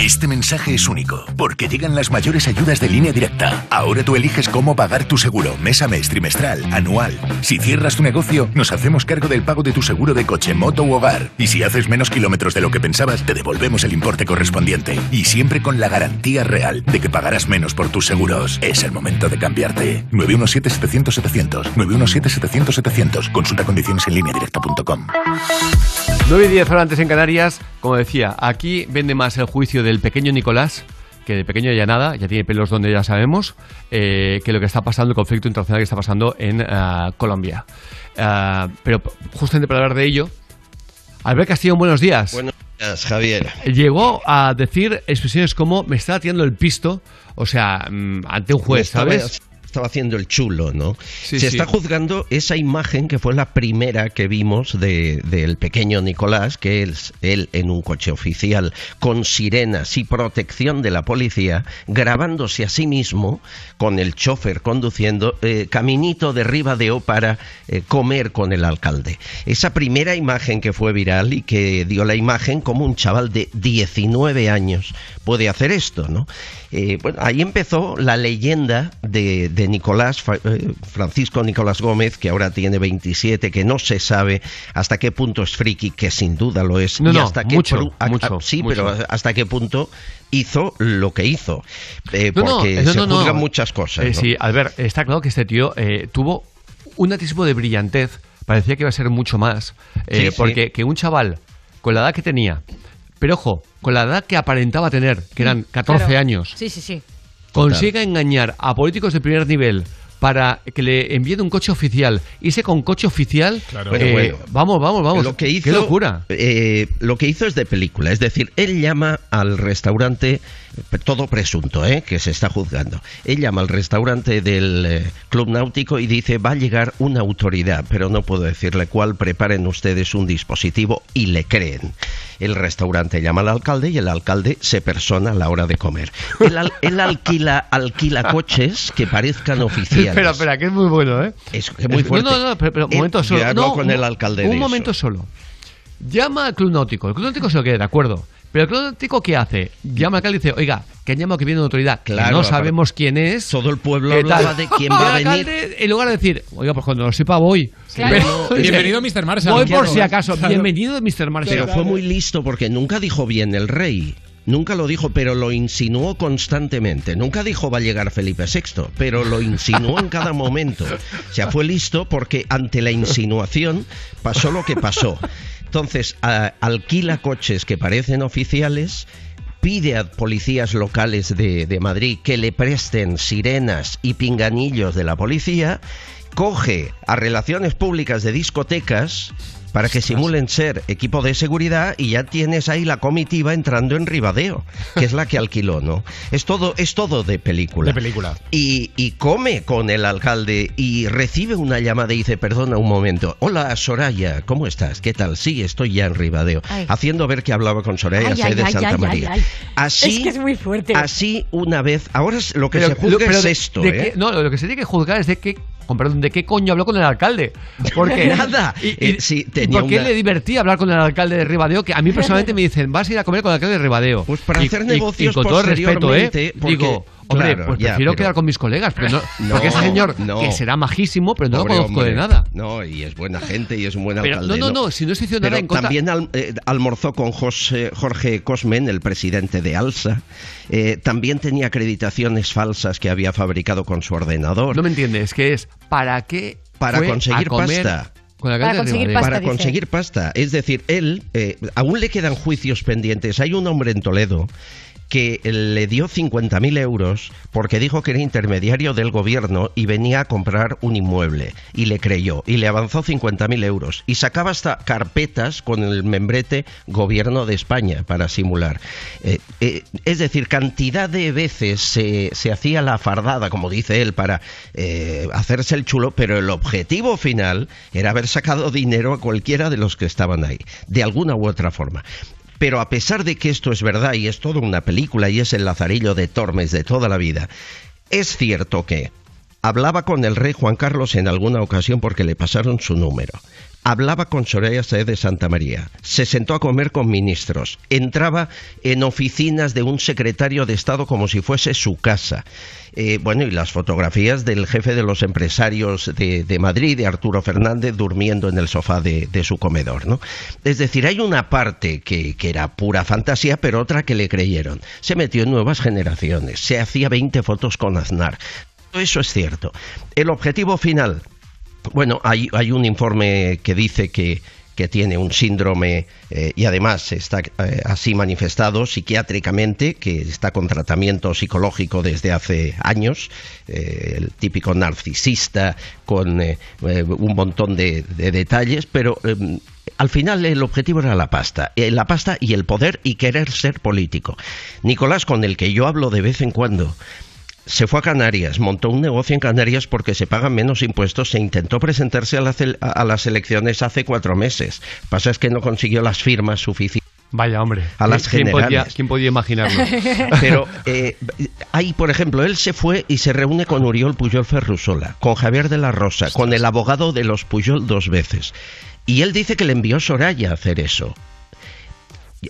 Este mensaje es único, porque llegan las mayores ayudas de línea directa. Ahora tú eliges cómo pagar tu seguro, mes a mes, trimestral, anual. Si cierras tu negocio, nos hacemos cargo del pago de tu seguro de coche, moto u hogar. Y si haces menos kilómetros de lo que pensabas, te devolvemos el importe correspondiente. Y siempre con la garantía real de que pagarás menos por tus seguros. Es el momento de cambiarte. 917-700-700. 917-700-700. Consulta condiciones en línea directa.com. 9 y 10 horas antes en Canarias, como decía, aquí vende más el juicio del pequeño Nicolás, que de pequeño ya nada, ya tiene pelos donde ya sabemos, eh, que lo que está pasando, el conflicto internacional que está pasando en ah, Colombia. Ah, pero justamente para hablar de ello, Albert Castillo, buenos días. Buenos días, Javier. Llegó a decir expresiones como me está tirando el pisto, o sea, mm, ante un juez, ¿sabes? Estaba haciendo el chulo, ¿no? Sí, Se sí. está juzgando esa imagen que fue la primera que vimos de- del pequeño Nicolás, que es él en un coche oficial con sirenas y protección de la policía, grabándose a sí mismo con el chofer conduciendo eh, caminito de Riva de O para eh, comer con el alcalde. Esa primera imagen que fue viral y que dio la imagen como un chaval de 19 años puede hacer esto, ¿no? Eh, bueno, ahí empezó la leyenda de, de Nicolás, Fa- eh, Francisco Nicolás Gómez, que ahora tiene 27, que no se sabe hasta qué punto es friki, que sin duda lo es, No, y no, hasta qué mucho, pru- a- a- mucho, sí, mucho. pero hasta qué punto hizo lo que hizo, Eh, No, porque no, se no, no. juzgan muchas cosas. Eh, ¿no? Sí, Albert, está claro que este tío eh, tuvo un atisbo de brillantez. Parecía que iba a ser mucho más. eh, Sí, sí. porque que un chaval, con la edad que tenía, pero ojo, con la edad que aparentaba tener, que eran 14 Claro. años, Sí, sí, sí. Consiga engañar a políticos de primer nivel para que le envíen un coche oficial. Irse con coche oficial. Claro. eh, Bueno, bueno. Vamos, vamos, vamos. Lo que hizo, Qué locura. eh, lo que hizo es de película, es decir, él llama al restaurante, todo presunto, ¿eh? que se está juzgando. Él llama al restaurante del eh, Club Náutico y dice, va a llegar una autoridad, pero no puedo decirle cuál, preparen ustedes un dispositivo y le creen. El restaurante llama al alcalde y el alcalde se persona a la hora de comer. Él, al- él alquila, alquila coches que parezcan (laughs) oficiales. Espera, espera, que es muy bueno, ¿eh? Es que muy fuerte. No, no, no, pero, pero un Él- momento solo. No, con un- el alcalde Un de momento solo. Llama al Club Náutico. El Club Náutico se lo quiere, de acuerdo. Pero el Club Náutico, ¿qué hace? Llama al alcalde y dice, oiga, que han llamado que viene una autoridad. que Claro, no sabemos quién es. Todo el pueblo hablaba de quién va a (laughs) venir. en lugar de decir, oiga, pues cuando lo sepa voy. Claro. Bienvenido, Mr. Marshall. Voy por si acaso. Claro. Bienvenido, Mr. Marshall. Pero fue muy listo porque nunca dijo bien el rey. Nunca lo dijo, pero lo insinuó constantemente. Nunca dijo va a llegar Felipe VI, pero lo insinuó en cada momento. O sea, fue listo porque ante la insinuación pasó lo que pasó. Entonces, alquila coches que parecen oficiales, pide a policías locales de, de Madrid que le presten sirenas y pinganillos de la policía, coge a relaciones públicas de discotecas para que simulen ser equipo de seguridad y ya tienes ahí la comitiva entrando en Ribadeo, que es la que alquiló, ¿no? Es todo, es todo de película. De película. Y, y come con el alcalde y recibe una llamada y dice, perdona un momento, hola Soraya, ¿cómo estás? ¿Qué tal? Sí, estoy ya en Ribadeo. Ay. Haciendo ver que hablaba con Soraya Ay, de ay, Santa ay, María. ay, ay. Así, Es que es muy fuerte. Así una vez, ahora es- lo que Pero- se juzga pero es de- esto, de ¿eh? qué- no, lo que se tiene que juzgar es de qué, con perdón, de qué coño habló con el alcalde. Porque (laughs) Nada. Y, y- Eh, sí, y tenía por qué una- le divertía hablar con el alcalde de Ribadeo? Que a mí personalmente me dicen, vas a ir a comer con el alcalde de Ribadeo. Pues para hacer negocios con todo el respeto, ¿eh? porque- Digo, hombre, claro, pues ya, prefiero pero- quedar con mis colegas. Pero no, (laughs) No, porque ese señor, no. que será majísimo, pero no Pobre lo conozco de nada. No, y es buena gente y es un buen Pero- alcalde. no, no, no, si no se hizo nada Pero en contra- También al- eh, almorzó con José- Jorge Cosmen, el presidente de ALSA. Eh, también tenía acreditaciones falsas que había fabricado con su ordenador. No me entiendes, que es ¿para qué Para fue conseguir a comer pasta. Con alcalde de Ribadeo? Para conseguir pasta. Es decir, él, eh, aún le quedan juicios pendientes. Hay un hombre en Toledo que le dio 50.000 euros porque dijo que era intermediario del gobierno y venía a comprar un inmueble y le creyó y le avanzó 50.000 euros y sacaba hasta carpetas con el membrete gobierno de España para simular. Eh, eh, es decir, cantidad de veces se, se hacía la fardada, como dice él, para eh, hacerse el chulo, pero el objetivo final era haber sacado dinero a cualquiera de los que estaban ahí, de alguna u otra forma. Pero a pesar de que esto es verdad y es toda una película y es el lazarillo de Tormes de toda la vida, es cierto que hablaba con el rey Juan Carlos en alguna ocasión porque le pasaron su número. Hablaba con Soraya Sáez de Santa María, se sentó a comer con ministros, entraba en oficinas de un secretario de Estado como si fuese su casa. Eh, bueno, y las fotografías del jefe de los empresarios de, de Madrid, de Arturo Fernández, durmiendo en el sofá de, de su comedor, ¿no? Es decir, hay una parte que, que era pura fantasía, pero otra que le creyeron. Se metió en nuevas generaciones, se hacía 20 fotos con Aznar. Todo eso es cierto. El objetivo final, bueno, hay, un informe que dice que, que tiene un síndrome eh, y además está eh, así manifestado psiquiátricamente, que está con tratamiento psicológico desde hace años, eh, el típico narcisista con un montón de, de detalles, pero al final el objetivo era la pasta, la pasta y el poder y querer ser político. Nicolás, con el que yo hablo de vez en cuando, se fue a Canarias, montó un negocio en Canarias porque se pagan menos impuestos, se intentó presentarse a, la a las elecciones hace cuatro meses. Pasa es que no consiguió las firmas suficientes. Vaya, hombre. A las ¿Quién podía, generales. ¿Quién podía imaginarlo? (laughs) Pero eh, hay, por ejemplo, él se fue y se reúne con Uriol Puyol Ferrusola, con Javier de la Rosa, con el abogado de los Puyol dos veces. Y él dice que le envió Soraya a hacer eso.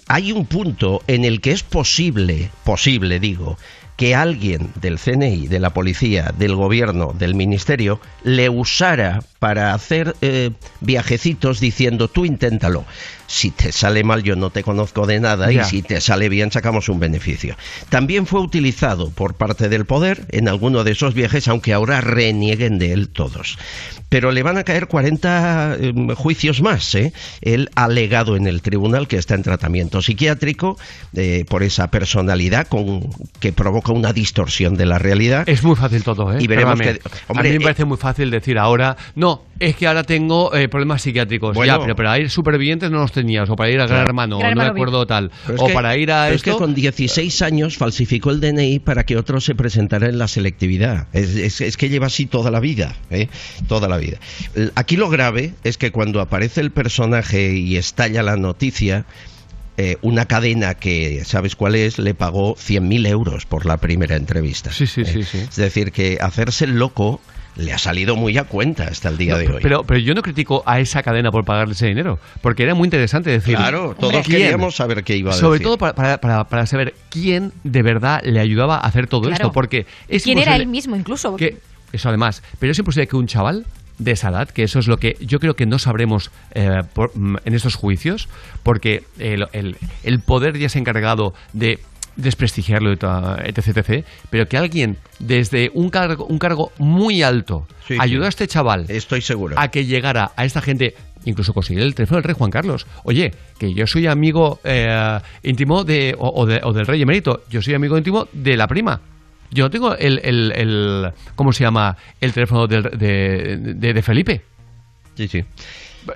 Hay un punto en el que es posible, posible digo, que alguien del CNI, de la policía, del gobierno, del ministerio, le usara para hacer eh, viajecitos diciendo tú inténtalo. Si te sale mal yo no te conozco de nada Ya. y si te sale bien sacamos un beneficio. También fue utilizado por parte del poder en alguno de esos viajes, aunque ahora renieguen de él todos. Pero le van a caer 40 eh, juicios más. ¿eh? Él ha alegado en el tribunal que está en tratamiento psiquiátrico eh, por esa personalidad con, que provoca una distorsión de la realidad. Es muy fácil todo, ¿eh? Y veremos Perdóname. que- hombre, a mí me eh, parece muy fácil decir ahora, no, es que ahora tengo eh, problemas psiquiátricos. Bueno. ya, pero para ir supervivientes no los tenías, o para ir a Gran Claro. Hermano, Gran no me acuerdo tal, Pero es o que- para ir a pero esto. Es que con 16 años falsificó el DNI para que otro se presentara en la selectividad. Es, es- es que lleva así toda la vida, ¿eh? Toda la vida. Aquí lo grave es que cuando aparece el personaje y estalla la noticia, eh, una cadena que, ¿sabes cuál es?, le pagó 100.000 euros por la primera entrevista. Sí, sí, ¿eh? sí, sí. Es decir, que hacerse el loco le ha salido muy a cuenta hasta el día No, de hoy. Pero, pero yo no critico a esa cadena por pagarle ese dinero, porque era muy interesante decir. Claro, todos ¿quién? queríamos saber qué iba a Sobre decir. todo para, para- para- para saber quién de verdad le ayudaba a hacer todo Claro. esto, porque es ¿Quién era él mismo incluso? que eso además, pero es imposible que un chaval de esa edad, que eso es lo que yo creo que no sabremos eh, por- mm, en estos juicios, porque el, el- el poder ya se ha encargado de desprestigiarlo, etc, etc, pero que alguien desde un cargo, un cargo muy alto Sí, ayudó sí. a este chaval Estoy seguro. a que llegara a esta gente, incluso conseguir el teléfono del rey Juan Carlos. Oye, que yo soy amigo eh, íntimo de o, o de- o del rey emérito, yo soy amigo íntimo de la prima. Yo no tengo el, el, el- ¿cómo se llama? El teléfono del- de, de, de Felipe. Sí, sí.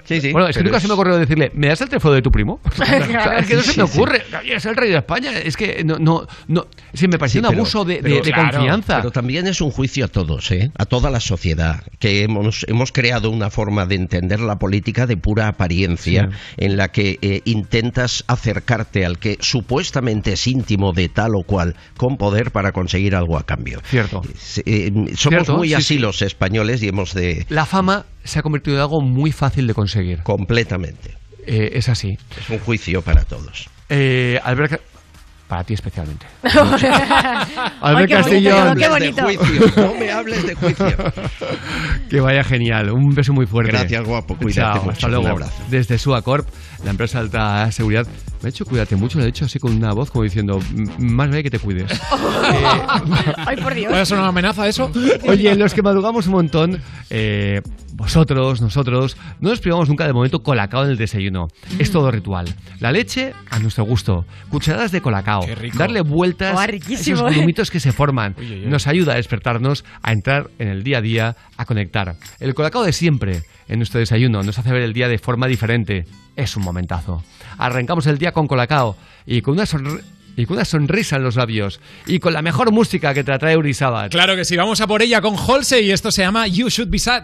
Sí, sí, bueno, es que nunca se me ocurrió decirle, ¿me das el teléfono de tu primo? (laughs) Claro, (laughs) es que no sí, se me ocurre. Es el rey de España. Es que no, no, no. Sí, me pareció Sí, un pero- abuso de, pero de- de claro, confianza. Pero también es un juicio a todos, ¿eh? a toda la sociedad, que hemos, hemos creado una forma de entender la política de pura apariencia, en la que eh, intentas acercarte al que supuestamente es íntimo de tal o cual con poder para conseguir algo a cambio. Cierto. Eh, somos Cierto, muy sí, así sí. los españoles y hemos de... La fama se ha convertido en algo muy fácil de conseguir. Completamente. Eh, es así. Es un juicio para todos. Eh, Albert, para ti especialmente. (laughs) Ay, qué bonito, Castellón. qué No me hables de juicio, no me hables de juicio. (laughs) Que vaya genial. Un beso muy fuerte. Gracias, guapo. Cuídate Chao, mucho. Hasta Un luego. abrazo. Desde Suacorp, la empresa de alta seguridad. Me ha dicho cuídate mucho, le he dicho así con una voz como diciendo, "M- más vale que te cuides. (laughs) Ay, por Dios. ¿Puede ser una amenaza eso? (laughs) Oye, los que madrugamos un montón, eh, vosotros, nosotros, no nos privamos nunca del momento colacao en el desayuno. Es todo ritual. La leche a nuestro gusto. Cucharadas de colacao. rico. Darle vueltas Oh, a esos ¿eh? grumitos que se forman. Uy, uy, uy. Nos ayuda a despertarnos, a entrar en el día a día, a conectar. El colacao de siempre en nuestro desayuno nos hace ver el día de forma diferente. Es un momentazo. Arrancamos el día con colacao y con una sonrisa en los labios y con la mejor música que te trae Urisabat. Claro que sí, vamos a por ella con Halsey y esto se llama You Should Be Sad.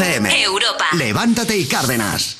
FM. Europa. Levántate y Cárdenas.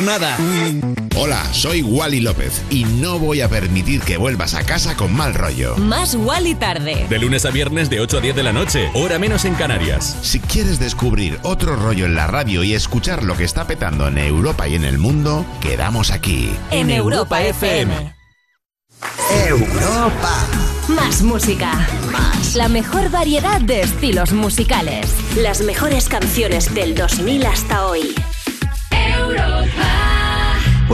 Jornada. Hola, soy Wally López y no voy a permitir que vuelvas a casa con mal rollo. Más Wally tarde. De lunes a viernes de 8 a 10 de la noche, hora menos en Canarias. Si quieres descubrir otro rollo en la radio y escuchar lo que está petando en Europa y en el mundo, quedamos aquí. En Europa FM. Europa. Más música. Más. La mejor variedad de estilos musicales. Las mejores canciones del 2000 hasta hoy.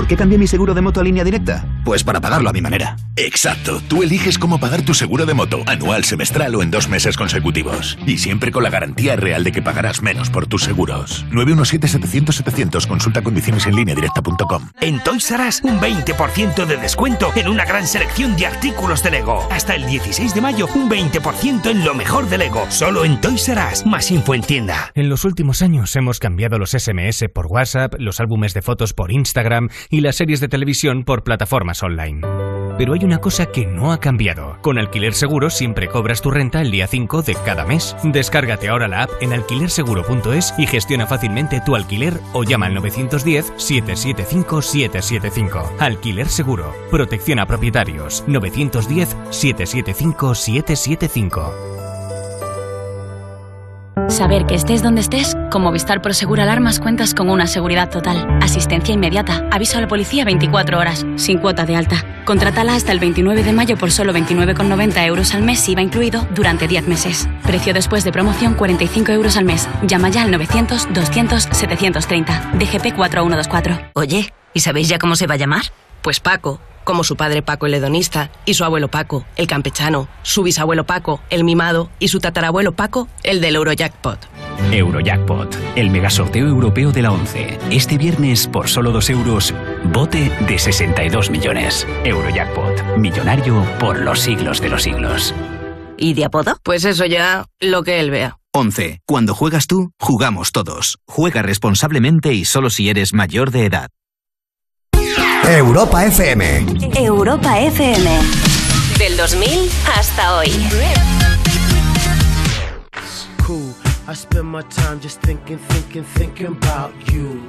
¿Por qué cambié mi seguro de moto a línea directa? Pues para pagarlo a mi manera. Exacto, tú eliges cómo pagar tu seguro de moto, anual, semestral o en dos meses consecutivos. Y siempre con la garantía real de que pagarás menos por tus seguros. 917-700-700, consulta condiciones en línea directa.com. En Toys R Us, un 20% de descuento en una gran selección de artículos de Lego. Hasta el 16 de mayo, un 20% en lo mejor de Lego. Solo en Toys R Us. Más info en tienda. En los últimos años hemos cambiado los SMS por WhatsApp, los álbumes de fotos por Instagram y las series de televisión por plataformas online. Pero hay una cosa que no ha cambiado. Con Alquiler Seguro siempre cobras tu renta el día 5 de cada mes. Descárgate ahora la app en alquilerseguro.es y gestiona fácilmente tu alquiler o llama al 910-775-775. Alquiler Seguro. Protección a propietarios. 910-775-775. Saber que estés donde estés, con Movistar Prosegur Alarmas cuentas con una seguridad total, asistencia inmediata, aviso a la policía 24 horas, sin cuota de alta. Contrátala hasta el 29 de mayo por solo 29,90 euros al mes, IVA incluido, durante 10 meses. Precio después de promoción 45 euros al mes. Llama ya al 900-200-730. DGP 4124. Oye, ¿y sabéis ya cómo se va a llamar? Pues Paco, como su padre Paco el hedonista, y su abuelo Paco, el campechano, su bisabuelo Paco, el mimado, y su tatarabuelo Paco, el del Eurojackpot. Eurojackpot, el megasorteo europeo de la 11. Este viernes, por solo 2 euros, bote de 62 millones. Eurojackpot, millonario por los siglos de los siglos. ¿Y de apodo? Pues eso ya, lo que él vea. 11. Cuando juegas tú, jugamos todos. Juega responsablemente y solo si eres mayor de edad. Europa FM. Europa FM. Del 2000 hasta hoy. cool. I spend my time just thinking, thinking, thinking about you.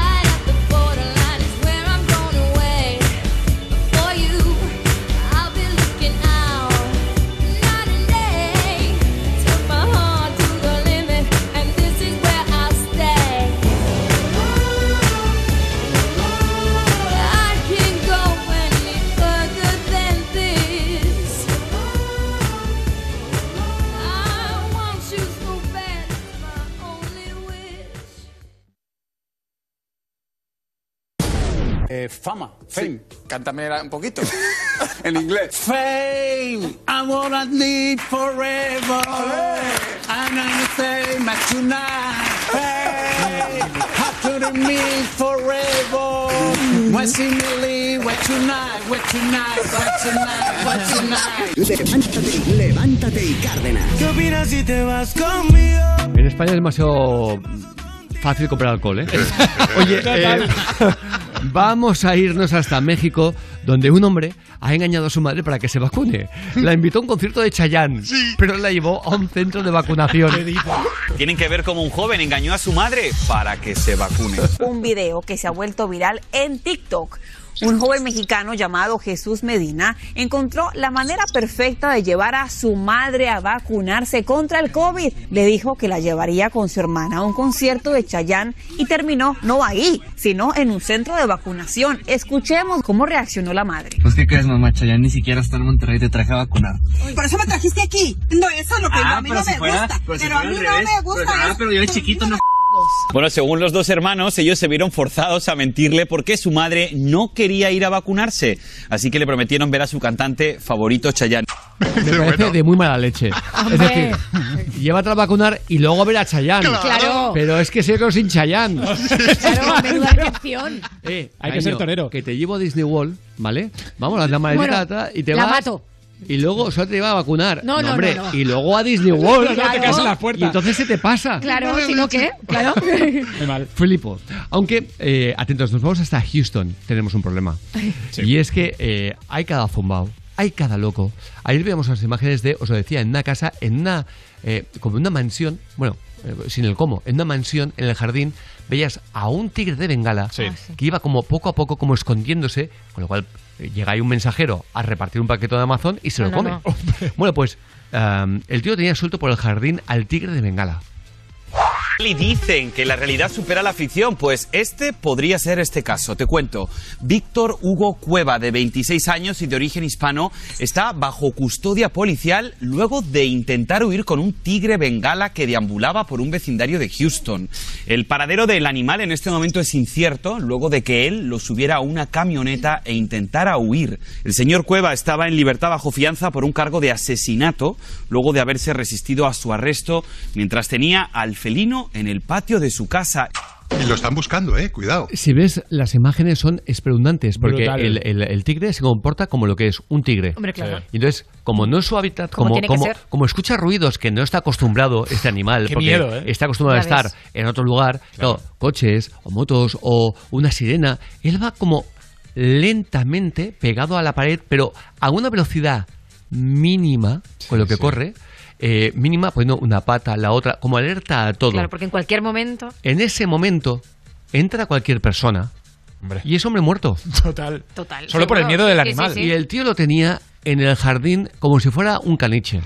Eh, fama, fame. Cántame un poquito. (laughs) en inglés. Fame, I wanna need forever. And I'm fame at tonight. Fame, how it mean forever? What's in the lead? What tonight? What tonight? What tonight? What tonight? Levántate, levántate y Cárdenas. ¿Qué opinas si te vas conmigo? En España es demasiado fácil comprar alcohol, ¿eh? (laughs) Oye, eh, (laughs) vamos a irnos hasta México, donde un hombre ha engañado a su madre para que se vacune. La invitó a un concierto de Chayanne, pero la llevó a un centro de vacunación. Tienen que ver cómo un joven engañó a su madre para que se vacune. un video que se ha vuelto viral en TikTok. Un joven mexicano llamado Jesús Medina encontró la manera perfecta de llevar a su madre a vacunarse contra el COVID. Le dijo que la llevaría con su hermana a un concierto de Chayán y terminó no ahí, sino en un centro de vacunación. Escuchemos cómo reaccionó la madre. Pues qué crees, mamá, Chayanne ni siquiera está en Monterrey, te traje a vacunar. Por eso me trajiste aquí. No, eso es lo que Ah, a mí no si me fuera- gusta. pero si pero a mí no revés. me gusta. Pero- ah, pero yo de chiquito no Bueno, según los dos hermanos, ellos se vieron forzados a mentirle porque su madre no quería ir a vacunarse. Así que le prometieron ver a su cantante favorito, Chayanne. (laughs) Me parece de muy mala leche. Es decir, llévate a vacunar y luego ver a Chayanne. Claro. Pero es que se quedó sin Chayanne. (laughs) Claro, menuda decepción. Eh, Hay que ser torero. Que te llevo a Disney World, ¿vale? Vamos, la Bueno, maletita y te la vas. mato. Y luego solo te iba a vacunar. No, no, hombre. no, no. Y luego a Disney (laughs) World. No te en la puerta. Y entonces se te pasa. Claro, si no, ¿qué? Claro. (laughs) Muy mal. Filipo. Aunque, eh, atentos, nos vamos hasta Houston. Tenemos un problema. Y es que eh, hay cada zumbao, hay cada loco. Ayer veíamos las imágenes de, os lo decía, en una casa, en una, eh, como una mansión, bueno, eh, sin el cómo, en una mansión, en el jardín, veías a un tigre de Bengala que iba como poco a poco como escondiéndose, con lo cual llega ahí un mensajero a repartir un paquete de Amazon y se lo No, no, come. (laughs) Bueno, pues um, el tío tenía suelto por el jardín al tigre de Bengala. Y dicen que la realidad supera la ficción, pues este podría ser este caso. Te cuento. Víctor Hugo Cueva, de 26 años y de origen hispano, está bajo custodia policial luego de intentar huir con un tigre bengala que deambulaba por un vecindario de Houston. El paradero del animal en este momento es incierto, luego de que él lo subiera a una camioneta e intentara huir. El señor Cueva estaba en libertad bajo fianza por un cargo de asesinato, luego de haberse resistido a su arresto mientras tenía al felino en el patio de su casa. Y lo están buscando, eh, cuidado. Si ves, las imágenes son espeluznantes porque el, el- el tigre se comporta como lo que es un tigre. Hombre, claro. Entonces, como no es su hábitat, Como escucha ruidos que no está acostumbrado este animal, Qué porque miedo, ¿eh? está acostumbrado a estar en otro lugar, claro, coches o motos o una sirena, él va como lentamente pegado a la pared, pero a una velocidad mínima con lo que corre, eh, mínima poniendo una pata, la otra, como alerta a todo. Claro, porque en cualquier momento. En ese momento entra cualquier persona y es hombre muerto. Total. Total. Solo por el miedo del animal. Y el tío lo tenía en el jardín como si fuera un caniche.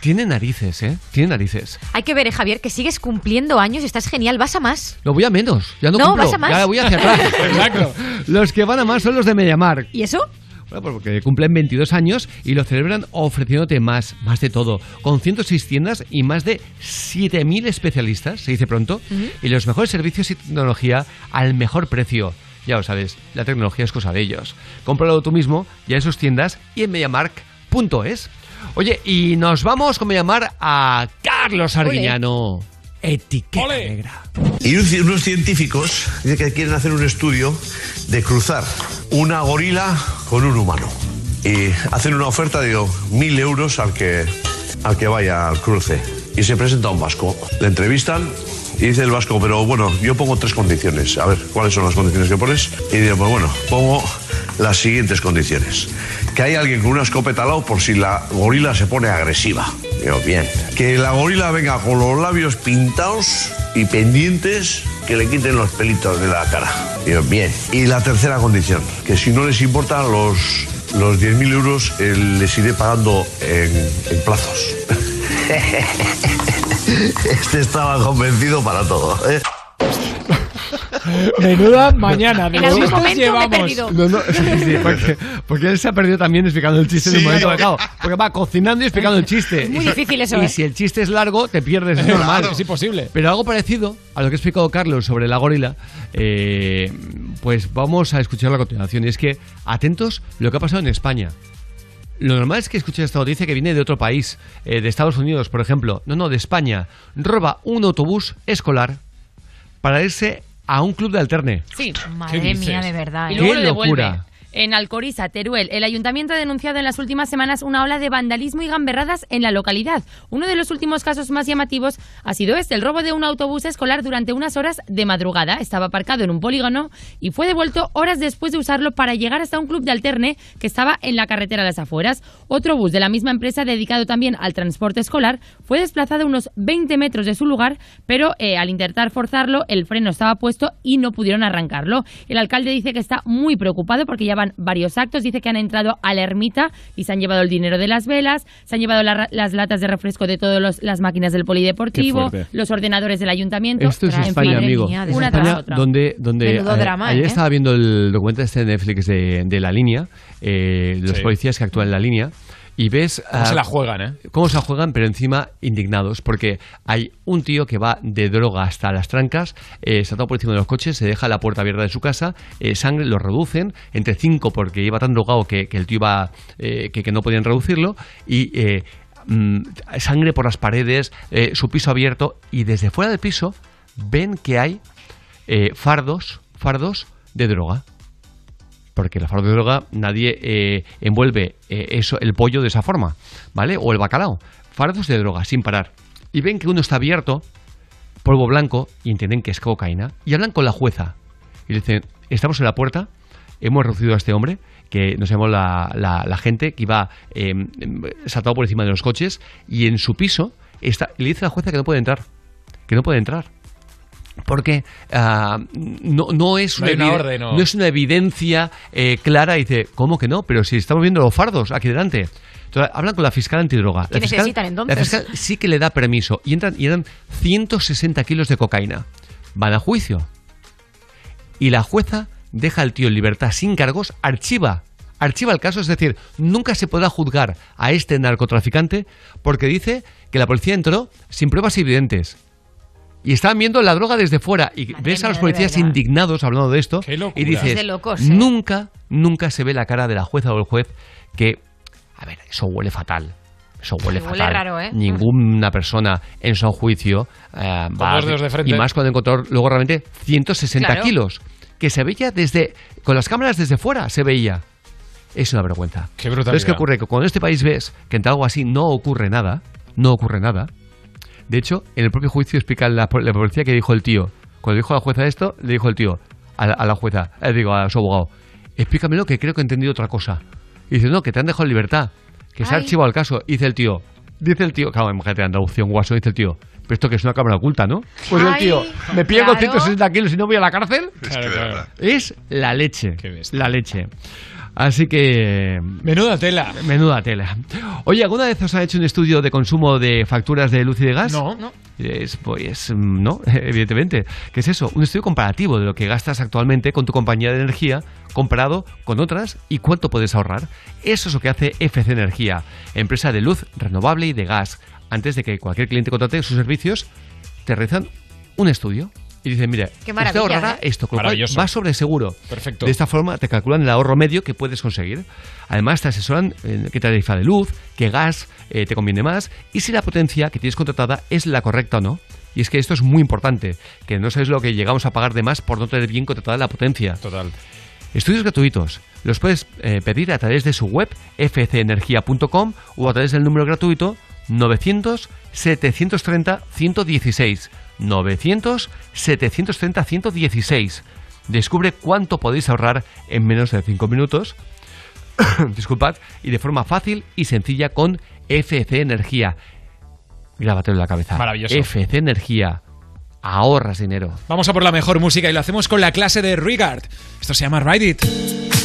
Tiene narices, ¿eh? Tiene narices. Hay que ver, eh, Javier, que sigues cumpliendo años y estás genial. Vas a más. Lo voy a menos, ya no, No, cumplo, vas a más. ya voy hacia atrás. (laughs) Exacto. Los que van a más son los de Mediamar. ¿Y eso? Bueno, pues porque cumplen 22 años y lo celebran ofreciéndote más, más de todo, con 106 tiendas y más de 7.000 especialistas, se dice pronto, y los mejores servicios y tecnología al mejor precio. Ya lo sabes, la tecnología es cosa de ellos. Cómpralo tú mismo ya en sus tiendas y en mediamark.es. Oye, y nos vamos con Mediamar a Carlos Arguiñano. Etiqueta negra. Y un- unos científicos dicen que quieren hacer un estudio de cruzar una gorila con un humano. Y hacen una oferta de mil euros al que, al que vaya al cruce. Y se presenta un vasco. Le entrevistan y dice el vasco, pero bueno, yo pongo tres condiciones. A ver, ¿cuáles son las condiciones que pones? Y dice, pues bueno, pongo las siguientes condiciones. Que hay alguien con una escopeta al lado por si la gorila se pone agresiva. Digo, bien. Que la gorila venga con los labios pintados y pendientes que le quiten los pelitos de la cara. Digo, bien. Y la tercera condición, que si no les importan los, los 10.000 euros, eh, les iré pagando en, en plazos. (laughs) Este estaba convencido para todo. ¿eh? Menuda (laughs) mañana. de En algún los dos momento me he llevamos. perdido. No, no, sí, sí, (laughs) porque, porque él se ha perdido también explicando el chiste en un momento claro, Porque va cocinando y explicando el chiste. Es muy difícil eso, Y ¿eh? si el chiste es largo, te pierdes, es Claro, normal. es imposible. Pero algo parecido a lo que ha explicado Carlos sobre la gorila, eh, pues vamos a escucharlo a continuación. Y es que, atentos, lo que ha pasado en España. Lo normal es que escuches esta noticia que viene de otro país, eh, de Estados Unidos, por ejemplo. No, no, de España. Roba un autobús escolar para irse a un club de alterne. Sí. Madre mía, de verdad. Y ¿eh? luego ¡Qué lo devuelve. locura! En Alcoriza, Teruel, el ayuntamiento ha denunciado en las últimas semanas una ola de vandalismo y gamberradas en la localidad. Uno de los últimos casos más llamativos ha sido este, el robo de un autobús escolar durante unas horas de madrugada. Estaba aparcado en un polígono y fue devuelto horas después de usarlo para llegar hasta un club de alterne que estaba en la carretera de las afueras. Otro bus de la misma empresa, dedicado también al transporte escolar, fue desplazado unos 20 metros de su lugar, pero eh, al intentar forzarlo, el freno estaba puesto y no pudieron arrancarlo. El alcalde dice que está muy preocupado porque ya varios actos. Dice que han entrado a la ermita y se han llevado el dinero de las velas, se han llevado la- las latas de refresco de todas las máquinas del polideportivo, los ordenadores del ayuntamiento. Esto es España, fin, amigo. una Es tras España otra. donde, donde Menudo eh, drama, ayer ¿eh? estaba viendo el documental este de Netflix de, de La Línea, eh, los Sí. policías que actúan en la línea, y ves... ¿Cómo ah, se la juegan, eh? cómo se la juegan, pero encima indignados, porque hay un tío que va de droga hasta las trancas, eh, saltado por encima de los coches, se deja la puerta abierta de su casa, eh, sangre lo reducen, entre cinco porque iba tan drogado que, que el tío iba, eh, que, que no podían reducirlo, y eh, mm, sangre por las paredes, su piso abierto, y desde fuera del piso ven que hay eh, fardos, fardos de droga. Porque la fardo de droga nadie eh, envuelve eh, eso, el pollo de esa forma, ¿vale? O el bacalao. Fardos de droga, sin parar. Y ven que uno está abierto, polvo blanco, y entienden que es cocaína, y hablan con la jueza. Y le dicen, estamos en la puerta, hemos reducido a este hombre, que nos llamó la, la- la gente, que iba eh, saltado por encima de los coches, y en su piso está, le dice a la jueza que no puede entrar, que no puede entrar. Porque ah, no, no es No una, orden, ¿no? no es una evidencia eh, clara. Y dice, ¿cómo que no? Pero si estamos viendo los fardos aquí delante. Entonces, hablan con la fiscal antidroga. ¿Qué La fiscal- necesitan, entonces? La fiscal sí que le da permiso. Y entran, y eran 160 kilos de cocaína. Van a juicio. Y la jueza deja al tío en libertad sin cargos, archiva. Archiva el caso, es decir, nunca se podrá juzgar a este narcotraficante porque dice que la policía entró sin pruebas evidentes. Y estaban viendo la droga desde fuera. Y ves a los policías verdad. indignados hablando de esto. Y Es dices, de locos, ¿eh? nunca, nunca se ve la cara de la jueza o el juez que, a ver, eso huele fatal. Eso huele Huele fatal. raro, ¿eh? Ninguna persona en su juicio eh, va dos dedos de frente. y más cuando encontró luego realmente 160 Claro. kilos que se veía desde con las cámaras desde fuera se veía es una vergüenza Qué brutalidad. Entonces, ¿qué ocurre? Que cuando en este país ves que entre algo así no ocurre nada no ocurre nada de hecho en el propio juicio explica la, la policía que dijo el tío cuando dijo a la jueza esto le dijo el tío a la, a la jueza eh, digo a su abogado explícamelo que creo que he entendido otra cosa y dice no que te han dejado en libertad que se ha archivado el caso y dice el tío dice el tío claro imagínate Andalucía un guaso dice el tío pero esto que es una cámara oculta, ¿no? Pues el tío, me pilla con claro. 160 kilos y no voy a la cárcel. Claro, claro. Es la leche. La leche. Así que. Menuda tela. Menuda tela. Oye, ¿alguna vez os ha hecho un estudio de consumo de facturas de luz y de gas? No. Es, pues, no, (laughs) evidentemente. ¿Qué es eso? Un estudio comparativo de lo que gastas actualmente con tu compañía de energía comparado con otras y cuánto puedes ahorrar. Eso es lo que hace FC Energía, empresa de luz renovable y de gas. Antes de que cualquier cliente contrate sus servicios, te realizan un estudio. Y dicen, mire, usted ahorrará ¿eh? esto, con lo cual va sobre seguro. Perfecto. De esta forma te calculan el ahorro medio que puedes conseguir. Además te asesoran en qué tarifa de luz, qué gas eh, te conviene más y si la potencia que tienes contratada es la correcta o no. Y es que esto es muy importante, que no sabes lo que llegamos a pagar de más por no tener bien contratada la potencia. Total. Estudios gratuitos. Los puedes eh, pedir a través de su web fcenergia.com o a través del número gratuito 900 730 116. 900 730 116. Descubre cuánto podéis ahorrar en menos de 5 minutos. (coughs) Disculpad, y de forma fácil y sencilla con FC Energía. Grábatelo en la cabeza. Maravilloso. FC Energía. Ahorras dinero. Vamos a por la mejor música y lo hacemos con la clase de Rigard. Esto se llama Ride It.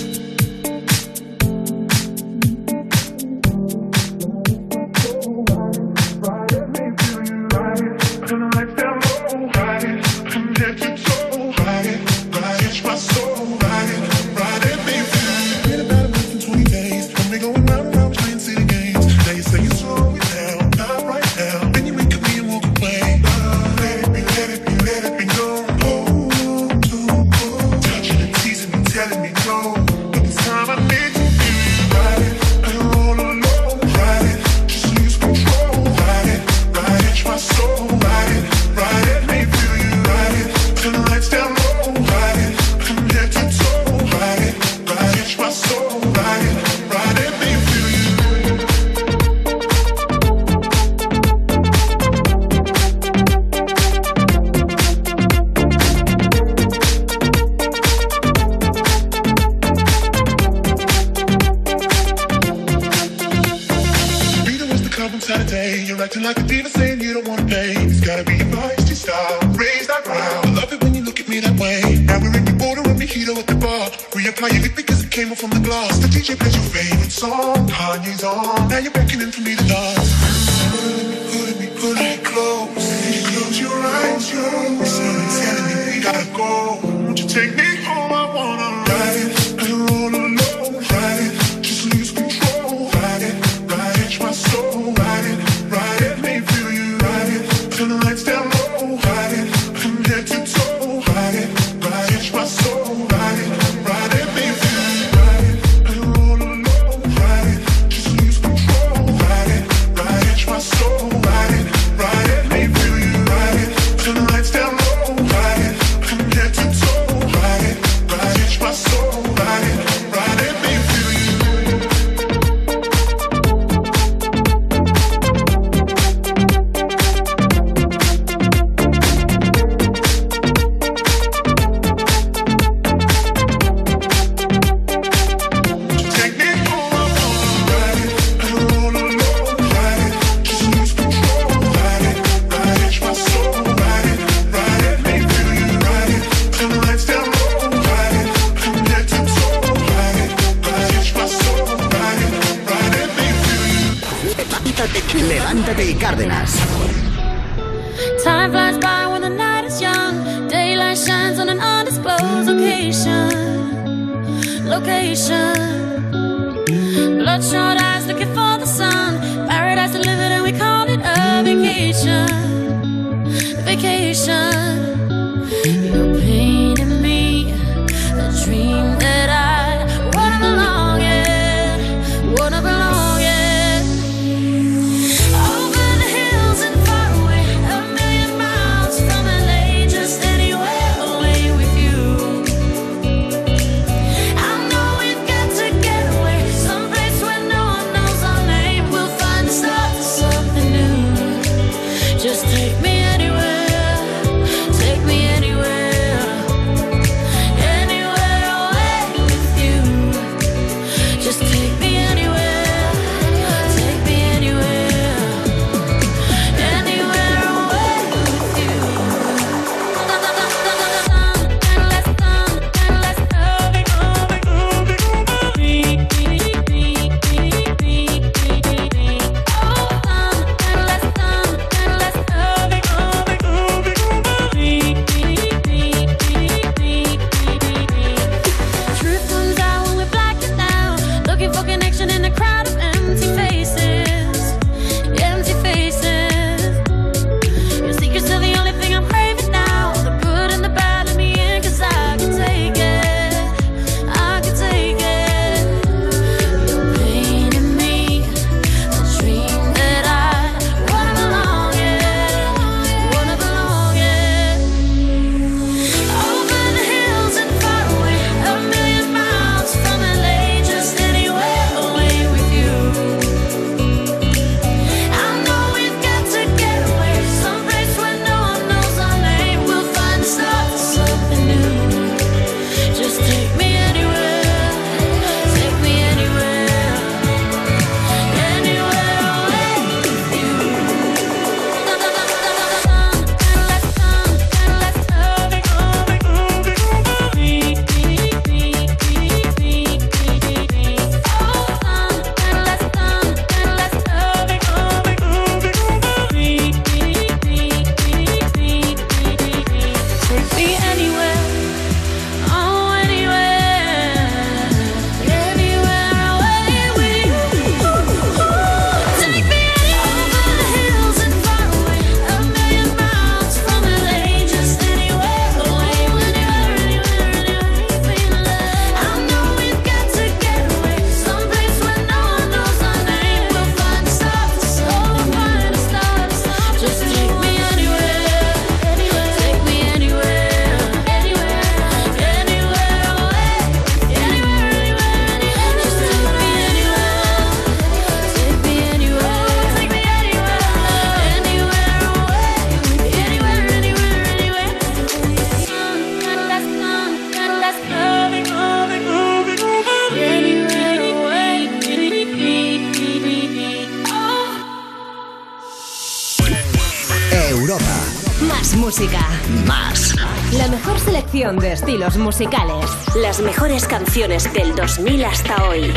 Estilos musicales. Las mejores canciones del 2000 hasta hoy.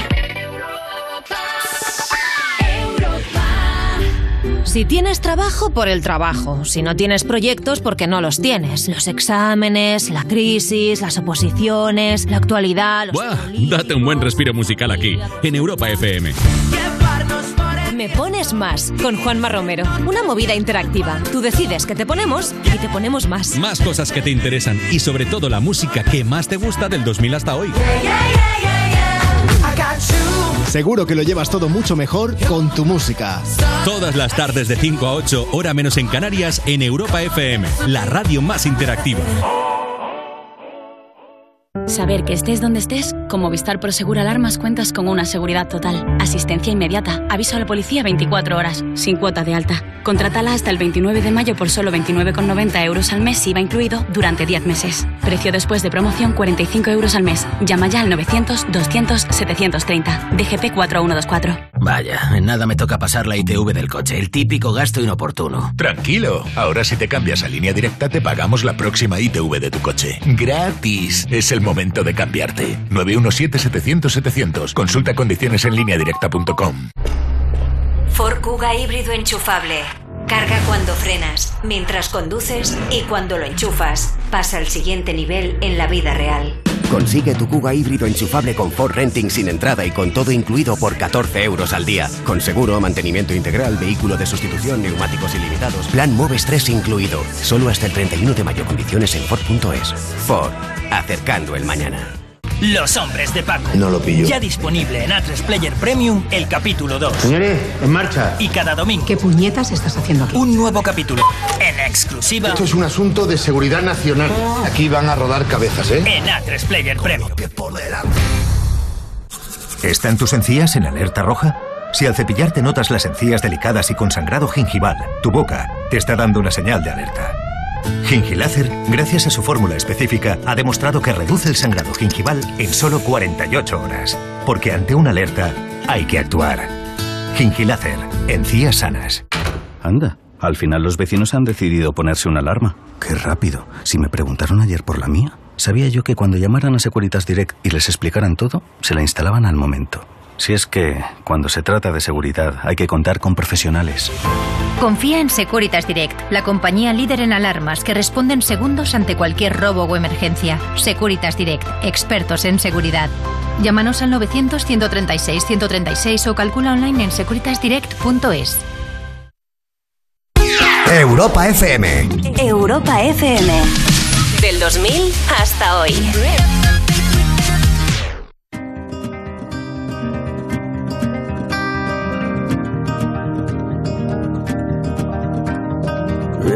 Si tienes trabajo, por el trabajo. Si no tienes proyectos, porque no los tienes. Los exámenes, la crisis, las oposiciones, la actualidad. los Buah, date un buen respiro musical aquí, en Europa FM. Me pones más con Juanma Romero. Una movida interactiva. Tú decides que te ponemos y te ponemos más. Más cosas que te interesan y sobre todo la música que más te gusta del 2000 hasta hoy. Seguro que lo llevas todo mucho mejor con tu música. Todas las tardes de 5 a 8, hora menos en Canarias, en Europa FM, la radio más interactiva. Saber que estés donde estés, con Movistar Prosegur Alarmas cuentas con una seguridad total, asistencia inmediata, aviso a la policía 24 horas, sin cuota de alta. Contrátala hasta el 29 de mayo por solo 29,90 euros al mes IVA incluido durante 10 meses. Precio después de promoción 45 euros al mes. Llama ya al 900-200-730. DGP 4124. Vaya, en nada me toca pasar la ITV del coche, el típico gasto inoportuno. Tranquilo, ahora si te cambias a línea directa te pagamos la próxima ITV de tu coche. Gratis. Es el momento de cambiarte. 917-700-700. Consulta condiciones en línea directa.com. Ford Kuga híbrido enchufable. Carga cuando frenas, mientras conduces y cuando lo enchufas. Pasa al siguiente nivel en la vida real. Consigue tu Kuga híbrido enchufable con Ford Renting sin entrada y con todo incluido por 14 euros al día. Con seguro, mantenimiento integral, vehículo de sustitución, neumáticos ilimitados. Plan Moves 3 incluido. Solo hasta el 31 de mayo. Condiciones en Ford.es. Ford. Acercando el mañana. Los hombres de Paco. No lo pillo. Ya disponible en A3 Player Premium el capítulo 2. Señores, en marcha. Y cada domingo. ¿Qué puñetas estás haciendo aquí? Un nuevo capítulo. En exclusiva. Esto es un asunto de seguridad nacional. Aquí van a rodar cabezas, ¿eh? En A3 Player Premium. ¿Están tus encías en alerta roja? Si al cepillarte notas las encías delicadas y con sangrado gingival, tu boca te está dando una señal de alerta. Gingilácer, gracias a su fórmula específica, ha demostrado que reduce el sangrado gingival en solo 48 horas. Porque ante una alerta hay que actuar. Gingilácer, encías sanas. Anda, al final los vecinos han decidido ponerse una alarma. Qué rápido. Si me preguntaron ayer por la mía, sabía yo que cuando llamaran a Securitas Direct y les explicaran todo, se la instalaban al momento. Si es que, cuando se trata de seguridad, hay que contar con profesionales. Confía en Securitas Direct, la compañía líder en alarmas que responde en segundos ante cualquier robo o emergencia. Securitas Direct, expertos en seguridad. Llámanos al 900-136-136 o calcula online en securitasdirect.es. Europa FM. Europa FM. Del 2000 hasta hoy.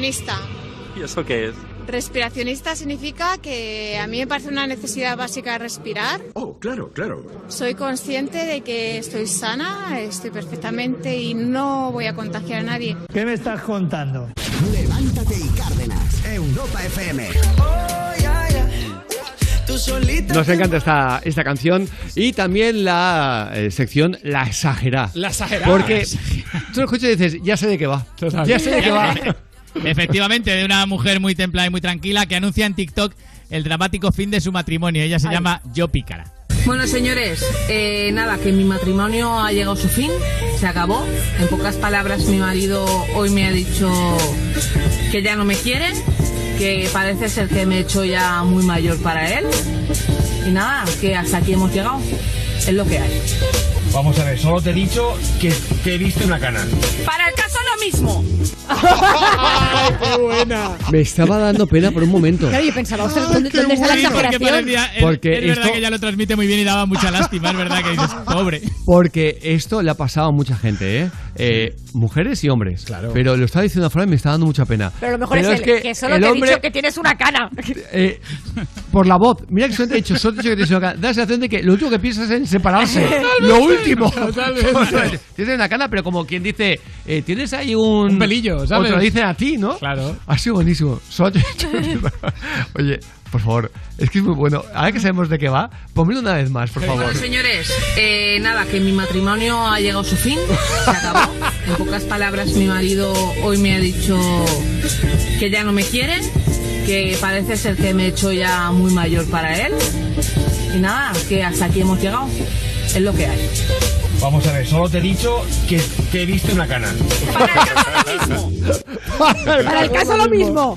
respiracionista. ¿Y eso qué es? Respiracionista significa que a mí me parece una necesidad básica respirar. Oh, claro, claro. Soy consciente de que estoy sana, estoy perfectamente y no voy a contagiar a nadie. ¿Qué me estás contando? Levántate y Cárdenas. Europa FM. Nos encanta esta, esta canción y también la eh, sección La Exagera. La Exagera. Porque tú lo escuchas y dices, ya sé de qué va. Ya sé de qué va. Efectivamente, de una mujer muy templada y muy tranquila que anuncia en TikTok el dramático fin de su matrimonio. Ella se Ay. llama Yo Pícara. Bueno, señores, eh, nada, que mi matrimonio ha llegado a su fin, se acabó. En pocas palabras, mi marido hoy me ha dicho que ya no me quiere, que parece ser que me he hecho ya muy mayor para él. Y nada, que hasta aquí hemos llegado. Es lo que hay. Vamos a ver, solo te he dicho que, que viste una cana. Para el caso lo mismo. ¡Qué buena! Me estaba dando pena por un momento. Claro, yo pensaba, ostras, ¿dónde, dónde está la Sí, porque exageración? parecía- es- Porque es, verdad esto- que ella lo transmite muy bien y daba mucha lástima, es verdad que dices, pobre. Porque esto le ha pasado a mucha gente, ¿eh? Eh, mujeres y hombres. Claro. Pero lo estaba diciendo forma y me está dando mucha pena. Pero lo mejor Pero es, el, que, solo el te he hombre, dicho que tienes una cana. (laughs) eh, por la voz. Mira que solo te he dicho, solo te he dicho que tienes una cana. Da la sensación de que lo último que piensas es en separarse. (laughs) Lo último. Totalmente. tienes una cana, pero como quien dice, eh, tienes ahí un... Un pelillo, ¿sabes? O te lo dicen a ti, ¿no? Claro. Ha sido buenísimo. (laughs) Oye, por favor, es que es muy bueno. Ahora que sabemos de qué va, ponmelo una vez más, por favor. Bueno, señores, eh, nada, que mi matrimonio ha llegado a su fin, se acabó. En pocas palabras, mi marido hoy me ha dicho que ya no me quiere, que parece ser que me he hecho ya muy mayor para él. Y nada, que hasta aquí hemos llegado. Es lo que hay. Vamos a ver, solo te he dicho que, que viste una cana. Para el caso (laughs) lo mismo.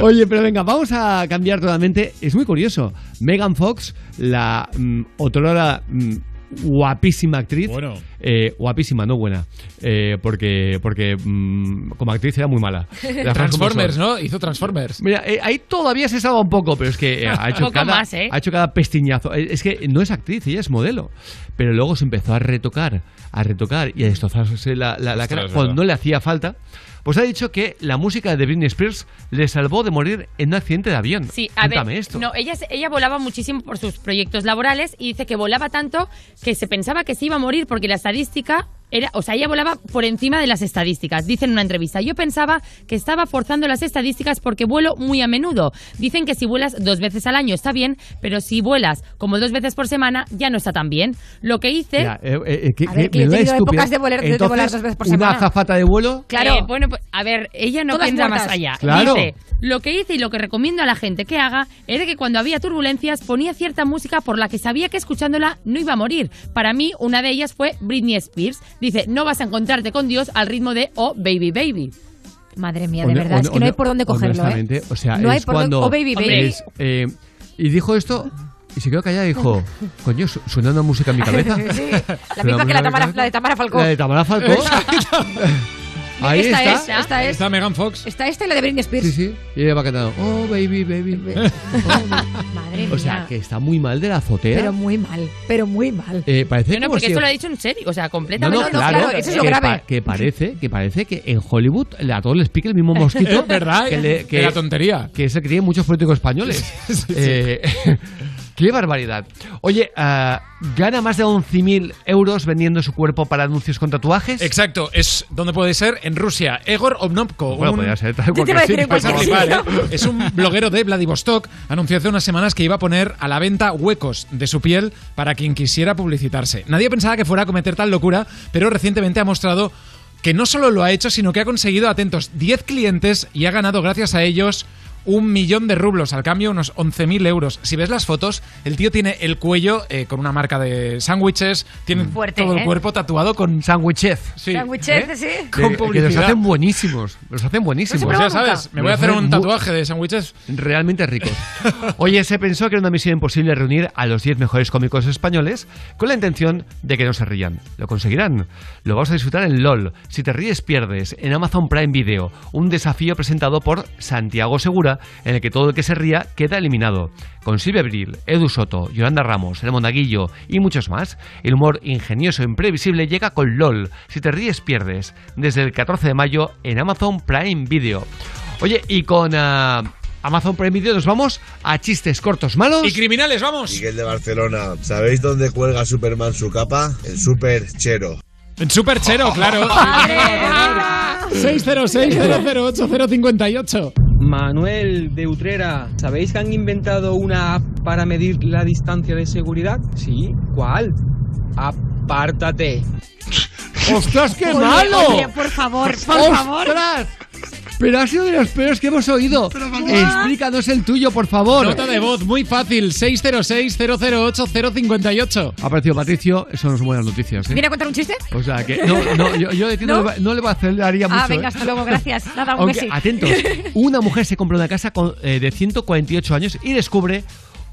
Oye, pero venga, vamos a cambiar totalmente. Es muy curioso. Megan Fox, la mm, otrora mm, guapísima actriz. Bueno. Eh, guapísima, no buena. Eh, porque porque mm, como actriz era muy mala. (laughs) Las Transformers. ¿no? Hizo Transformers. Mira, eh, ahí todavía se salva un poco, pero es que eh, ha, hecho (laughs) cada, más, ¿eh? ha hecho cada pestiñazo. Es que no es actriz, ella es modelo. Pero luego se empezó a retocar, a retocar y a destrozarse la, la, cara cuando no le hacía falta. Pues ha dicho que la música de Britney Spears le salvó de morir en un accidente de avión. Sí, a ver, Cuéntame esto. no, ella, ella volaba muchísimo por sus proyectos laborales y dice que volaba tanto que se pensaba que se iba a morir porque la estadística era, o sea, ella volaba por encima de las estadísticas. Dice en una entrevista, yo pensaba que estaba forzando las estadísticas porque vuelo muy a menudo. Dicen que si vuelas dos veces al año está bien, pero si vuelas como dos veces por semana ya no está tan bien. Lo que hice... Ya, eh, eh, eh, que- A ver, que yo he tenido épocas de volar- de Entonces, volar dos veces por Una semana. azafata de vuelo. Claro. bueno, pues, a ver, ella no Todas piensa muertas. más allá. Claro. Dice, lo que hice y lo que recomiendo a la gente que haga era que cuando había turbulencias ponía cierta música por la que sabía que escuchándola no iba a morir. Para mí, una de ellas fue Britney Spears. Dice, no vas a encontrarte con Dios al ritmo de Oh Baby Baby. Madre mía, de Hone- verdad, es que no hay por dónde cogerlo, ¿eh? honestamente, O sea, No hay es por dónde- cuando Oh, baby, baby. es, eh, y dijo esto y se quedó callada y dijo, (laughs) coño, su- suena una música en mi cabeza. (laughs) Sí, la misma que la, Tamara, la de Tamara Falcó. La de Tamara Falcó. (laughs) Ahí esta está. es, esta es. Está Megan Fox. Está esta y la de Britney Spears. Sí, sí. Y ella va cantando, oh baby, baby. (laughs) Madre (laughs) O sea, mía. que está muy mal de la azotea. Pero muy mal, pero muy mal. Eh, parece No, no, porque si- esto lo ha dicho en serio, o sea, No, completamente. no, claro, que, pa- que parece, que parece que en Hollywood a todos les pica el mismo mosquito. (laughs) Es verdad, que, le- de la tontería. Que es que tienen muchos políticos españoles. Eh, qué barbaridad. Oye, ah, ¿gana más de 11.000 euros vendiendo su cuerpo para anuncios con tatuajes? Exacto, es donde puede ser en Rusia. Egor Obnopko. Bueno, un- podría ser tal sitio. Es un bloguero de Vladivostok. Anunció hace unas semanas que iba a poner a la venta huecos de su piel para quien quisiera publicitarse. Nadie pensaba que fuera a cometer tal locura, pero recientemente ha mostrado que no solo lo ha hecho, sino que ha conseguido, atentos, 10 clientes y ha ganado gracias a ellos un millón de rublos, al cambio unos 11.000 euros. Si ves las fotos, el tío tiene el cuello eh, con una marca de sándwiches, tiene Fuerte, todo ¿eh? el cuerpo tatuado con... Sándwiches. Sí. Sándwiches, ¿eh? sí. Con Que- que los hacen buenísimos. Los hacen buenísimos. Pues ya sabes, me voy a hacer un tatuaje de sándwiches. Realmente ricos. (laughs) Oye, se pensó que era una misión imposible reunir a los 10 mejores cómicos españoles con la intención de que no se rían. ¿Lo conseguirán? Lo vamos a disfrutar en LOL. Si te ríes, pierdes. En Amazon Prime Video. Un desafío presentado por Santiago Segura, en el que todo el que se ría queda eliminado. Con Silvia Abril, Edu Soto, Yolanda Ramos, El Monaguillo y muchos más, el humor ingenioso e imprevisible llega con LOL. Si te ríes, pierdes. Desde el 14 de mayo en Amazon Prime Video. Oye, y con ah, Amazon Prime Video nos vamos a chistes cortos malos. Y criminales, vamos. Miguel de Barcelona, ¿sabéis dónde cuelga Superman su capa? El Super Chero. En Super Chero, claro. (laughs) (laughs) 606-008-058. Manuel de Utrera, ¿sabéis que han inventado una app para medir la distancia de seguridad? Sí, ¿cuál? Apártate. ¡Ostras, qué Oye, malo! oye, por favor, por favor. Pero ha sido de los peores que hemos oído. Explícanos el tuyo, por favor. Nota de voz muy fácil, 606-008-058. Ha aparecido Patricio, eso no son buenas noticias. ¿eh? ¿Viene a contar un chiste? O sea que no, no, yo, yo no, ¿No? le va- no le vacilaría mucho. Ah, venga, ¿eh? hasta luego, gracias. Nada, un Aunque, atentos, una mujer se compra una casa con- eh, de 148 años y descubre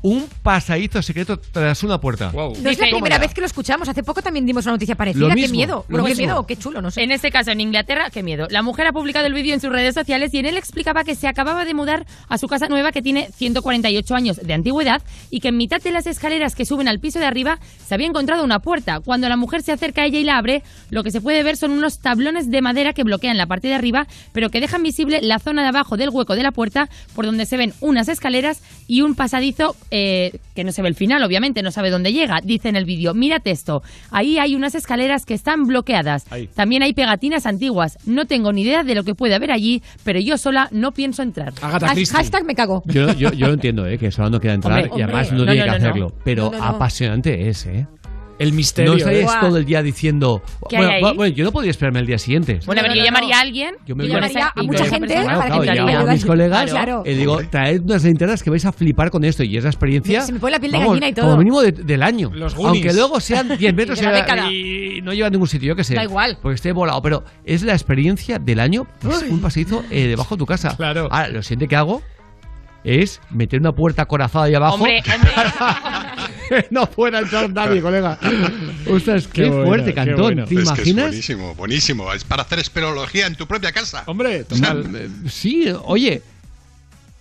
un pasadizo secreto tras una puerta. No es la primera vez que lo escuchamos. Hace poco también dimos una noticia parecida. Lo qué miedo. lo qué mismo. miedo, qué chulo, no sé. En este caso, en Inglaterra, qué miedo. La mujer ha publicado el vídeo en sus redes sociales y en él explicaba que se acababa de mudar a su casa nueva que tiene 148 años de antigüedad y que en mitad de las escaleras que suben al piso de arriba se había encontrado una puerta. Cuando la mujer se acerca a ella y la abre, lo que se puede ver son unos tablones de madera que bloquean la parte de arriba, pero que dejan visible la zona de abajo del hueco de la puerta, por donde se ven unas escaleras y un pasadizo eh, que no se ve el final, obviamente, no sabe dónde llega. Dice en el vídeo, mírate esto, ahí hay unas escaleras que están bloqueadas. Ahí. También hay pegatinas antiguas. No tengo ni idea de lo que puede haber allí, pero yo sola no pienso entrar. Has- Hashtag me cago. Yo, yo, yo lo entiendo, ¿eh? que solo no queda entrar Hombre, y además hombre. no, tiene no, que no, no. hacerlo. Pero No, no, no. apasionante es, ¿eh? El misterio. No estaréis ¿eh? todo el día diciendo. ¿Qué hay bueno, ahí? bueno, bueno, yo no podría esperarme el día siguiente. Bueno, a ver, yo llamaría a alguien. Yo me llamaría a mucha gente Claro, para claro, a mis colegas Claro. y digo, traed unas linternas que vais a flipar con esto. Y esa experiencia. Se me pone la piel de vamos, gallina y todo. Como mínimo de- del año. Los. Aunque luego sean (laughs) 10 metros De la y- y no lleva a ningún sitio, yo qué sé. Da igual. Porque esté volado. Pero es la experiencia del año. Es un pasadizo eh, debajo de tu casa. Claro. Ahora, lo siguiente que hago es meter una puerta corazada ahí abajo. Hombre, (laughs) (laughs) no pueda entrar nadie, colega. Ostras, qué, Qué bueno, fuerte, qué Cantón. bueno. ¿Te Es que es imaginas? buenísimo, buenísimo. Es para hacer esperología en tu propia casa. Hombre, Eh, Sí, oye,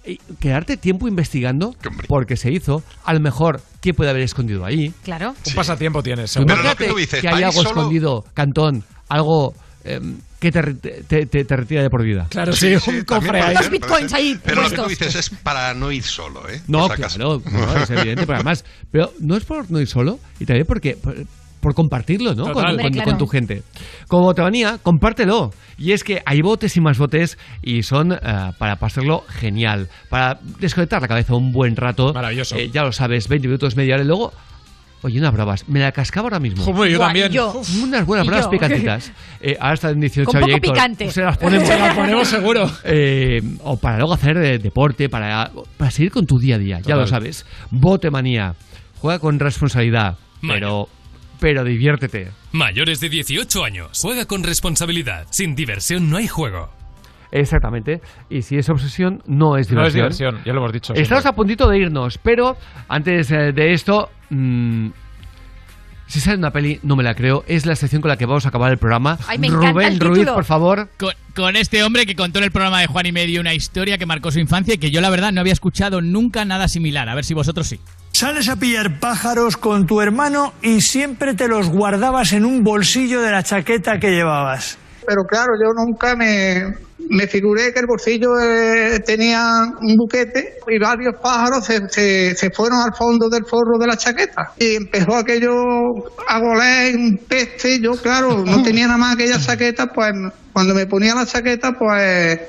eh, quedarte tiempo investigando porque se hizo, a lo mejor, ¿qué puede haber escondido ahí? Claro. Un pasatiempo tienes. Tú seguro. imagínate tú dices, que hay algo solo- escondido, Cantón, algo em, que te, te- te- te retira de por vida. Claro, sí, un también cofre ser, Los bitcoins ahí Pero lo que tú dices es para no ir solo, ¿eh? No, claro, no, es evidente, pero además, pero no es por no ir solo, y también porque por, por compartirlo, ¿no? Con, Hombre, con- claro. con tu gente. Como botemanía, compártelo. Y es que hay botes y más botes y son eh, para pasarlo genial, para desconectar la cabeza un buen rato. Maravilloso. Eh, ya lo sabes, 20 minutos, media hora y luego... Oye, unas bravas. Me la cascaba ahora mismo. Yo Buah, también. yo. Unas buenas Y bravas yo. picantitas. (laughs) Eh, ahora está en 18 Con poco picante. Se las ponemos. Se las ponemos (laughs) seguro. Eh, o para luego hacer eh, deporte, para, para seguir con tu día a día, ya Total. lo sabes. Botemanía. Juega con responsabilidad, pero, pero diviértete. Mayores de 18 años. Juega con responsabilidad. Sin diversión no hay juego. Exactamente. Y si es obsesión, no es No es diversión. diversión, ya lo hemos dicho. Estamos siempre. a puntito de irnos, pero antes eh, de esto, mm, si sale una peli, no me la creo. Es la sección con la que vamos a acabar el programa. Ay, me encanta Rubén el Ruiz, título. por favor. Con, con este hombre que contó en el programa de Juan y Medio una historia que marcó su infancia y que yo la verdad no había escuchado nunca nada similar. A ver si vosotros sí. Sales a pillar pájaros con tu hermano y siempre te los guardabas en un bolsillo de la chaqueta que llevabas. Pero claro, yo nunca me, me figuré que el bolsillo eh, tenía un buquete y varios pájaros se, se, se fueron al fondo del forro de la chaqueta. Y empezó aquello a goler un peste. Yo, claro, no (laughs) tenía nada más aquella chaqueta, pues cuando me ponía la chaqueta, pues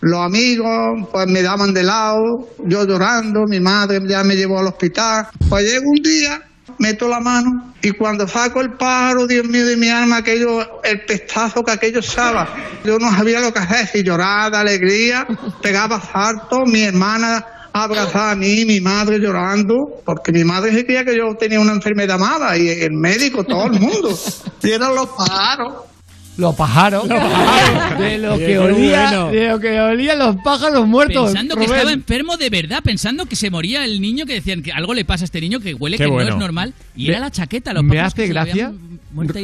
los amigos pues me daban de lado, yo llorando, mi madre ya me llevó al hospital. Pues llega un día, meto la mano y cuando saco el pájaro, Dios mío de mi alma, aquello, el pestazo que aquello estaba, yo no sabía lo que hacer, si llorar de alegría, pegaba saltos, mi hermana abrazada a mí, mi madre llorando, porque mi madre se creía que yo tenía una enfermedad mala y el médico, todo el mundo. (laughs) Y eran los pájaros. Los pájaros. De lo que olía, bueno. de lo que olían los pájaros muertos. Pensando que estaba enfermo de verdad, pensando que se moría el niño, que decían que algo le pasa a este niño, que huele Qué que bueno. no es normal. Y Me- era la chaqueta. Los me hace gracia-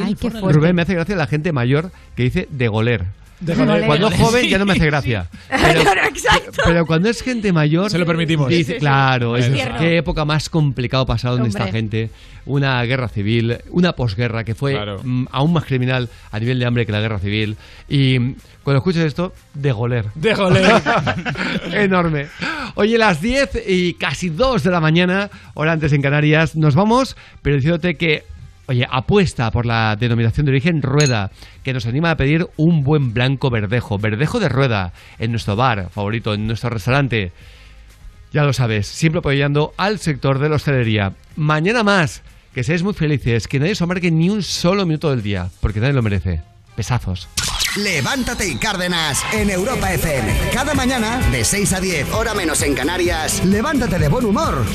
Ay. Rubén, me hace gracia la gente mayor que dice de goler. Cuando es joven sí. ya no me hace gracia. (laughs) Pero, No, no, exacto. pero cuando es gente mayor. Se lo permitimos. Dice, claro, es, qué época más complicada pasaron Hombre. esta gente. Una guerra civil, una posguerra que fue Claro. mm, aún más criminal a nivel de hambre que la guerra civil. Y cuando escuchas esto, de goler. De goler. (laughs) Enorme. Oye, las 10 y casi 2 de la mañana, hora antes en Canarias, nos vamos, pero diciéndote que, oye, apuesta por la denominación de origen Rueda, que nos anima a pedir un buen blanco verdejo, verdejo de Rueda, en nuestro bar favorito, en nuestro restaurante. Ya lo sabes, siempre apoyando al sector de la hostelería. Mañana más, que seáis muy felices, que nadie os amargue ni un solo minuto del día, porque nadie lo merece. Pesazos. Levántate y Cárdenas en Europa FM. Cada mañana, de 6 a 10, hora menos en Canarias, levántate de buen humor.